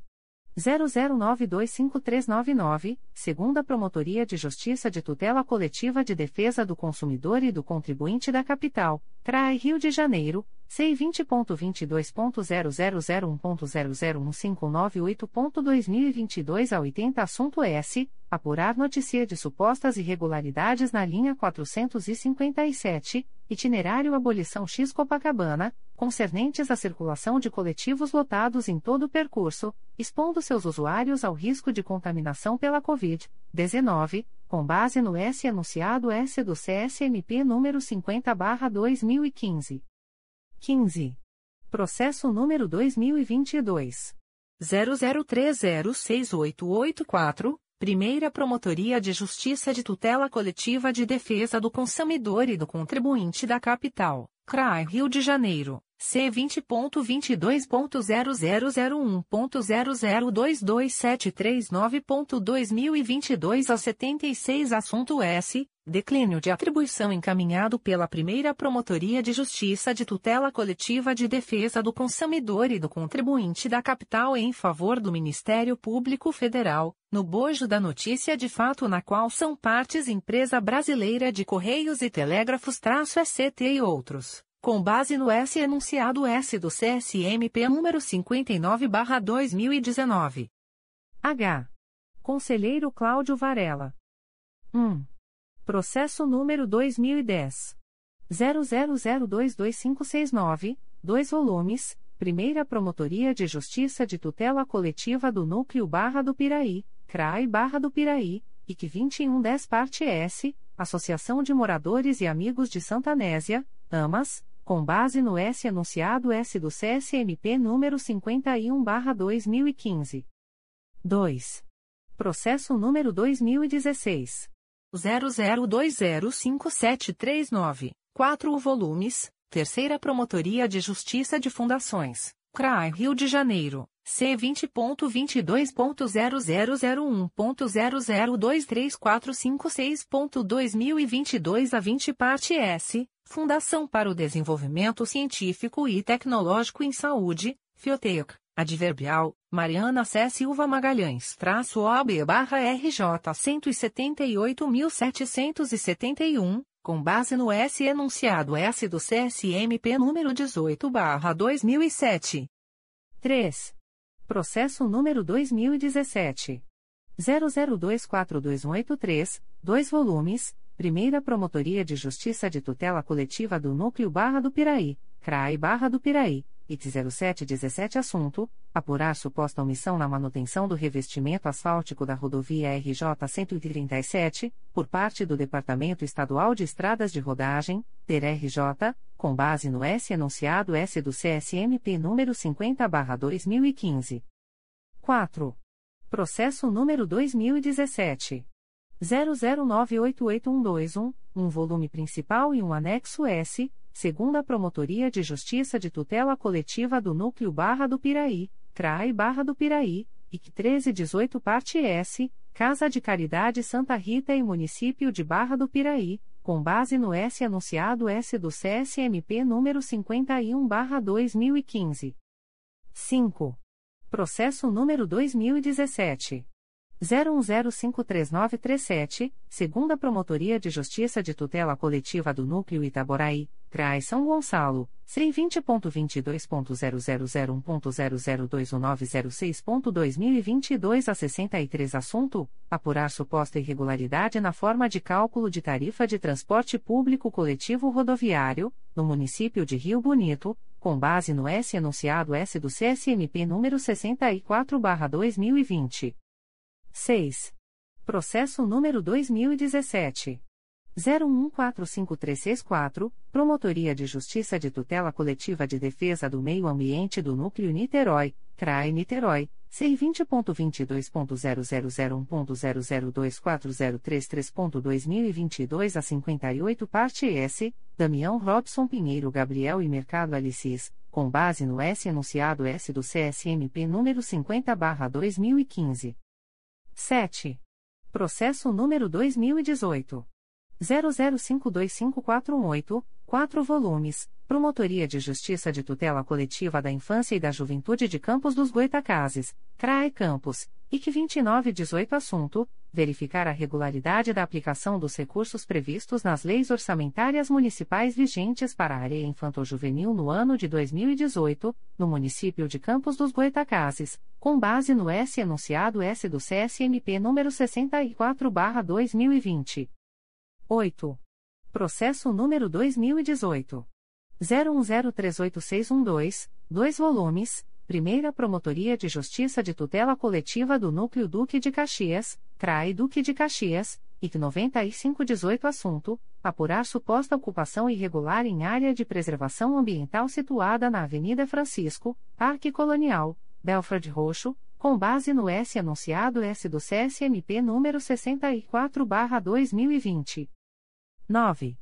00925399, segunda Promotoria de Justiça de Tutela Coletiva de Defesa do Consumidor e do Contribuinte da Capital, CRAI Rio de Janeiro, C20.22.0001.0015982.2022 a 80 Assunto S. Apurar notícia de supostas irregularidades na linha 457, itinerário Abolição X Copacabana, concernentes à circulação de coletivos lotados em todo o percurso, expondo seus usuários ao risco de contaminação pela Covid-19, com base no S anunciado S do CSMP número 50/2015. 15. Processo número 2022 00306884, Primeira Promotoria de Justiça de Tutela Coletiva de Defesa do Consumidor e do Contribuinte da Capital, CRAI Rio de Janeiro. C20.22.0001.0022739.2022 a 76 Assunto S. Declínio de atribuição encaminhado pela primeira Promotoria de Justiça de Tutela Coletiva de Defesa do Consumidor e do Contribuinte da Capital em favor do Ministério Público Federal, no bojo da notícia de fato na qual são partes Empresa Brasileira de Correios e Telégrafos-SCT e outros com base no S enunciado S do CSMP número 59/2019. H. Conselheiro Cláudio Varela. 1. Processo número 2010 00022569, 2 volumes. Primeira Promotoria de Justiça de Tutela Coletiva do Núcleo Barra do Piraí, CRAI Barra do Piraí, IC 2110 Parte S, Associação de Moradores e Amigos de Santanésia, AMAS, com base no S anunciado S do CSMP número 51/2015. 2. Processo número 2016 00205739, 4 volumes, Terceira Promotoria de Justiça de Fundações, CRAI Rio de Janeiro. C20.22.0001.0023456.2022 a 20 parte S, Fundação para o Desenvolvimento Científico e Tecnológico em Saúde, Fiotec, Adverbial, Mariana C. Silva Magalhães, traço OAB barra RJ 178.771, com base no S enunciado S do CSMP número 18 barra 2007. 3. Processo número 2017. 00242183, 2 volumes, Primeira Promotoria de Justiça de Tutela Coletiva do Núcleo Barra do Piraí, CRAI Barra do Piraí, IT 0717 Assunto: Apurar suposta omissão na manutenção do revestimento asfáltico da rodovia RJ 137, por parte do Departamento Estadual de Estradas de Rodagem, DERRJ, com base no S enunciado S do CSMP número 50/2015. 4. Processo número 2017 00988121, um volume principal e um anexo S, segunda Promotoria de Justiça de Tutela Coletiva do Núcleo Barra do Piraí, CRAI Barra do Piraí, IC 1318 Parte S, Casa de Caridade Santa Rita e Município de Barra do Piraí, com base no S anunciado S do CSMP número 51/2015. 5. Processo número 2017 01053937, segunda Promotoria de Justiça de Tutela Coletiva do Núcleo Itaboraí, CRAI São Gonçalo, C20.22.0001.0021906.2022 a 63 Assunto: Apurar suposta irregularidade na forma de cálculo de tarifa de transporte público coletivo rodoviário, no município de Rio Bonito, com base no S enunciado S do CSMP número 64/2020. 6. Processo número 2017. 01145364, Promotoria de Justiça de Tutela Coletiva de Defesa do Meio Ambiente do Núcleo Niterói, CRAE Niterói, C20.22.0001.0024033.2022 a 58 Parte S, Damião Robson Pinheiro Gabriel e Mercado Alicis, com base no S enunciado S do CSMP número 50-2015. 7. Processo número 2018. 00525418, 4 volumes, Promotoria de Justiça de Tutela Coletiva da Infância e da Juventude de Campos dos Goitacazes, CRAE Campos, IC 2918 Assunto: Verificar a regularidade da aplicação dos recursos previstos nas leis orçamentárias municipais vigentes para a área infanto-juvenil no ano de 2018, no município de Campos dos Goitacazes, com base no S enunciado S do CSMP número 64/2020. 8. Processo número 2018 01038612, 2 volumes. Primeira Promotoria de Justiça de Tutela Coletiva do Núcleo Duque de Caxias, CRAI Duque de Caxias, IC 9518 Assunto: Apurar suposta ocupação irregular em área de preservação ambiental situada na Avenida Francisco, Parque Colonial, Belford Roxo, com base no S anunciado S do CSMP número 64/2020. 9.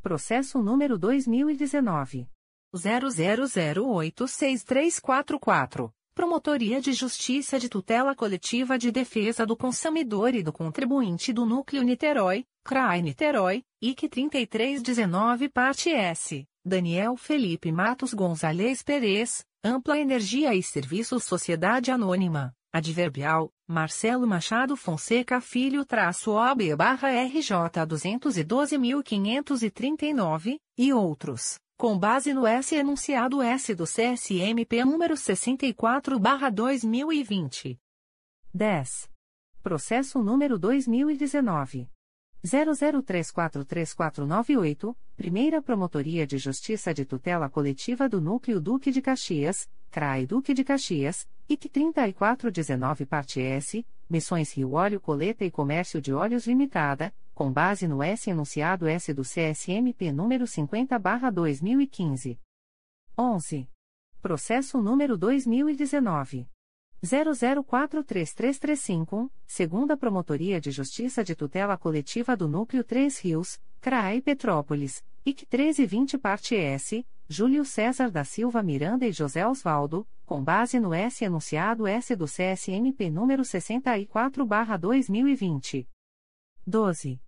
Processo número 2019 00086344. Promotoria de Justiça de Tutela Coletiva de Defesa do Consumidor e do Contribuinte do Núcleo Niterói, CRAI Niterói, IC 3319 Parte S. Daniel Felipe Matos Gonzalez Perez, Ampla Energia e Serviços Sociedade Anônima, Adverbial, Marcelo Machado Fonseca Filho traço OB barra RJ 212.539, e outros, com base no S enunciado S do CSMP número 64 barra 2020. 10. Processo número 2019. 00343498, Primeira Promotoria de Justiça de Tutela Coletiva do Núcleo Duque de Caxias, CRAI Duque de Caxias, IC 3419 Parte S, Missões Rio Óleo Coleta e Comércio de Óleos Limitada, com base no S enunciado S do CSMP número 50/2015. 11. Processo número 2019 00433351, segunda Promotoria de Justiça de Tutela Coletiva do Núcleo 3 Rios, CRAI Petrópolis, IC 1320 Parte S, Júlio César da Silva Miranda e José Osvaldo, com base no S enunciado S do CSMP número 64/2020. 12.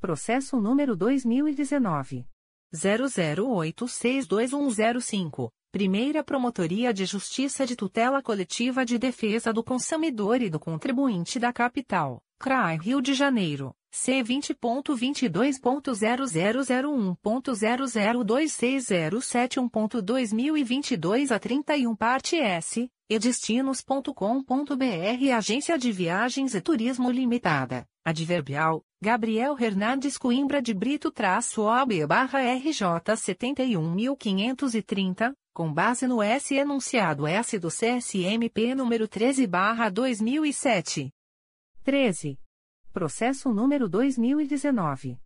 Processo número 2019 00862105. Primeira Promotoria de Justiça de Tutela Coletiva de Defesa do Consumidor e do Contribuinte da Capital, CRAI Rio de Janeiro, C20.22.0001.0026071.2022 a 31 Parte S, edestinos.com.br Agência de Viagens e Turismo Limitada, Adverbial, Gabriel Hernandes Coimbra de Brito traço OB barra RJ 71.530, com base no S enunciado S do CSMP número 13 barra 2007. 13. Processo número 2019.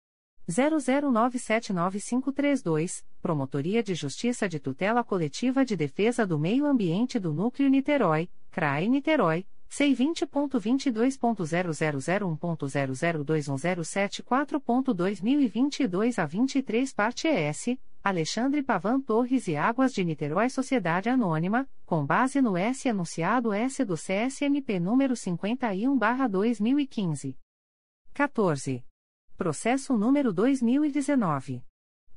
00979532, Promotoria de Justiça de Tutela Coletiva de Defesa do Meio Ambiente do Núcleo Niterói, CRAE Niterói, C20.22.0001.0021074.2022 a 23 parte S, Alexandre Pavan Torres e Águas de Niterói Sociedade Anônima, com base no S anunciado S do CSMP número 51/2015. 14. Processo número 2019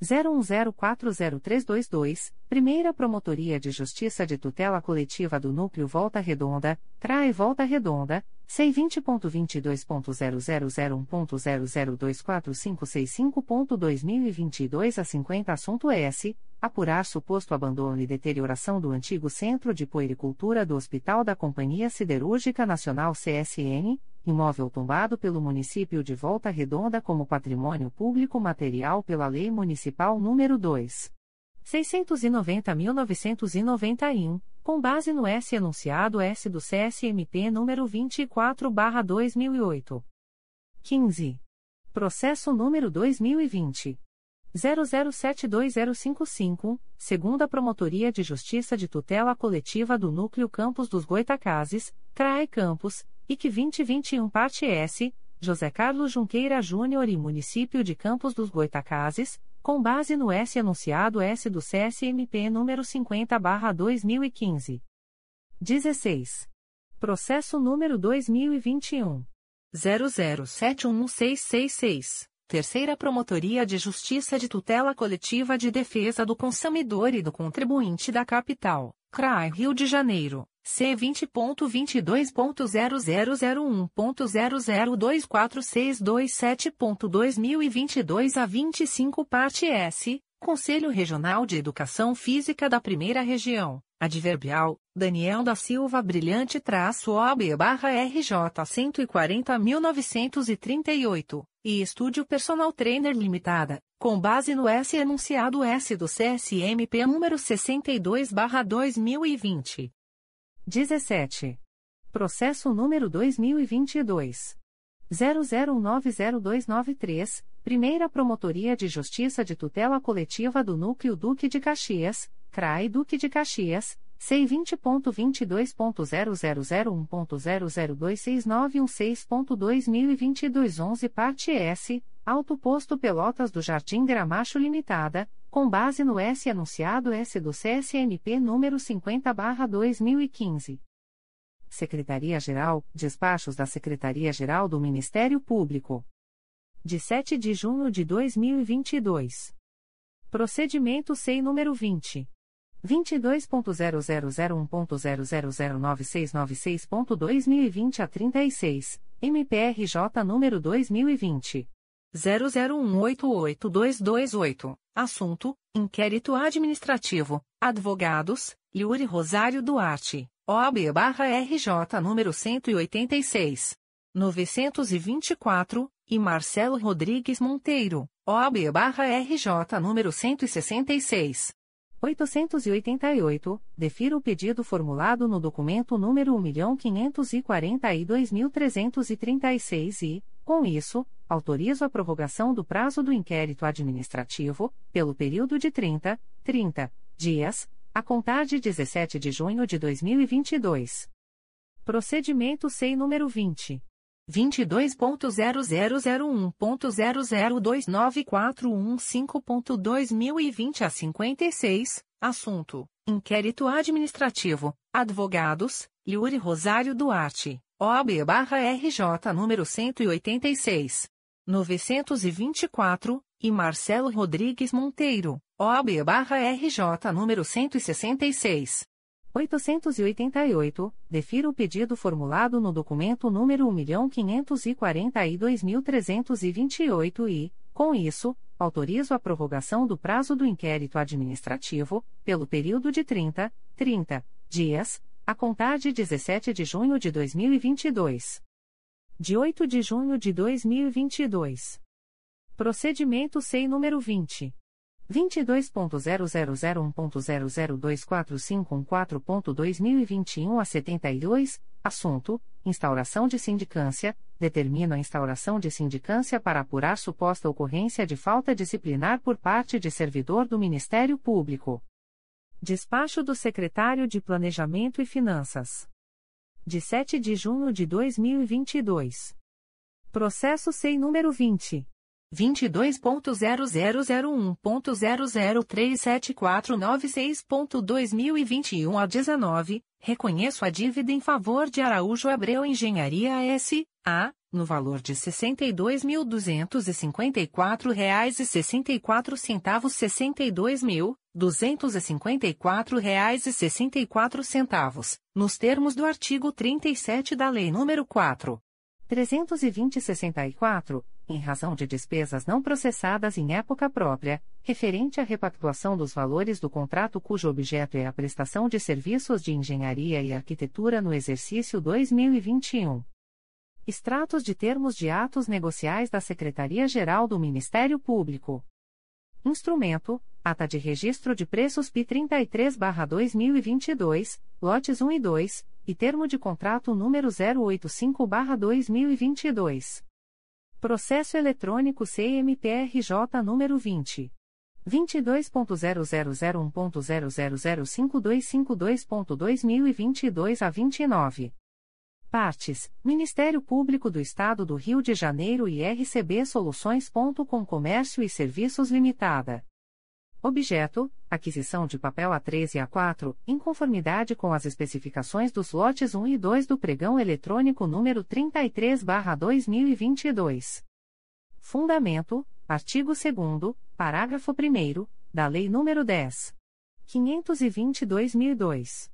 01040322, Primeira Promotoria de Justiça de Tutela Coletiva do Núcleo Volta Redonda, CRAE Volta Redonda, C20.22.0001.0024565.2022 a 50 Assunto S. Apurar suposto abandono e deterioração do antigo Centro de Puericultura do Hospital da Companhia Siderúrgica Nacional CSN, imóvel tombado pelo município de Volta Redonda como patrimônio público material pela Lei Municipal nº 2. 690.991, com base no S enunciado S do CSMP número 24/2008. 15. Processo número 2020 00720055, segunda Promotoria de Justiça de Tutela Coletiva do Núcleo Campos dos Goitacazes, CRAE Campos, IC 2021 Parte S, José Carlos Junqueira Júnior e Município de Campos dos Goitacazes, com base no S anunciado S do CSMP número 50/2015. 16. Processo número 2021 00711666. Terceira Promotoria de Justiça de Tutela Coletiva de Defesa do Consumidor e do Contribuinte da Capital, CRAI Rio de Janeiro, C20.22.0001.0024627.2022 a 25 Parte S, Conselho Regional de Educação Física da Primeira Região, Adverbial, Daniel da Silva Brilhante traço OB barra RJ 140.938, e Estúdio Personal Trainer Limitada, com base no S enunciado S do CSMP número 62 barra 2020. 17. Processo número 2022. 00902993, Primeira Promotoria de Justiça de Tutela Coletiva do Núcleo Duque de Caxias, CRAI Duque de Caxias, C20.22.0001.0026916.2022 11 Parte S, Auto Posto Pelotas do Jardim Gramacho Limitada, com base no S anunciado S do CSNP número 50/2015. Secretaria-Geral, Despachos da Secretaria-Geral do Ministério Público. De 7 de junho de 2022. Procedimento SEI número 20. 22.0001.0009696.2020 a 36, MPRJ número 2020. 00188228. Assunto: Inquérito Administrativo. Advogados: Yuri Rosário Duarte, OAB-RJ número 186. 924, e Marcelo Rodrigues Monteiro, OAB-RJ número 166. 888, defiro o pedido formulado no documento número 1.542.336 e, com isso, autorizo a prorrogação do prazo do inquérito administrativo, pelo período de 30, 30 dias, a contar de 17 de junho de 2022. Procedimento SEI número 20. 22.0001.0029415.2020 a 56, assunto: Inquérito Administrativo, Advogados, Yuri Rosário Duarte, OAB-RJ número 186. 924, e Marcelo Rodrigues Monteiro, OAB-RJ número 166. 888, defiro o pedido formulado no documento número 1.542.328 e, com isso, autorizo a prorrogação do prazo do inquérito administrativo, pelo período de 30, 30 dias, a contar de 17 de junho de 2022. De 8 de junho de 2022. Procedimento SEI número 20. 22.0001.0024514.2021 a 72, assunto: instauração de sindicância, determina a instauração de sindicância para apurar suposta ocorrência de falta disciplinar por parte de servidor do Ministério Público. Despacho do Secretário de Planejamento e Finanças. de 7 de junho de 2022. Processo SEI número 20. 22.0001.0037496.2021 a 19, reconheço a dívida em favor de Araújo Abreu Engenharia S.A., no valor de 62.254,64 reais e 64 centavos 62.254 reais e 64 centavos, nos termos do artigo 37 da Lei nº 4. 320-64, em razão de despesas não processadas em época própria, referente à repactuação dos valores do contrato cujo objeto é a prestação de serviços de engenharia e arquitetura no exercício 2021. Extratos de termos de atos negociais da Secretaria-Geral do Ministério Público. Instrumento: Ata de Registro de Preços P 33/2022, lotes 1 e 2, e termo de contrato número 085/2022. Processo eletrônico CMPRJ número 20 22.0001.0005252.2022 a 29. Partes: Ministério Público do Estado do Rio de Janeiro e RCB Soluções.com Comércio e Serviços Limitada. Objeto: aquisição de papel A3 e A4, em conformidade com as especificações dos lotes 1 e 2 do pregão eletrônico número 33/2022. Fundamento: artigo 2 parágrafo 1 da Lei nº 10. 522/2002.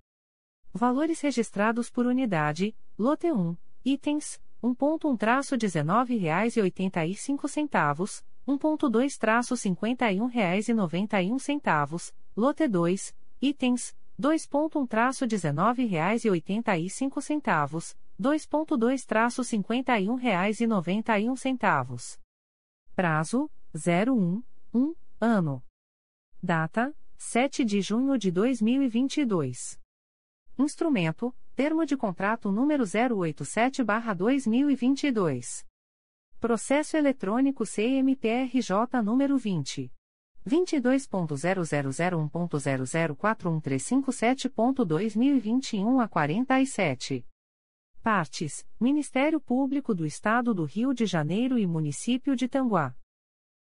Valores registrados por unidade: lote 1, itens 1.1-19,85 1.2-51,91, lote 2, itens 2.1-19,85, 2.2-51,91. Prazo: 01, 1, ano. Data: 7 de junho de 2022. Instrumento: Termo de contrato número 087/2022. Processo eletrônico CMPRJ número 20 22.0001.0041357.2021 a 47. Partes: Ministério Público do Estado do Rio de Janeiro e Município de Tanguá.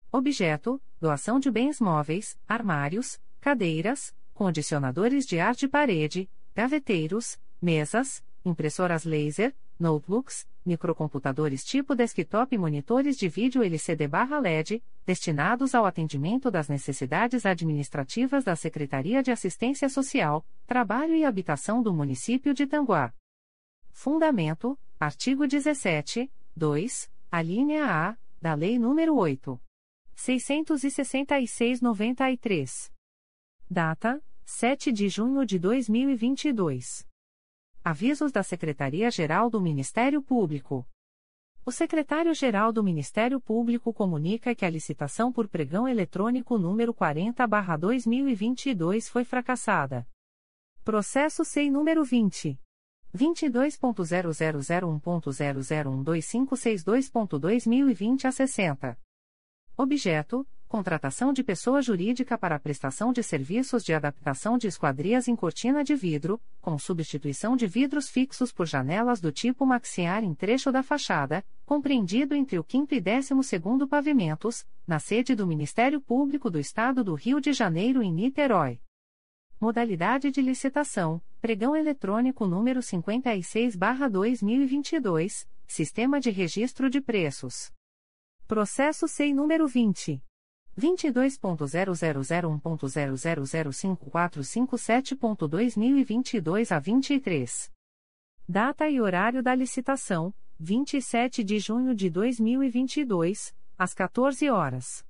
Objeto: doação de bens móveis, armários, cadeiras, condicionadores de ar de parede, gaveteiros, mesas, impressoras laser, notebooks, microcomputadores tipo desktop e monitores de vídeo LCD/LED, destinados ao atendimento das necessidades administrativas da Secretaria de Assistência Social, Trabalho e Habitação do município de Tanguá. Fundamento: artigo 17, 2, a linha A, da Lei nº 8. 666-93. Data: 7 de junho de 2022. Avisos da Secretaria-Geral do Ministério Público. O secretário-geral do Ministério Público comunica que a licitação por pregão eletrônico número 40/2022 foi fracassada. Processo SEI número 20 22.0001.0012562.2020 a 60. Objeto: contratação de pessoa jurídica para prestação de serviços de adaptação de esquadrias em cortina de vidro, com substituição de vidros fixos por janelas do tipo maxiar em trecho da fachada, compreendido entre o 5 e 12 pavimentos, na sede do Ministério Público do Estado do Rio de Janeiro em Niterói. Modalidade de licitação: pregão eletrônico número 56/2022, Sistema de Registro de Preços. Processo SEI número 20 22.0001.0005457.2022 a 23. Data e horário da licitação: 27 de junho de 2022, às 14 horas.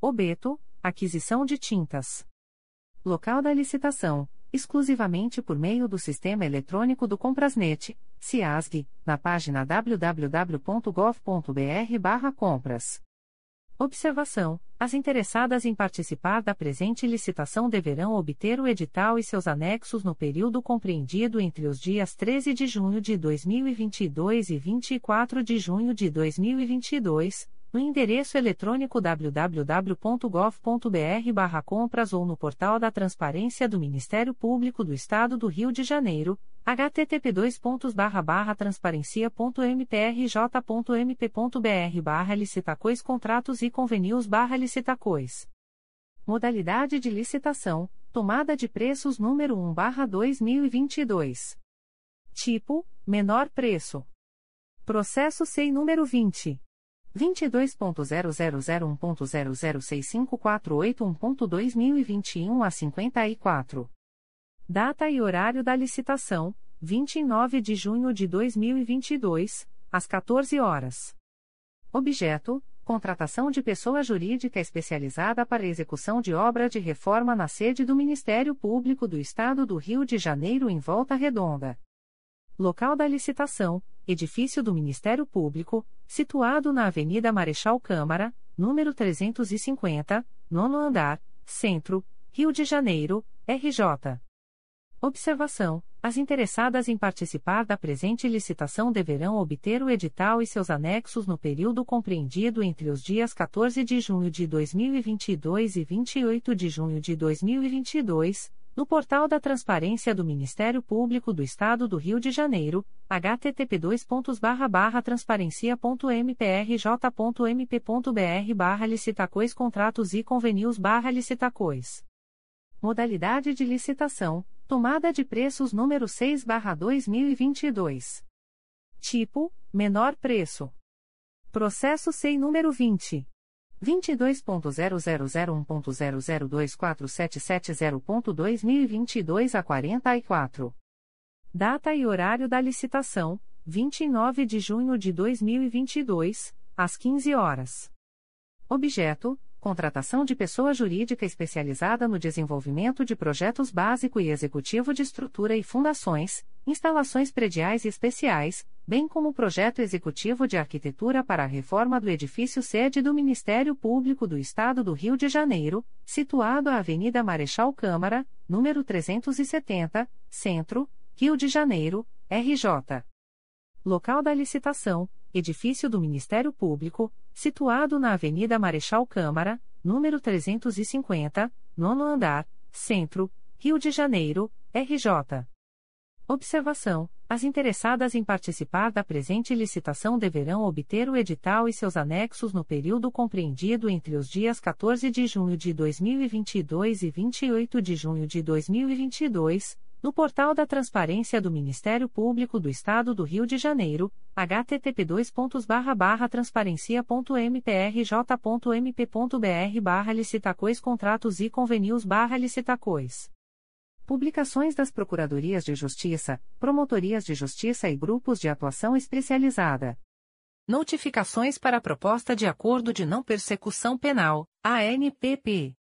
Obeto: aquisição de tintas. Local da licitação: exclusivamente por meio do sistema eletrônico do Comprasnet, CIASG, na página www.gov.br/compras. Observação: As interessadas em participar da presente licitação deverão obter o edital e seus anexos no período compreendido entre os dias 13 de junho de 2022 e 24 de junho de 2022, no endereço eletrônico www.gov.br/compras ou no portal da Transparência do Ministério Público do Estado do Rio de Janeiro, http://transparencia.mprj.mp.br/licitacois contratos e convenios licitacois. Modalidade de licitação: tomada de preços número 1/2022. Tipo: menor preço. Processo SEI número 20 22.0001.0065481.2021 a 54. Data e horário da licitação: 29 de junho de 2022, às 14 horas. Objeto: contratação de pessoa jurídica especializada para execução de obra de reforma na sede do Ministério Público do Estado do Rio de Janeiro em Volta Redonda. Local da licitação: Edifício do Ministério Público, situado na Avenida Marechal Câmara, número 350, nono andar, Centro, Rio de Janeiro, RJ. Observação: As interessadas em participar da presente licitação deverão obter o edital e seus anexos no período compreendido entre os dias 14 de junho de 2022 e 28 de junho de 2022 no portal da Transparência do Ministério Público do Estado do Rio de Janeiro, http://transparencia.mprj.mp.br licitacois contratos e convenios licitacois. Modalidade de licitação: tomada de preços número 6/2022. Tipo: menor preço. Processo SEI número 20 22.0001.0024770.2022 a 44. Data e horário da licitação: 29 de junho de 2022, às 15 horas. Objeto: contratação de pessoa jurídica especializada no desenvolvimento de projetos básico e executivo de estrutura e fundações, instalações prediais e especiais, bem como projeto executivo de arquitetura para a reforma do edifício sede do Ministério Público do Estado do Rio de Janeiro, situado à Avenida Marechal Câmara, número 370, Centro, Rio de Janeiro, RJ. Local da licitação: Edifício do Ministério Público, situado na Avenida Marechal Câmara, número 350, nono andar, Centro, Rio de Janeiro, RJ. Observação: As interessadas em participar da presente licitação deverão obter o edital e seus anexos no período compreendido entre os dias 14 de junho de 2022 e 28 de junho de 2022 no portal da Transparência do Ministério Público do Estado do Rio de Janeiro, http://transparencia.mprj.mp.br licitacois contratos e convenios licitacois. Publicações das Procuradorias de Justiça, Promotorias de Justiça e Grupos de Atuação Especializada. Notificações para a Proposta de Acordo de Não Persecução Penal, ANPP.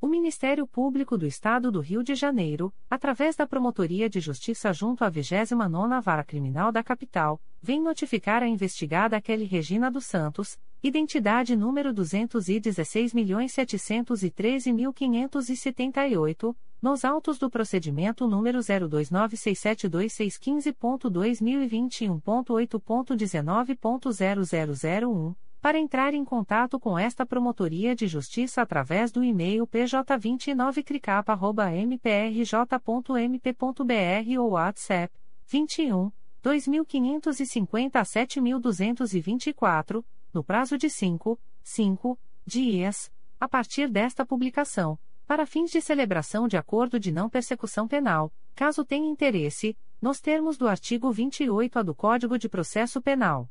O Ministério Público do Estado do Rio de Janeiro, através da Promotoria de Justiça junto à 29ª Vara Criminal da Capital, vem notificar a investigada Kelly Regina dos Santos, identidade número 216.613.578, nos autos do procedimento número 02967265.2021.8.19.0001 para entrar em contato com esta Promotoria de Justiça através do e-mail pj29cricapa.mprj.mp.br ou WhatsApp 21 2550 a 7224, no prazo de 5, 5 dias, a partir desta publicação, para fins de celebração de acordo de não persecução penal, caso tenha interesse, nos termos do artigo 28-A do Código de Processo Penal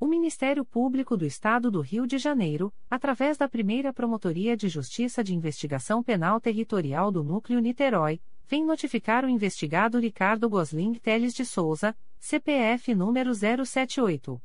O Ministério Público do Estado do Rio de Janeiro, através da primeira Promotoria de Justiça de Investigação Penal Territorial do Núcleo Niterói, vem notificar o investigado Ricardo Gosling Teles de Souza, CPF número 078.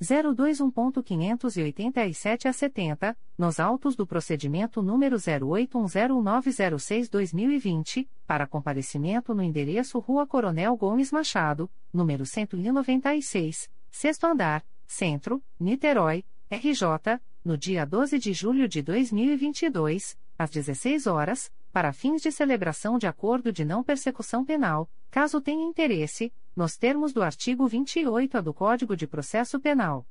021.587 a 70, nos autos do procedimento número 08101906-2020, para comparecimento no endereço Rua Coronel Gomes Machado, número 196, sexto andar, Centro, Niterói, RJ, no dia 12 de julho de 2022, às 16 horas, para fins de celebração de acordo de não persecução penal, caso tenha interesse, nos termos do artigo 28A do Código de Processo Penal.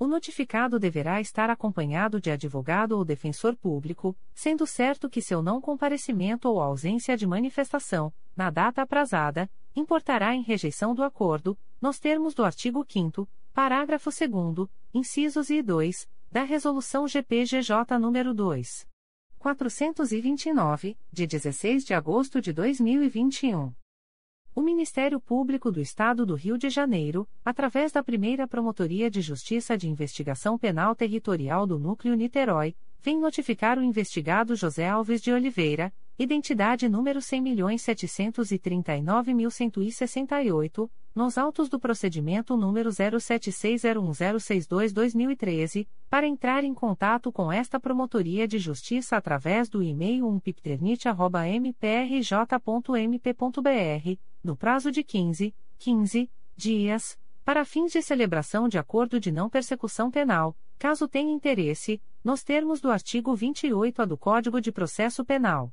O notificado deverá estar acompanhado de advogado ou defensor público, sendo certo que seu não comparecimento ou ausência de manifestação, na data aprazada, importará em rejeição do acordo, nos termos do artigo 5 parágrafo 2 incisos e 2, da Resolução GPGJ nº 2. 429, de 16 de agosto de 2021. O Ministério Público do Estado do Rio de Janeiro, através da primeira Promotoria de Justiça de Investigação Penal Territorial do Núcleo Niterói, vem notificar o investigado José Alves de Oliveira, identidade número 100.739.168, nos autos do procedimento número 07601062-2013, para entrar em contato com esta Promotoria de Justiça através do e-mail umpipternit.mprj.mp.br, no prazo de 15, 15 dias, para fins de celebração de acordo de não persecução penal, caso tenha interesse, nos termos do artigo 28A do Código de Processo Penal.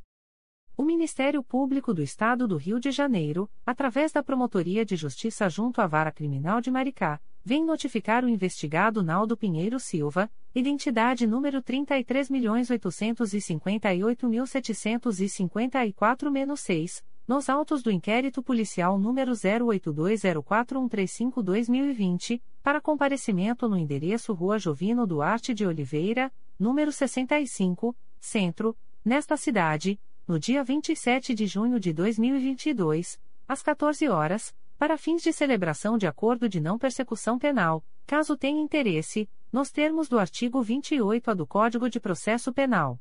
O Ministério Público do Estado do Rio de Janeiro, através da Promotoria de Justiça junto à Vara Criminal de Maricá, vem notificar o investigado Naldo Pinheiro Silva, identidade número 33.858.754-6, nos autos do inquérito policial número 08204135-2020, para comparecimento no endereço Rua Jovino Duarte de Oliveira, número 65, Centro, nesta cidade, no dia 27 de junho de 2022, às 14 horas, para fins de celebração de acordo de não persecução penal, caso tenha interesse, nos termos do artigo 28A do Código de Processo Penal.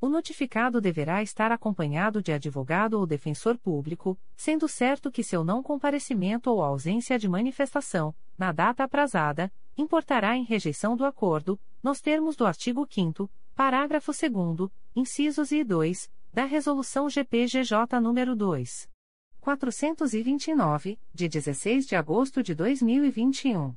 O notificado deverá estar acompanhado de advogado ou defensor público, sendo certo que seu não comparecimento ou ausência de manifestação, na data aprazada, importará em rejeição do acordo, nos termos do artigo 5 parágrafo 2 incisos e 2, da Resolução GPGJ nº 2. 429, de 16 de agosto de 2021.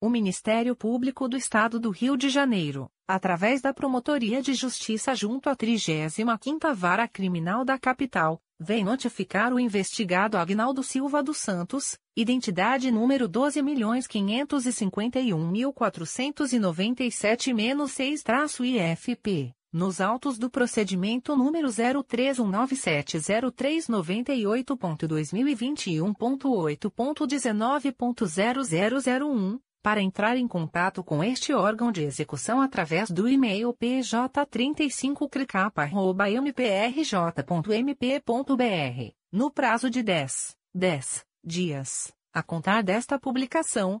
O Ministério Público do Estado do Rio de Janeiro, através da Promotoria de Justiça junto à 35ª Vara Criminal da Capital, vem notificar o investigado Agnaldo Silva dos Santos, identidade número 12.551.497-6-IFP nos autos do procedimento número 0319703398.2021.8.19.0001, para entrar em contato com este órgão de execução através do e-mail pj35cricapa.mprj.mp.br, no prazo de 10, 10 dias, a contar desta publicação,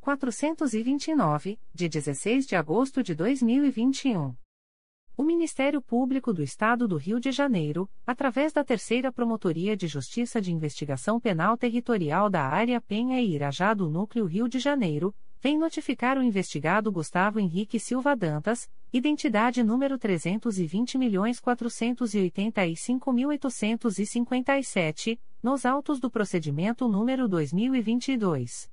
429, de 16 de agosto de 2021. O Ministério Público do Estado do Rio de Janeiro, através da Terceira Promotoria de Justiça de Investigação Penal Territorial da Área Penha e Irajá do Núcleo Rio de Janeiro, vem notificar o investigado Gustavo Henrique Silva Dantas, identidade número 320.485.857, nos autos do procedimento número 2022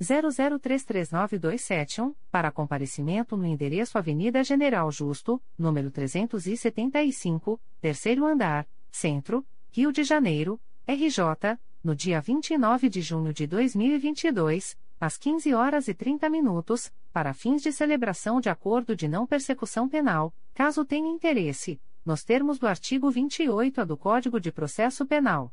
00339271, para comparecimento no endereço Avenida General Justo, número 375, terceiro andar, Centro, Rio de Janeiro, RJ, no dia 29 de junho de 2022, às 15 horas e 30 minutos, para fins de celebração de acordo de não persecução penal, caso tenha interesse, nos termos do artigo 28A do Código de Processo Penal.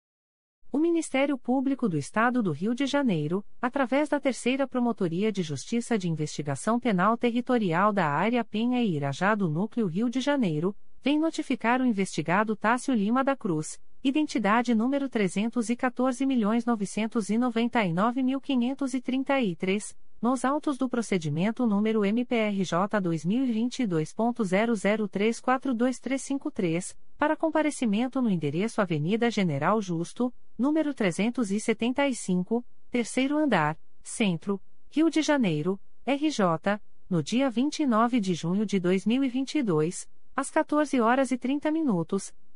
O Ministério Público do Estado do Rio de Janeiro, através da Terceira Promotoria de Justiça de Investigação Penal Territorial da Área Penha e Irajá do Núcleo Rio de Janeiro, vem notificar o investigado Tássio Lima da Cruz, identidade número 314.999.533, nos autos do procedimento número MPRJ 2022.00342353, para comparecimento no endereço Avenida General Justo, número 375, terceiro andar, Centro, Rio de Janeiro, RJ, no dia 29 de junho de 2022, às 14 horas e 30 minutos,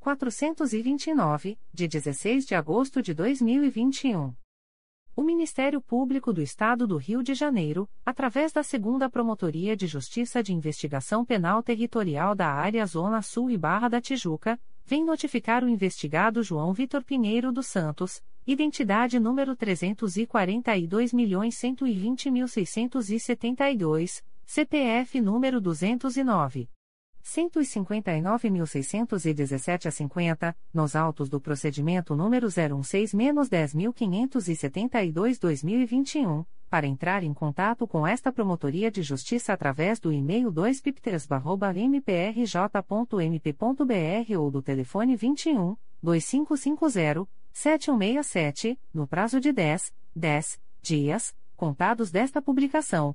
429, de 16 de agosto de 2021. O Ministério Público do Estado do Rio de Janeiro, através da Segunda Promotoria de Justiça de Investigação Penal Territorial da Área Zona Sul e Barra da Tijuca, vem notificar o investigado João Vitor Pinheiro dos Santos, identidade número 342.120.672, CPF número 209. 159.617 a 50, nos autos do procedimento número 016-10572-2021, para entrar em contato com esta Promotoria de Justiça através do e-mail 2pipters.mprj.mp.br ou do telefone 21 2550 7167, no prazo de 10, 10 dias, contados desta publicação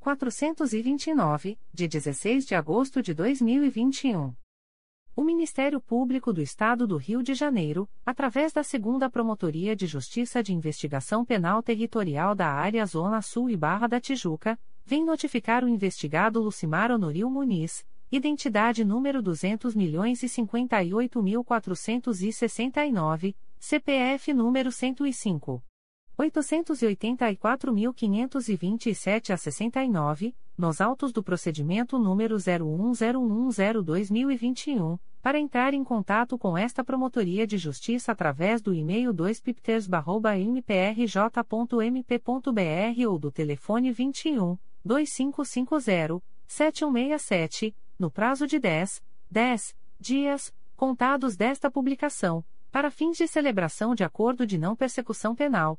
429, de 16 de agosto de 2021. O Ministério Público do Estado do Rio de Janeiro, através da Segunda Promotoria de Justiça de Investigação Penal Territorial da Área Zona Sul e Barra da Tijuca, vem notificar o investigado Lucimar Honoril Muniz, identidade número 200.058.469, CPF número 105. 884.527 a 69, nos autos do procedimento número 010110-2021, para entrar em contato com esta Promotoria de Justiça através do e-mail 2pipters.mprj.mp.br ou do telefone 21 2550 7167, no prazo de 10, 10 dias, contados desta publicação para fins de celebração de acordo de não persecução penal,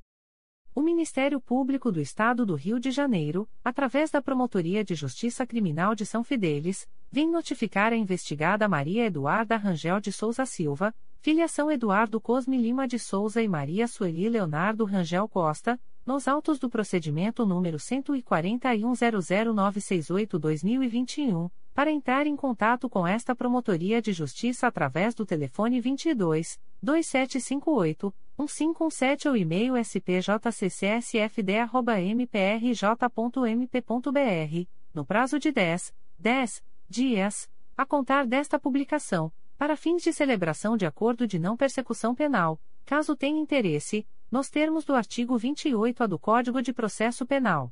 O Ministério Público do Estado do Rio de Janeiro, através da Promotoria de Justiça Criminal de São Fidélis, vem notificar a investigada Maria Eduarda Rangel de Souza Silva, Filiação Eduardo Cosme Lima de Souza e Maria Sueli Leonardo Rangel Costa, nos autos do procedimento número 14100968-2021, para entrar em contato com esta Promotoria de Justiça através do telefone 22 2758 1517 ou e-mail spjcccsfd.mprj.mp.br, no prazo de 10, 10 dias, a contar desta publicação para fins de celebração de acordo de não persecução penal, caso tenha interesse, nos termos do artigo 28-A do Código de Processo Penal.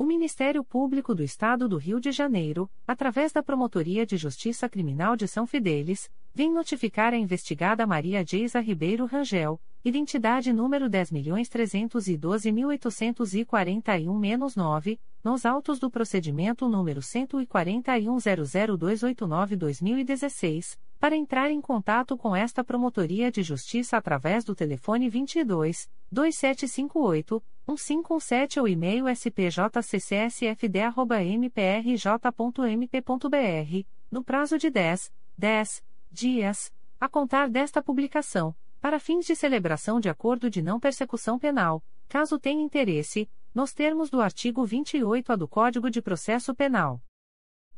O Ministério Público do Estado do Rio de Janeiro, através da Promotoria de Justiça Criminal de São Fidélis, vem notificar a investigada Maria Geisa Ribeiro Rangel, identidade número 10.312.841-9, nos autos do procedimento número 14100289-2016, para entrar em contato com esta Promotoria de Justiça através do telefone 22 2758 1517 ou e-mail spjcccsfd.mprj.mp.br, no prazo de 10, 10 dias, a contar desta publicação, para fins de celebração de acordo de não persecução penal, caso tenha interesse, nos termos do artigo 28-A do Código de Processo Penal.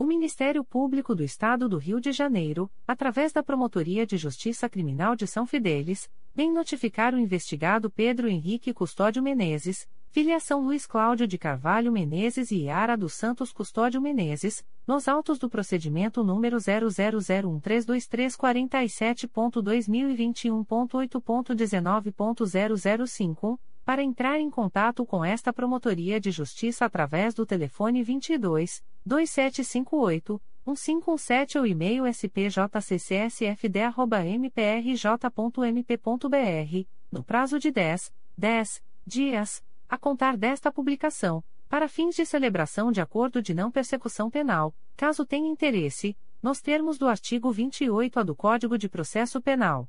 O Ministério Público do Estado do Rio de Janeiro, através da Promotoria de Justiça Criminal de São Fidélis, vem notificar o investigado Pedro Henrique Custódio Menezes, filiação Luiz Cláudio de Carvalho Menezes e Yara dos Santos Custódio Menezes, nos autos do procedimento número 000132347.2021.8.19.0051, para entrar em contato com esta Promotoria de Justiça através do telefone 22 2758 1517 ou e-mail spjcccsfd.mprj.mp.br, no prazo de 10, 10 dias, a contar desta publicação, para fins de celebração de acordo de não persecução penal, caso tenha interesse, nos termos do artigo 28-A do Código de Processo Penal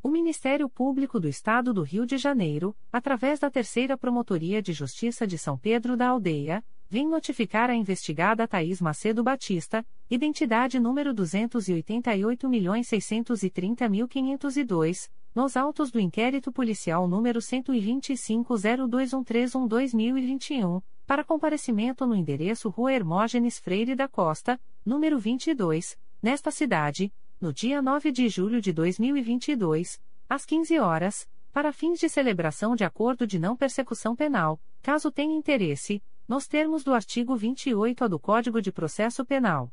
O Ministério Público do Estado do Rio de Janeiro, através da Terceira Promotoria de Justiça de São Pedro da Aldeia, vem notificar a investigada Thaís Macedo Batista, identidade número 288.630.502, nos autos do inquérito policial número 125.02131-2021, para comparecimento no endereço Rua Hermógenes Freire da Costa, número 22, nesta cidade, no dia 9 de julho de 2022, às 15 horas, para fins de celebração de acordo de não persecução penal, caso tenha interesse, nos termos do artigo 28-A do Código de Processo Penal.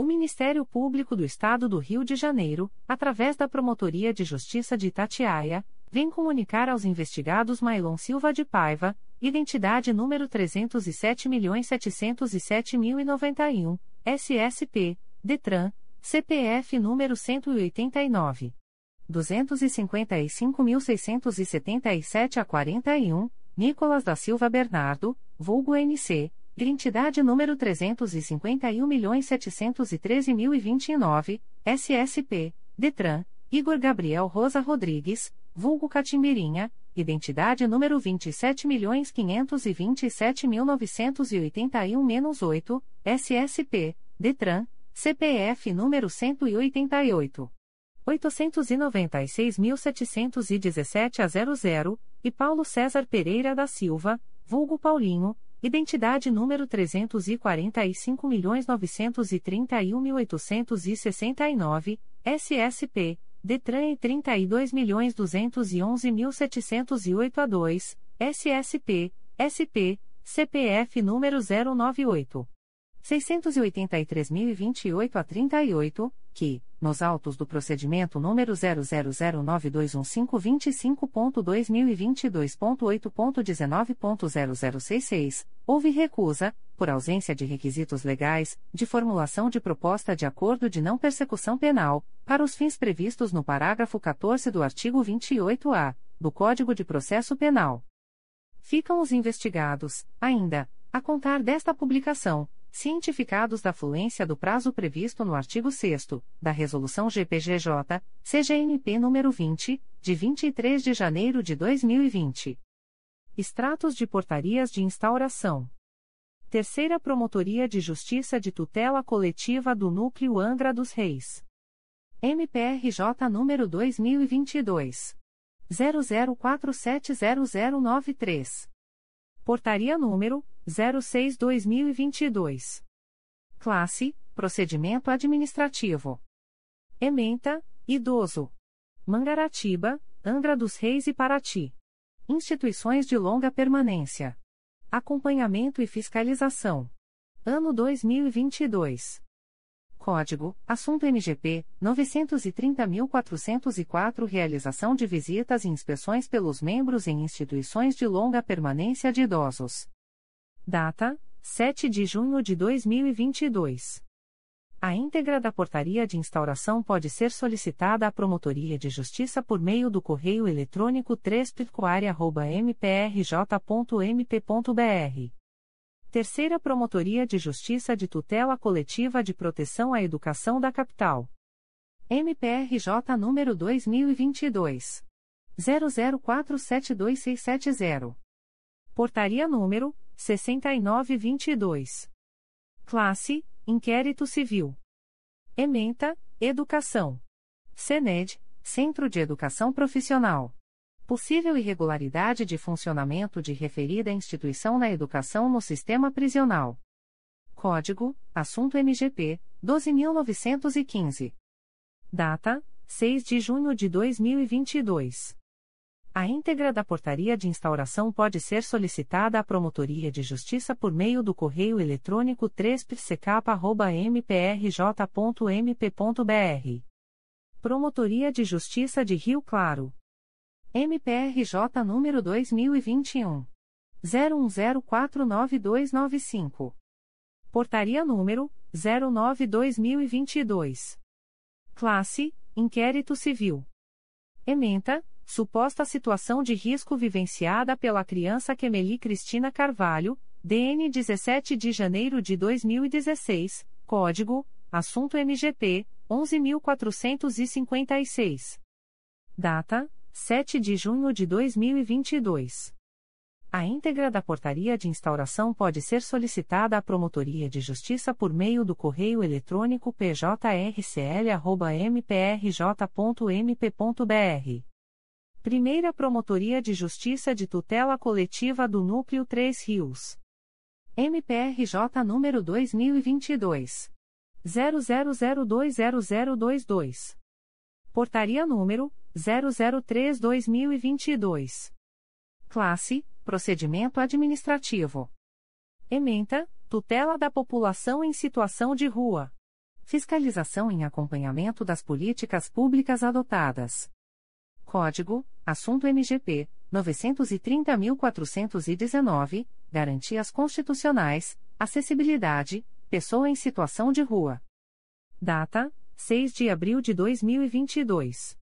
O Ministério Público do Estado do Rio de Janeiro, através da Promotoria de Justiça de Itatiaia, vem comunicar aos investigados Mailon Silva de Paiva, identidade número 307.707.091, SSP, DETRAN, CPF número 189. 255.677 a 41, Nicolas da Silva Bernardo, vulgo NC, identidade número 351.713.029, SSP, DETRAN, Igor Gabriel Rosa Rodrigues, vulgo Catimbirinha, identidade número 27.527.981-8, SSP, DETRAN, CPF número 188. 896.717 a 00, e Paulo César Pereira da Silva, vulgo Paulinho, identidade número 345.931.869, SSP, DETRAN e 32.211.708 a 2, SSP, SP, CPF número 098. 683.028 a 38, que, nos autos do procedimento número 000921525.2022.8.19.0066, houve recusa, por ausência de requisitos legais, de formulação de proposta de acordo de não persecução penal, para os fins previstos no parágrafo 14 do artigo 28-A do Código de Processo Penal. Ficam os investigados, ainda, a contar desta publicação cientificados da fluência do prazo previsto no artigo 6 da Resolução GPGJ, CGNP nº 20, de 23 de janeiro de 2020. Extratos de portarias de instauração. Terceira Promotoria de Justiça de Tutela Coletiva do Núcleo Angra dos Reis. MPRJ número 2022 00470093. Portaria número 06/2022. Classe: Procedimento administrativo. Ementa: Idoso. Mangaratiba, Angra dos Reis e Paraty. Instituições de longa permanência. Acompanhamento e fiscalização. Ano 2022. Código: Assunto MGP 930.404 Realização de visitas e inspeções pelos membros em instituições de longa permanência de idosos. Data: 7 de junho de 2022. A íntegra da portaria de instauração pode ser solicitada à Promotoria de Justiça por meio do correio eletrônico 3 mprj.mp.br Terceira Promotoria de Justiça de Tutela Coletiva de Proteção à Educação da Capital. MPRJ número 2022 00472670. Portaria número 6922. Classe: Inquérito Civil. Ementa: Educação. CENED, Centro de Educação Profissional possível irregularidade de funcionamento de referida instituição na educação no sistema prisional. Código: Assunto MGP 12915. Data: 6 de junho de 2022. A íntegra da portaria de instauração pode ser solicitada à Promotoria de Justiça por meio do correio eletrônico 3psecap.mprj.mp.br. Promotoria de Justiça de Rio Claro. MPRJ número 2021 01049295. Portaria número 09/2022. Classe: Inquérito Civil. Ementa: Suposta situação de risco vivenciada pela criança Kemeli Cristina Carvalho, DN 17 de janeiro de 2016, Código: Assunto MGP 11456. Data: 7 de junho de 2022. A íntegra da portaria de instauração pode ser solicitada à Promotoria de Justiça por meio do correio eletrônico pjrcl.mprj.mp.br. Primeira Promotoria de Justiça de Tutela Coletiva do Núcleo 3 Rios. MPRJ número 2022. 00020022. Portaria número 003-2022. Classe: Procedimento Administrativo. Ementa: Tutela da População em Situação de Rua. Fiscalização em acompanhamento das políticas públicas adotadas. Código: Assunto MGP 930.419 Garantias Constitucionais, Acessibilidade, Pessoa em Situação de Rua. Data: 6 de abril de 2022.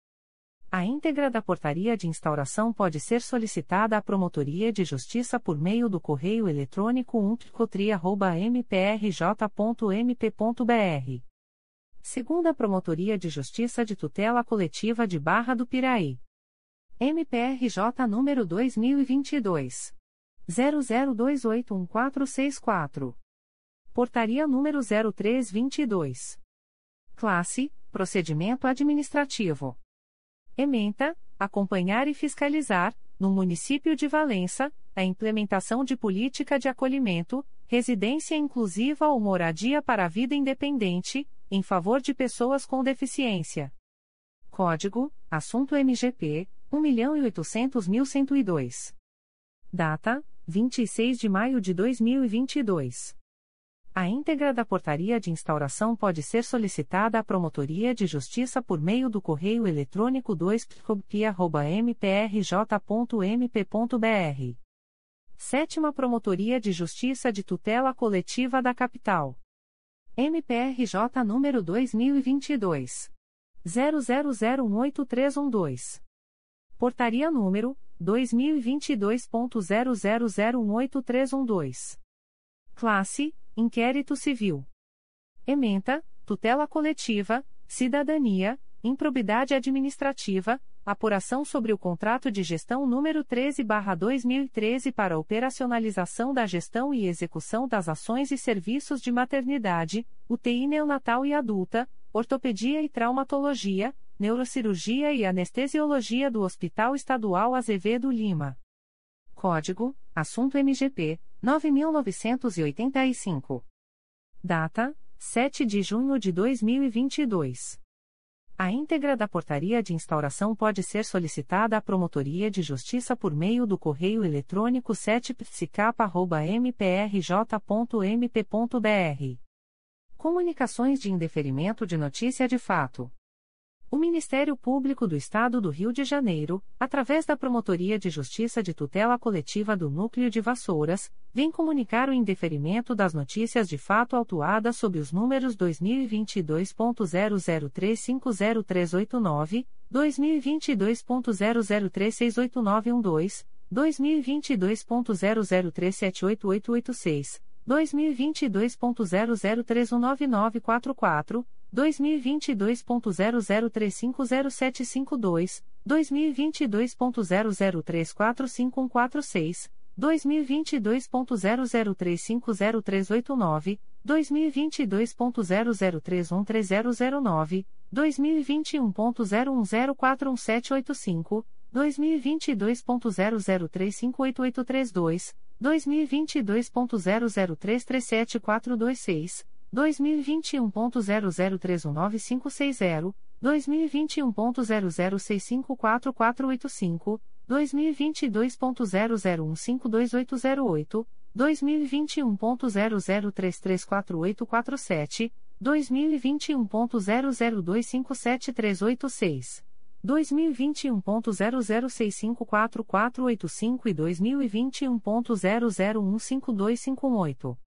A íntegra da portaria de instauração pode ser solicitada à Promotoria de Justiça por meio do correio eletrônico umptcotria.mprj.mp.br. Segunda Promotoria de Justiça de Tutela Coletiva de Barra do Piraí. MPRJ número 2022. 00281464. Portaria número 0322. Classe: Procedimento Administrativo. Ementa, acompanhar e fiscalizar, no município de Valença, a implementação de política de acolhimento, residência inclusiva ou moradia para a vida independente, em favor de pessoas com deficiência. Código: Assunto MGP 1.800.102. Data: 26 de maio de 2022. A íntegra da portaria de instauração pode ser solicitada à Promotoria de Justiça por meio do correio eletrônico 2 mprj.mp.br. Sétima Promotoria de Justiça de Tutela Coletiva da Capital. MPRJ número 2022. 00018312. Portaria número 2022.00018312. Classe Inquérito Civil. Ementa, tutela coletiva, cidadania, improbidade administrativa, apuração sobre o contrato de gestão número 13/2013 para operacionalização da gestão e execução das ações e serviços de maternidade, UTI neonatal e adulta, ortopedia e traumatologia, neurocirurgia e anestesiologia do Hospital Estadual Azevedo Lima. Código: Assunto MGP 9985. Data: 7 de junho de 2022. A íntegra da portaria de instauração pode ser solicitada à Promotoria de Justiça por meio do correio eletrônico 7psicapa.mprj.mp.br. Comunicações de indeferimento de notícia de fato. O Ministério Público do Estado do Rio de Janeiro, através da Promotoria de Justiça de Tutela Coletiva do Núcleo de Vassouras, vem comunicar o indeferimento das notícias de fato autuadas sob os números 2022.00350389, 2022.00368912, 2022.00378886, 2022.00319944, 2022.00350752, 2022.00345146, 2022.00350389, 2022.00313009, 2021.01041785, 2022.00358832, 2022.00337426, 2021.00319560, 2021.00654485, 2022.00152808, 2021.00334847, 2021.00257386. 2021.00654485 e 2021.00152558.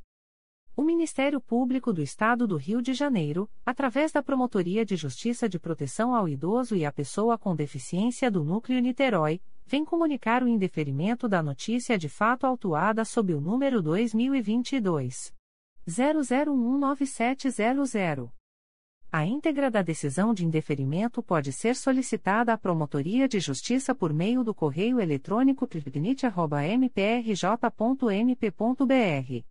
O Ministério Público do Estado do Rio de Janeiro, através da Promotoria de Justiça de Proteção ao Idoso e à Pessoa com Deficiência do Núcleo Niterói, vem comunicar o indeferimento da notícia de fato autuada sob o número 2022 001970. A íntegra da decisão de indeferimento pode ser solicitada à Promotoria de Justiça por meio do correio eletrônico pripnit.mprj.mp.br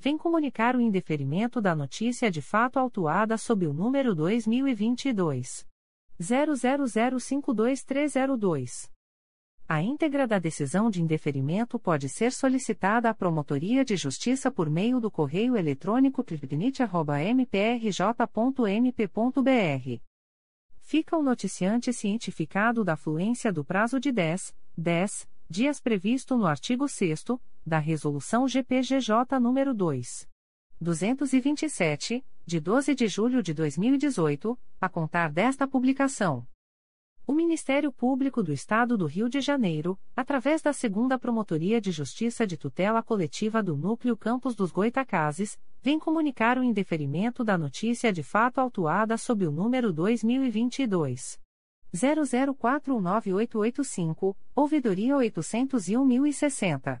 vem comunicar o indeferimento da notícia de fato autuada sob o número 2022 00052302. A íntegra da decisão de indeferimento pode ser solicitada à Promotoria de Justiça por meio do correio eletrônico pripnit.mprj.mp.br. Fica o noticiante cientificado da fluência do prazo de 10, 10 dias previsto no artigo 6 da Resolução GPGJ nº 2. 227, de 12 de julho de 2018, a contar desta publicação. O Ministério Público do Estado do Rio de Janeiro, através da Segunda Promotoria de Justiça de Tutela Coletiva do Núcleo Campos dos Goitacazes, vem comunicar o indeferimento da notícia de fato autuada sob o número 2022 00419885, ouvidoria 801.060.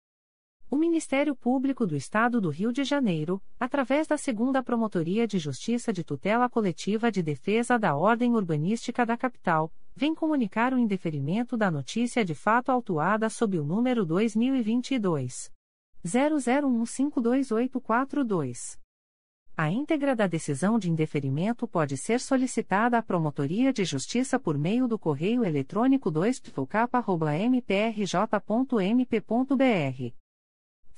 O Ministério Público do Estado do Rio de Janeiro, através da Segunda Promotoria de Justiça de Tutela Coletiva de Defesa da Ordem Urbanística da Capital, vem comunicar o indeferimento da notícia de fato autuada sob o número 2022 00152842. A íntegra da decisão de indeferimento pode ser solicitada à Promotoria de Justiça por meio do correio eletrônico 2 mprj.mp.br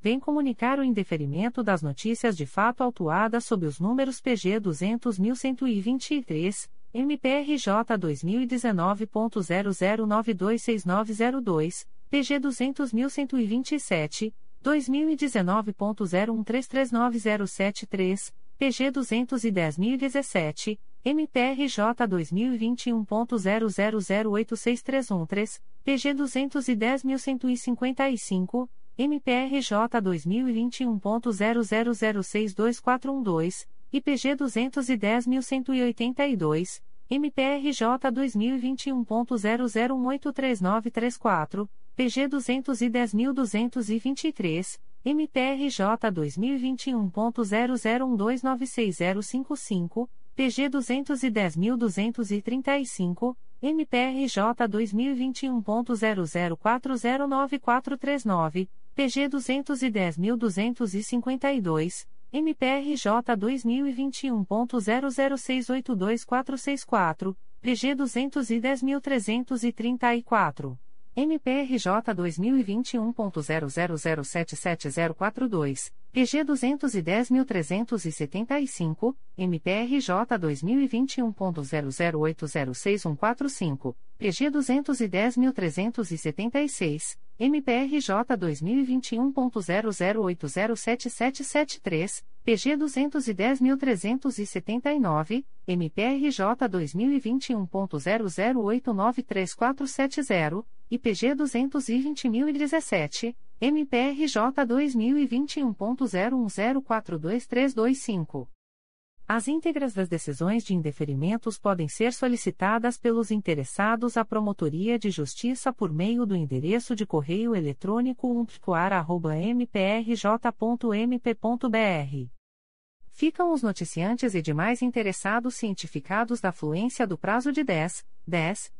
vem comunicar o indeferimento das notícias de fato autuadas sob os números PG 200.123, MPRJ 2019.00926902, PG 200.127, 2019.01339073, PG 210.017, MPRJ 2021.00086313, PG 210.155, MPRJ 2021.00062412, IPG 210.182, MPRJ 2021.00183934, PG 210.223, MPRJ 2021.00129655, PG 210.235, MPRJ 2021.00409439, PG 210.252, MPRJ 2021.00682464, PG 210.334. MPRJ 2021.00077042, PG 210.375, MPRJ 2021.00806145, PG 210.376, MPRJ 2021.00807773, PG 210.379, MPRJ 2021.00893470, IPG 220.017, MPRJ 2021.01042325. As íntegras das decisões de indeferimentos podem ser solicitadas pelos interessados à Promotoria de Justiça por meio do endereço de correio eletrônico umpcoar.mprj.mp.br. Ficam os noticiantes e demais interessados cientificados da fluência do prazo de 10, 10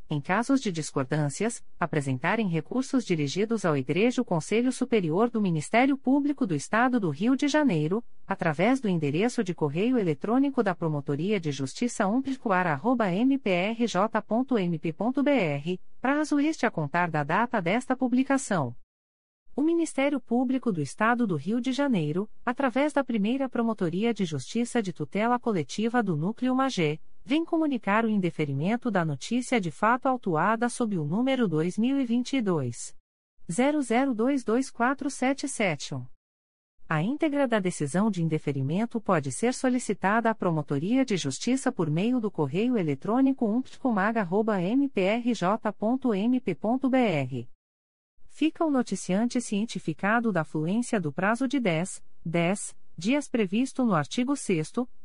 em casos de discordâncias, apresentarem recursos dirigidos ao Igreja Conselho Superior do Ministério Público do Estado do Rio de Janeiro, através do endereço de correio eletrônico da Promotoria de Justiça umplicoar.mprj.mp.br, prazo este a contar da data desta publicação. O Ministério Público do Estado do Rio de Janeiro, através da primeira Promotoria de Justiça de Tutela Coletiva do Núcleo Magé, vem comunicar o indeferimento da notícia de fato autuada sob o número 2022 00224771. A íntegra da decisão de indeferimento pode ser solicitada à Promotoria de Justiça por meio do correio eletrônico umptcomag.mprj.mp.br. Fica o noticiante cientificado da fluência do prazo de 10, 10 dias previsto no artigo 6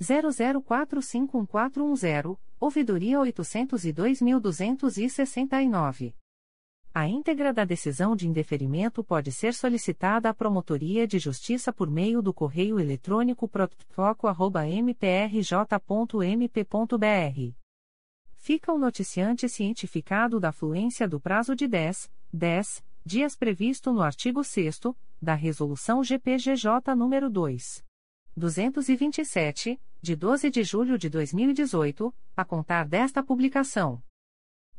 00451410 ouvidoria 802.269. A íntegra da decisão de indeferimento pode ser solicitada à Promotoria de Justiça por meio do correio eletrônico protfoco.mprj.mp.br. Fica o noticiante cientificado da fluência do prazo de 10, 10 dias previsto no artigo 6 da Resolução GPGJ nº 2. 227, de 12 de julho de 2018, a contar desta publicação.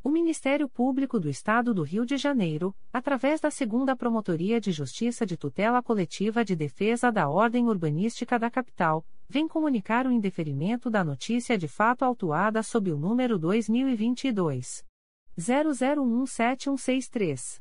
O Ministério Público do Estado do Rio de Janeiro, através da Segunda Promotoria de Justiça de Tutela Coletiva de Defesa da Ordem Urbanística da Capital, vem comunicar o indeferimento da notícia de fato autuada sob o número 2022 00176163.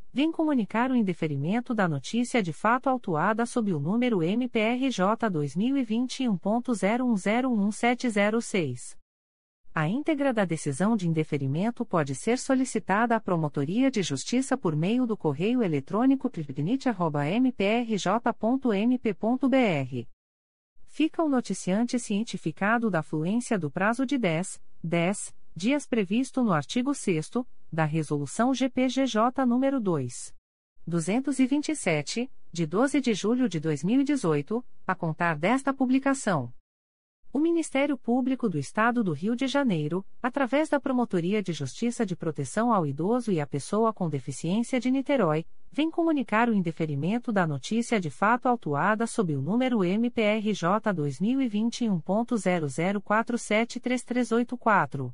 vem comunicar o indeferimento da notícia de fato autuada sob o número MPRJ 2021.01011706. A íntegra da decisão de indeferimento pode ser solicitada à Promotoria de Justiça por meio do correio eletrônico pripnit.mprj.mp.br fica o noticiante cientificado da fluência do prazo de 10, 10 dias previsto no artigo 6 da Resolução GPGJ nº 2. 227, de 12 de julho de 2018, a contar desta publicação. O Ministério Público do Estado do Rio de Janeiro, através da Promotoria de Justiça de Proteção ao Idoso e à Pessoa com Deficiência de Niterói, vem comunicar o indeferimento da notícia de fato autuada sob o número MPRJ 2021.00473384.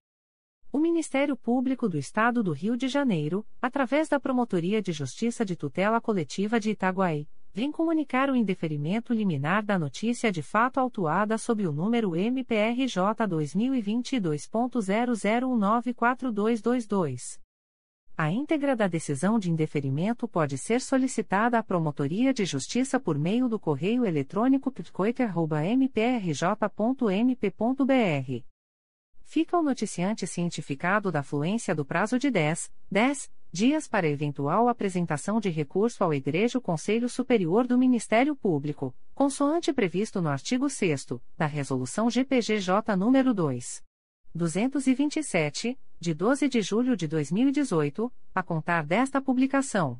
O Ministério Público do Estado do Rio de Janeiro, através da Promotoria de Justiça de Tutela Coletiva de Itaguaí, vem comunicar o indeferimento liminar da notícia de fato autuada sob o número MPRJ 2022.00194222. A íntegra da decisão de indeferimento pode ser solicitada à Promotoria de Justiça por meio do correio eletrônico pitcoiter.mprj.mp.br fica o noticiante cientificado da fluência do prazo de 10, 10 dias para eventual apresentação de recurso ao Egrejo Conselho Superior do Ministério Público, consoante previsto no artigo 6 da Resolução GPGJ nº 2. 227, de 12 de julho de 2018, a contar desta publicação.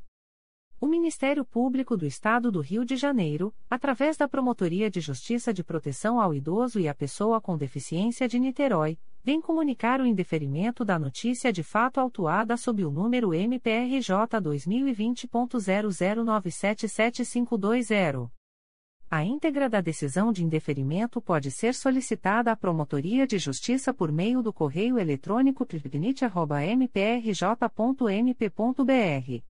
O Ministério Público do Estado do Rio de Janeiro, através da Promotoria de Justiça de Proteção ao Idoso e à Pessoa com Deficiência de Niterói, vem comunicar o indeferimento da notícia de fato autuada sob o número MPRJ 2020.00977520. A íntegra da decisão de indeferimento pode ser solicitada à Promotoria de Justiça por meio do correio eletrônico pripnit.mprj.mp.br.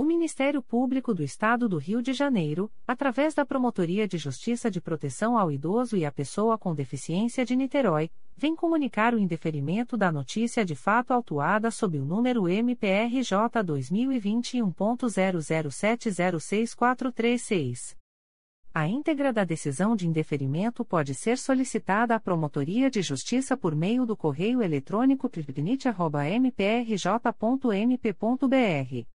O Ministério Público do Estado do Rio de Janeiro, através da Promotoria de Justiça de Proteção ao Idoso e à Pessoa com Deficiência de Niterói, vem comunicar o indeferimento da notícia de fato autuada sob o número MPRJ 2021.00706436. A íntegra da decisão de indeferimento pode ser solicitada à Promotoria de Justiça por meio do correio eletrônico pripnit.mprj.mp.br.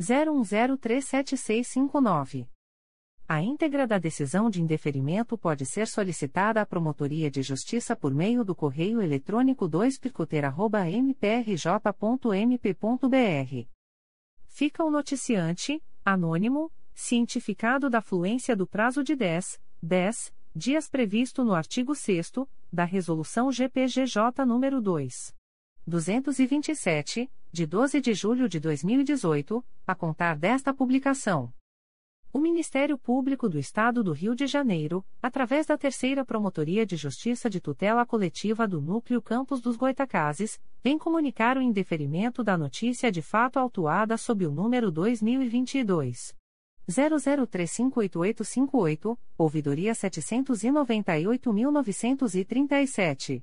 01037659. A íntegra da decisão de indeferimento pode ser solicitada à Promotoria de Justiça por meio do correio eletrônico 2 mprj.mp.br fica o noticiante, anônimo, cientificado da fluência do prazo de 10, 10 dias previsto no artigo 6 da Resolução GPGJ nº 2. 227, de 12 de julho de 2018, a contar desta publicação. O Ministério Público do Estado do Rio de Janeiro, através da Terceira Promotoria de Justiça de Tutela Coletiva do Núcleo Campos dos Goitacazes, vem comunicar o indeferimento da notícia de fato autuada sob o número 2022 00358858, ouvidoria 798.937.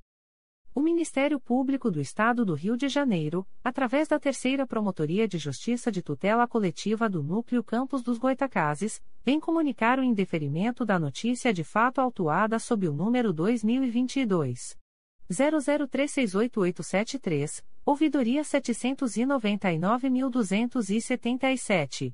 O Ministério Público do Estado do Rio de Janeiro, através da Terceira Promotoria de Justiça de Tutela Coletiva do Núcleo Campos dos Goitacazes, vem comunicar o indeferimento da notícia de fato autuada sob o número 2022 00368873, ouvidoria 799.277.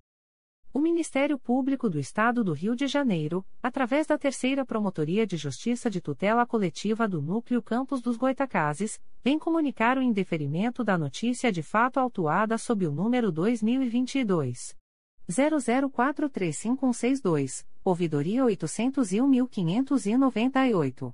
O Ministério Público do Estado do Rio de Janeiro, através da Terceira Promotoria de Justiça de Tutela Coletiva do Núcleo Campos dos Goitacazes, vem comunicar o indeferimento da notícia de fato autuada sob o número 2022 00435162, ouvidoria 801.598.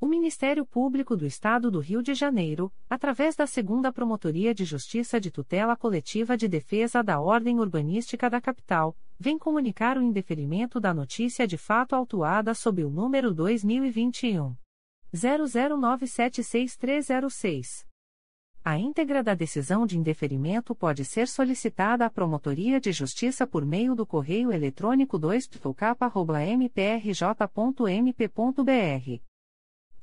O Ministério Público do Estado do Rio de Janeiro, através da Segunda Promotoria de Justiça de Tutela Coletiva de Defesa da Ordem Urbanística da Capital, vem comunicar o indeferimento da notícia de fato autuada sob o número 2021 00976306. A íntegra da decisão de indeferimento pode ser solicitada à Promotoria de Justiça por meio do correio eletrônico 2 mprj.mp.br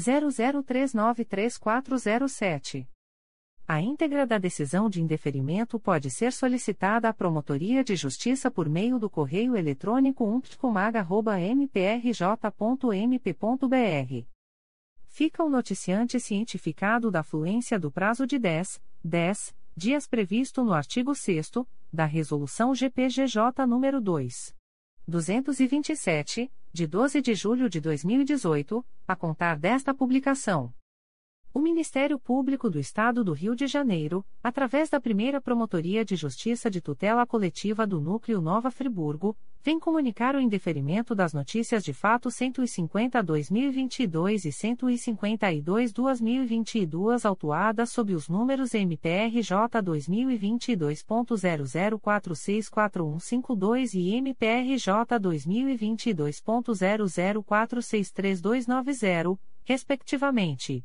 00393407. A íntegra da decisão de indeferimento pode ser solicitada à Promotoria de Justiça por meio do correio eletrônico umptcomag.mprj.mp.br. Fica o noticiante cientificado da fluência do prazo de 10, 10 dias previsto no artigo 6 da Resolução GPGJ nº 2. 227, de 12 de julho de 2018, a contar desta publicação. O Ministério Público do Estado do Rio de Janeiro, através da primeira Promotoria de Justiça de Tutela Coletiva do Núcleo Nova Friburgo, vem comunicar o indeferimento das notícias de fato 150-2022 e 152-2022 autuadas sob os números MPRJ 2022.00464152 e MPRJ 2022.00463290, respectivamente.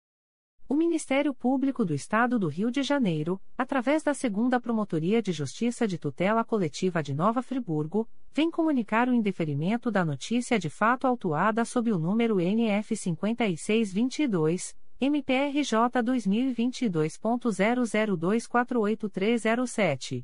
O Ministério Público do Estado do Rio de Janeiro, através da Segunda Promotoria de Justiça de Tutela Coletiva de Nova Friburgo, vem comunicar o indeferimento da notícia de fato autuada sob o número NF 5622, MPRJ 2022.00248307.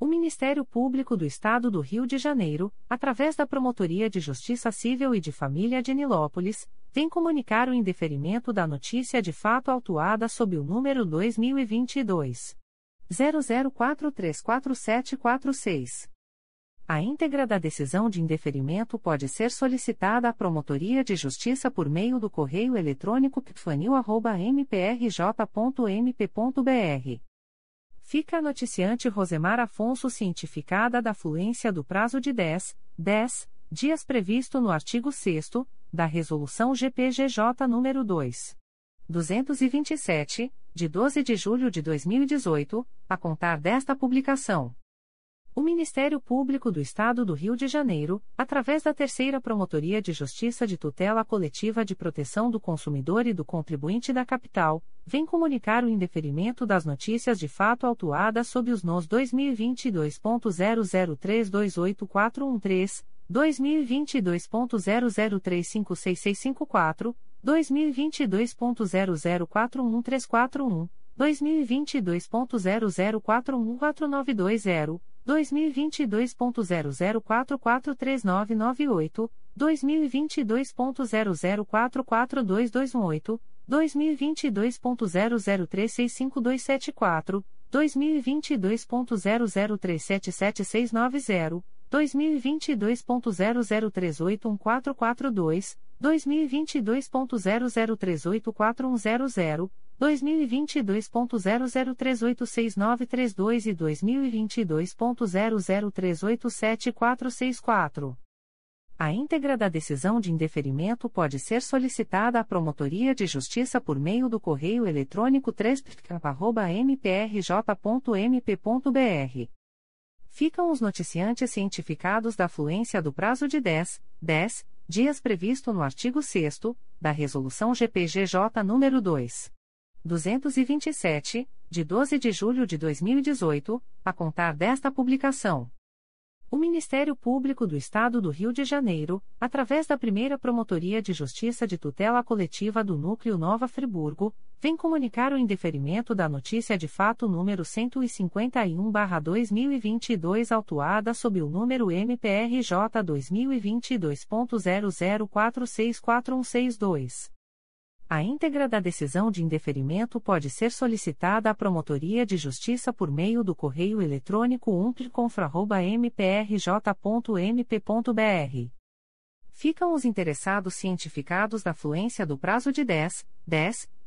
O Ministério Público do Estado do Rio de Janeiro, através da Promotoria de Justiça Civil e de Família de Nilópolis, vem comunicar o indeferimento da notícia de fato autuada sob o número 2022 00434746. A íntegra da decisão de indeferimento pode ser solicitada à Promotoria de Justiça por meio do correio eletrônico pfanil.mprj.mp.br fica a noticiante Rosemar Afonso cientificada da fluência do prazo de 10, 10 dias previsto no artigo 6 da Resolução GPGJ nº 2. 227, de 12 de julho de 2018, a contar desta publicação. O Ministério Público do Estado do Rio de Janeiro, através da Terceira Promotoria de Justiça de Tutela Coletiva de Proteção do Consumidor e do Contribuinte da Capital, vem comunicar o indeferimento das notícias de fato autuadas sob os NOS 2022.00328413, 2022.00356654, 2022.00411341, 2022.00414920, 2022.00443998, 2022.00442218, 2022.00365274, 2022.00377690, 2022.00381442, 2022.00384100, 2022.00386932 e 2022.00387464. A íntegra da decisão de indeferimento pode ser solicitada à Promotoria de Justiça por meio do correio eletrônico 3 mprj.mp.br. Ficam os noticiantes cientificados da fluência do prazo de 10, 10 dias previsto no artigo 6 da Resolução GPGJ nº 2. 227, de 12 de julho de 2018, a contar desta publicação. O Ministério Público do Estado do Rio de Janeiro, através da primeira Promotoria de Justiça de Tutela Coletiva do Núcleo Nova Friburgo, vem comunicar o indeferimento da notícia de fato número 151-2022, autuada sob o número MPRJ 2022.00464162. A íntegra da decisão de indeferimento pode ser solicitada à Promotoria de Justiça por meio do correio eletrônico umpliconfra.mprj.mp.br. Ficam os interessados cientificados da fluência do prazo de 10, 10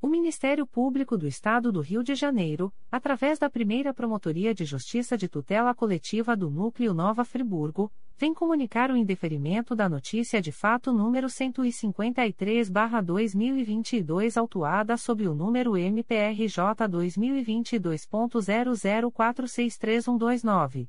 O Ministério Público do Estado do Rio de Janeiro, através da primeira Promotoria de Justiça de Tutela Coletiva do Núcleo Nova Friburgo, vem comunicar o indeferimento da notícia de fato número 153-2022, autuada sob o número MPRJ 2022.00463129.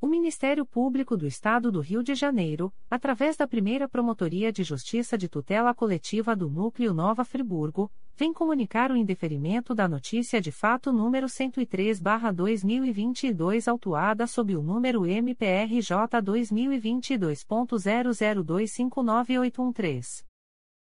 O Ministério Público do Estado do Rio de Janeiro, através da primeira Promotoria de Justiça de Tutela Coletiva do Núcleo Nova Friburgo, vem comunicar o indeferimento da notícia de fato número 103-2022, autuada sob o número MPRJ 2022.00259813.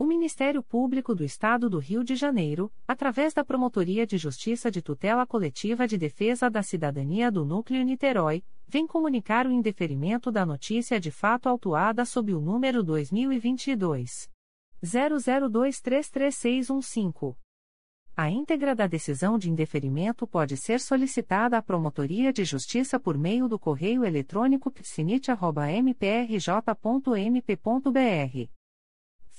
O Ministério Público do Estado do Rio de Janeiro, através da Promotoria de Justiça de Tutela Coletiva de Defesa da Cidadania do Núcleo Niterói, vem comunicar o indeferimento da notícia de fato autuada sob o número 2022 00233615. A íntegra da decisão de indeferimento pode ser solicitada à Promotoria de Justiça por meio do correio eletrônico psinit.mprj.mp.br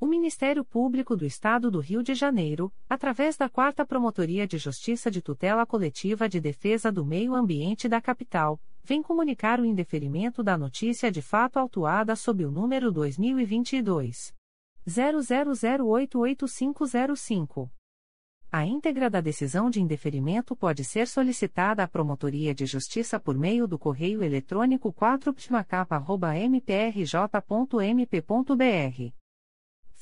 O Ministério Público do Estado do Rio de Janeiro, através da 4 Promotoria de Justiça de Tutela Coletiva de Defesa do Meio Ambiente da Capital, vem comunicar o indeferimento da notícia de fato autuada sob o número 2022 00088505. A íntegra da decisão de indeferimento pode ser solicitada à Promotoria de Justiça por meio do correio eletrônico 4ptmacapa.mprj.mp.br.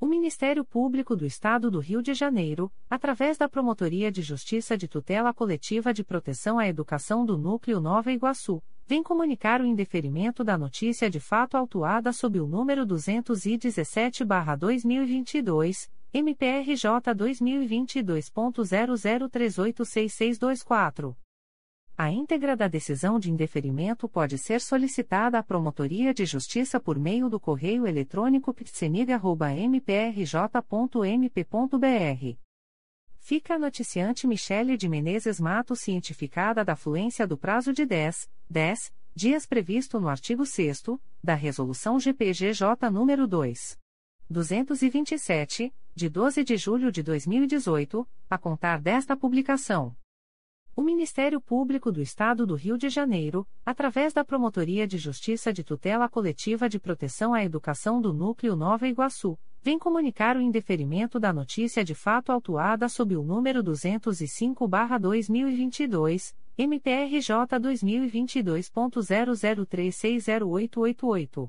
O Ministério Público do Estado do Rio de Janeiro, através da Promotoria de Justiça de Tutela Coletiva de Proteção à Educação do Núcleo Nova Iguaçu, vem comunicar o indeferimento da notícia de fato autuada sob o número 217-2022 MPRJ 2022.00386624. A íntegra da decisão de indeferimento pode ser solicitada à Promotoria de Justiça por meio do correio eletrônico ptseniga.mprj.mp.br. Fica a noticiante Michele de Menezes Matos cientificada da fluência do prazo de 10, 10 dias previsto no artigo 6 da Resolução GPGJ nº 2. 227, de 12 de julho de 2018, a contar desta publicação. O Ministério Público do Estado do Rio de Janeiro, através da Promotoria de Justiça de Tutela Coletiva de Proteção à Educação do Núcleo Nova Iguaçu, vem comunicar o indeferimento da notícia de fato autuada sob o número 205-2022, MPRJ 2022.00360888.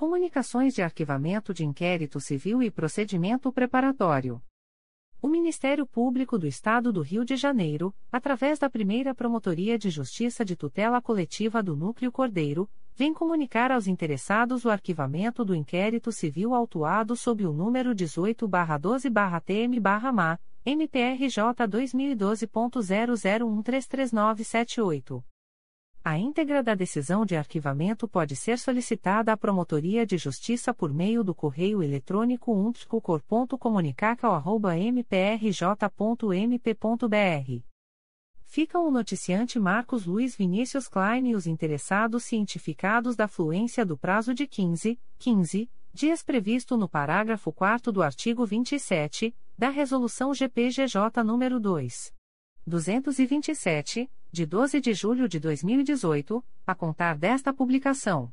Comunicações de Arquivamento de Inquérito Civil e Procedimento Preparatório. O Ministério Público do Estado do Rio de Janeiro, através da primeira Promotoria de Justiça de Tutela Coletiva do Núcleo Cordeiro, vem comunicar aos interessados o arquivamento do inquérito civil autuado sob o número 18-12-TM-MA, MPRJ 2012.00133978. A íntegra da decisão de arquivamento pode ser solicitada à Promotoria de Justiça por meio do correio eletrônico umptcocomunicacal.mprj.mp.br. Ficam o noticiante Marcos Luiz Vinícius Klein e os interessados cientificados da fluência do prazo de 15, 15 dias previsto no parágrafo 4 do artigo 27 da Resolução GPGJ nº 2. 227 de 12 de julho de 2018, a contar desta publicação.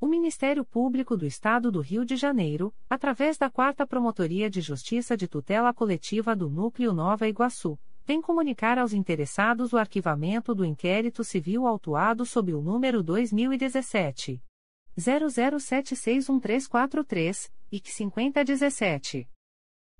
O Ministério Público do Estado do Rio de Janeiro, através da 4 Promotoria de Justiça de Tutela Coletiva do Núcleo Nova Iguaçu, vem comunicar aos interessados o arquivamento do inquérito civil autuado sob o número 2017 00761343 e 5017.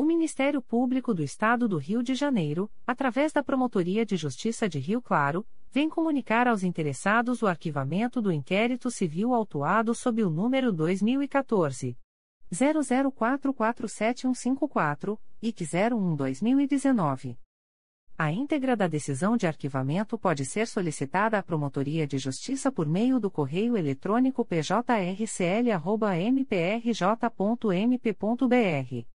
O Ministério Público do Estado do Rio de Janeiro, através da Promotoria de Justiça de Rio Claro, vem comunicar aos interessados o arquivamento do inquérito civil autuado sob o número 2014 00447154 e 01-2019. A íntegra da decisão de arquivamento pode ser solicitada à Promotoria de Justiça por meio do correio eletrônico pjrcl.mprj.mp.br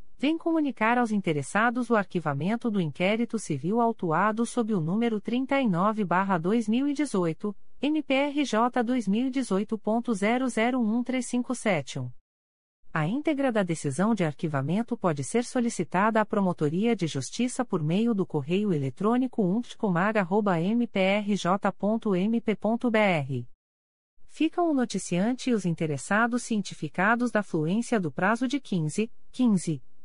vem comunicar aos interessados o arquivamento do inquérito civil autuado sob o número 39-2018, MPRJ 2018.001357. A íntegra da decisão de arquivamento pode ser solicitada à Promotoria de Justiça por meio do correio eletrônico umptcomag.mprj.mp.br. Ficam o noticiante e os interessados cientificados da fluência do prazo de 15, 15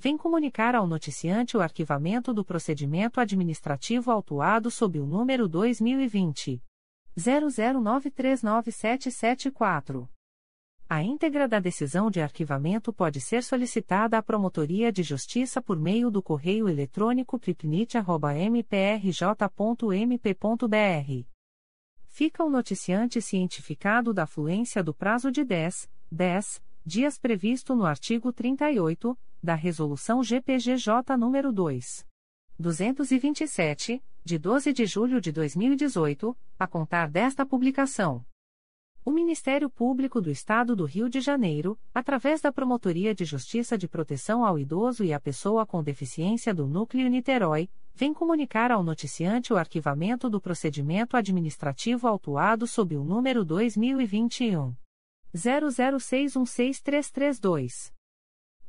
vem comunicar ao noticiante o arquivamento do procedimento administrativo autuado sob o número 2020 00939774. A íntegra da decisão de arquivamento pode ser solicitada à Promotoria de Justiça por meio do correio eletrônico pripnit.mprj.mp.br. Fica o noticiante cientificado da fluência do prazo de 10, 10 dias previsto no artigo 38 da Resolução GPGJ nº 2. 227, de 12 de julho de 2018, a contar desta publicação. O Ministério Público do Estado do Rio de Janeiro, através da Promotoria de Justiça de Proteção ao Idoso e à Pessoa com Deficiência do Núcleo Niterói, vem comunicar ao noticiante o arquivamento do procedimento administrativo autuado sob o número 2021 00616332.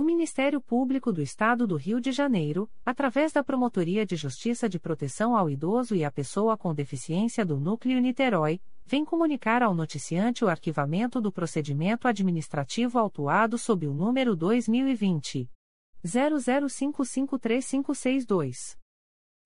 O Ministério Público do Estado do Rio de Janeiro, através da Promotoria de Justiça de Proteção ao Idoso e à Pessoa com Deficiência do Núcleo Niterói, vem comunicar ao noticiante o arquivamento do procedimento administrativo autuado sob o número 2020 00553562.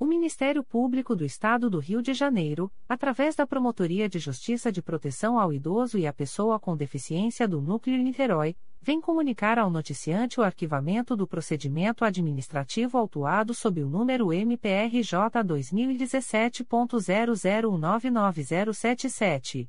O Ministério Público do Estado do Rio de Janeiro, através da Promotoria de Justiça de Proteção ao Idoso e à Pessoa com Deficiência do Núcleo Niterói, vem comunicar ao noticiante o arquivamento do procedimento administrativo autuado sob o número MPRJ 2017.00199077.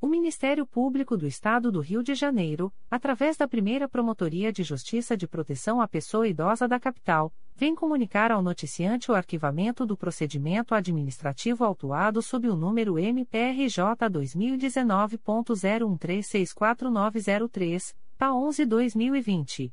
O Ministério Público do Estado do Rio de Janeiro, através da primeira Promotoria de Justiça de Proteção à Pessoa Idosa da Capital, vem comunicar ao noticiante o arquivamento do procedimento administrativo autuado sob o número MPRJ 2019.01364903, PA 11-2020.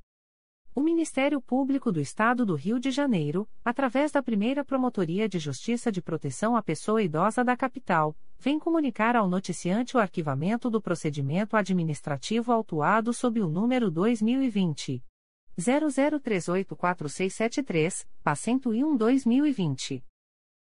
O Ministério Público do Estado do Rio de Janeiro, através da primeira Promotoria de Justiça de Proteção à Pessoa Idosa da Capital, vem comunicar ao noticiante o arquivamento do procedimento administrativo autuado sob o número 2020. 00384673, PA 101-2020.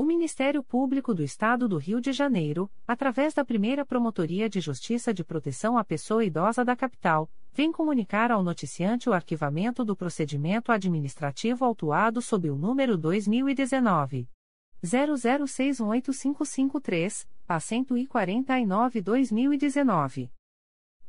O Ministério Público do Estado do Rio de Janeiro, através da primeira Promotoria de Justiça de Proteção à Pessoa Idosa da Capital, vem comunicar ao noticiante o arquivamento do procedimento administrativo autuado sob o número 2019. 00618553, a 149-2019.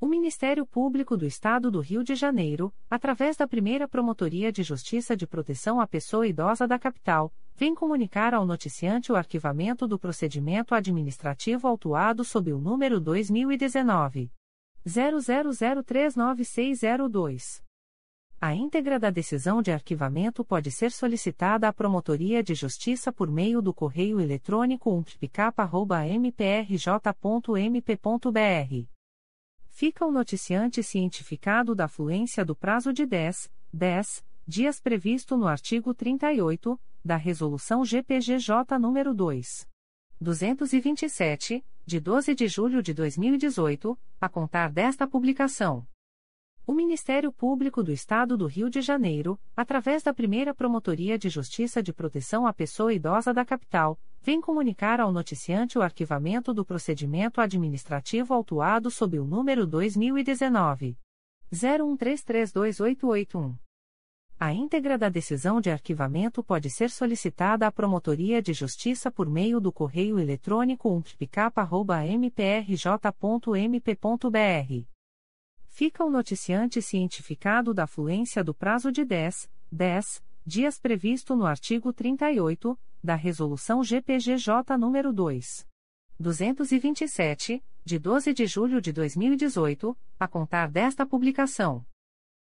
O Ministério Público do Estado do Rio de Janeiro, através da primeira Promotoria de Justiça de Proteção à Pessoa Idosa da Capital, vem comunicar ao noticiante o arquivamento do procedimento administrativo autuado sob o número 2019. 00039602. A íntegra da decisão de arquivamento pode ser solicitada à Promotoria de Justiça por meio do correio eletrônico umptpicapa.mprj.mp.br fica o noticiante cientificado da fluência do prazo de 10, 10 dias previsto no artigo 38 da Resolução GPGJ nº 2. 227, de 12 de julho de 2018, a contar desta publicação. O Ministério Público do Estado do Rio de Janeiro, através da primeira Promotoria de Justiça de Proteção à Pessoa Idosa da Capital, vem comunicar ao noticiante o arquivamento do procedimento administrativo autuado sob o número 2019. 01332881. A íntegra da decisão de arquivamento pode ser solicitada à Promotoria de Justiça por meio do correio eletrônico umptpicapa.mprj.mp.br fica o noticiante cientificado da fluência do prazo de 10, 10 dias previsto no artigo 38 da Resolução GPGJ nº 2. 227, de 12 de julho de 2018, a contar desta publicação.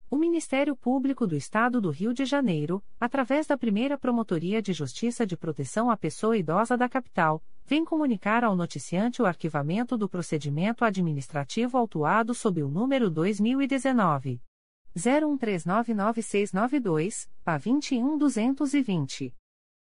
O Ministério Público do Estado do Rio de Janeiro, através da primeira Promotoria de Justiça de Proteção à Pessoa Idosa da Capital, vem comunicar ao noticiante o arquivamento do procedimento administrativo autuado sob o número 2019. 01399692, PA 21220.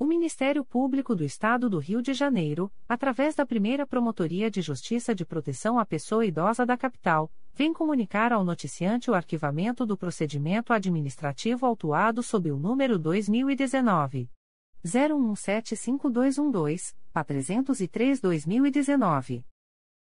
O Ministério Público do Estado do Rio de Janeiro, através da primeira Promotoria de Justiça de Proteção à Pessoa Idosa da Capital, vem comunicar ao noticiante o arquivamento do procedimento administrativo autuado sob o número 2019. 01175212, PA 303-2019.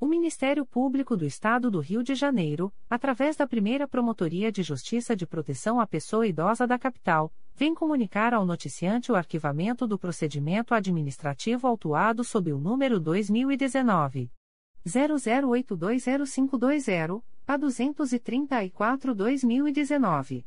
O Ministério Público do Estado do Rio de Janeiro, através da primeira Promotoria de Justiça de Proteção à Pessoa Idosa da Capital, vem comunicar ao noticiante o arquivamento do procedimento administrativo autuado sob o número 2019. 00820520, a 234-2019.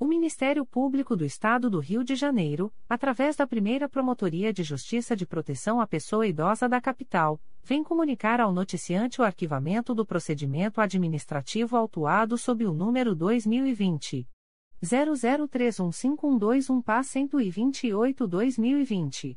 O Ministério Público do Estado do Rio de Janeiro, através da primeira Promotoria de Justiça de Proteção à Pessoa Idosa da Capital, vem comunicar ao noticiante o arquivamento do procedimento administrativo autuado sob o número 2020. 00315121 PA 128-2020.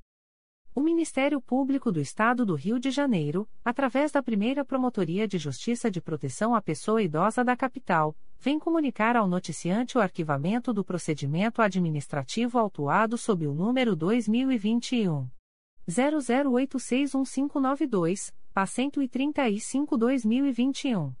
O Ministério Público do Estado do Rio de Janeiro, através da primeira Promotoria de Justiça de Proteção à Pessoa Idosa da Capital, vem comunicar ao noticiante o arquivamento do procedimento administrativo autuado sob o número 2021. 00861592, PA 135-2021.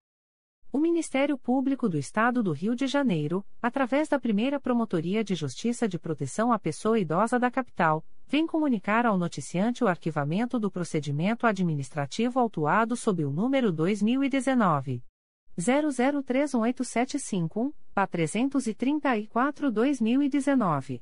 O Ministério Público do Estado do Rio de Janeiro, através da primeira Promotoria de Justiça de Proteção à Pessoa Idosa da Capital, vem comunicar ao noticiante o arquivamento do procedimento administrativo autuado sob o número 2019. 00318751, PA 334-2019.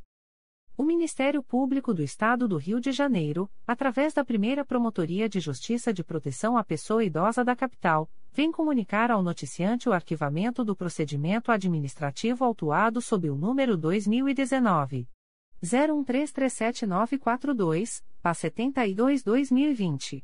O Ministério Público do Estado do Rio de Janeiro, através da primeira Promotoria de Justiça de Proteção à Pessoa Idosa da Capital, vem comunicar ao noticiante o arquivamento do procedimento administrativo autuado sob o número 2019. 01337942, PA 72-2020.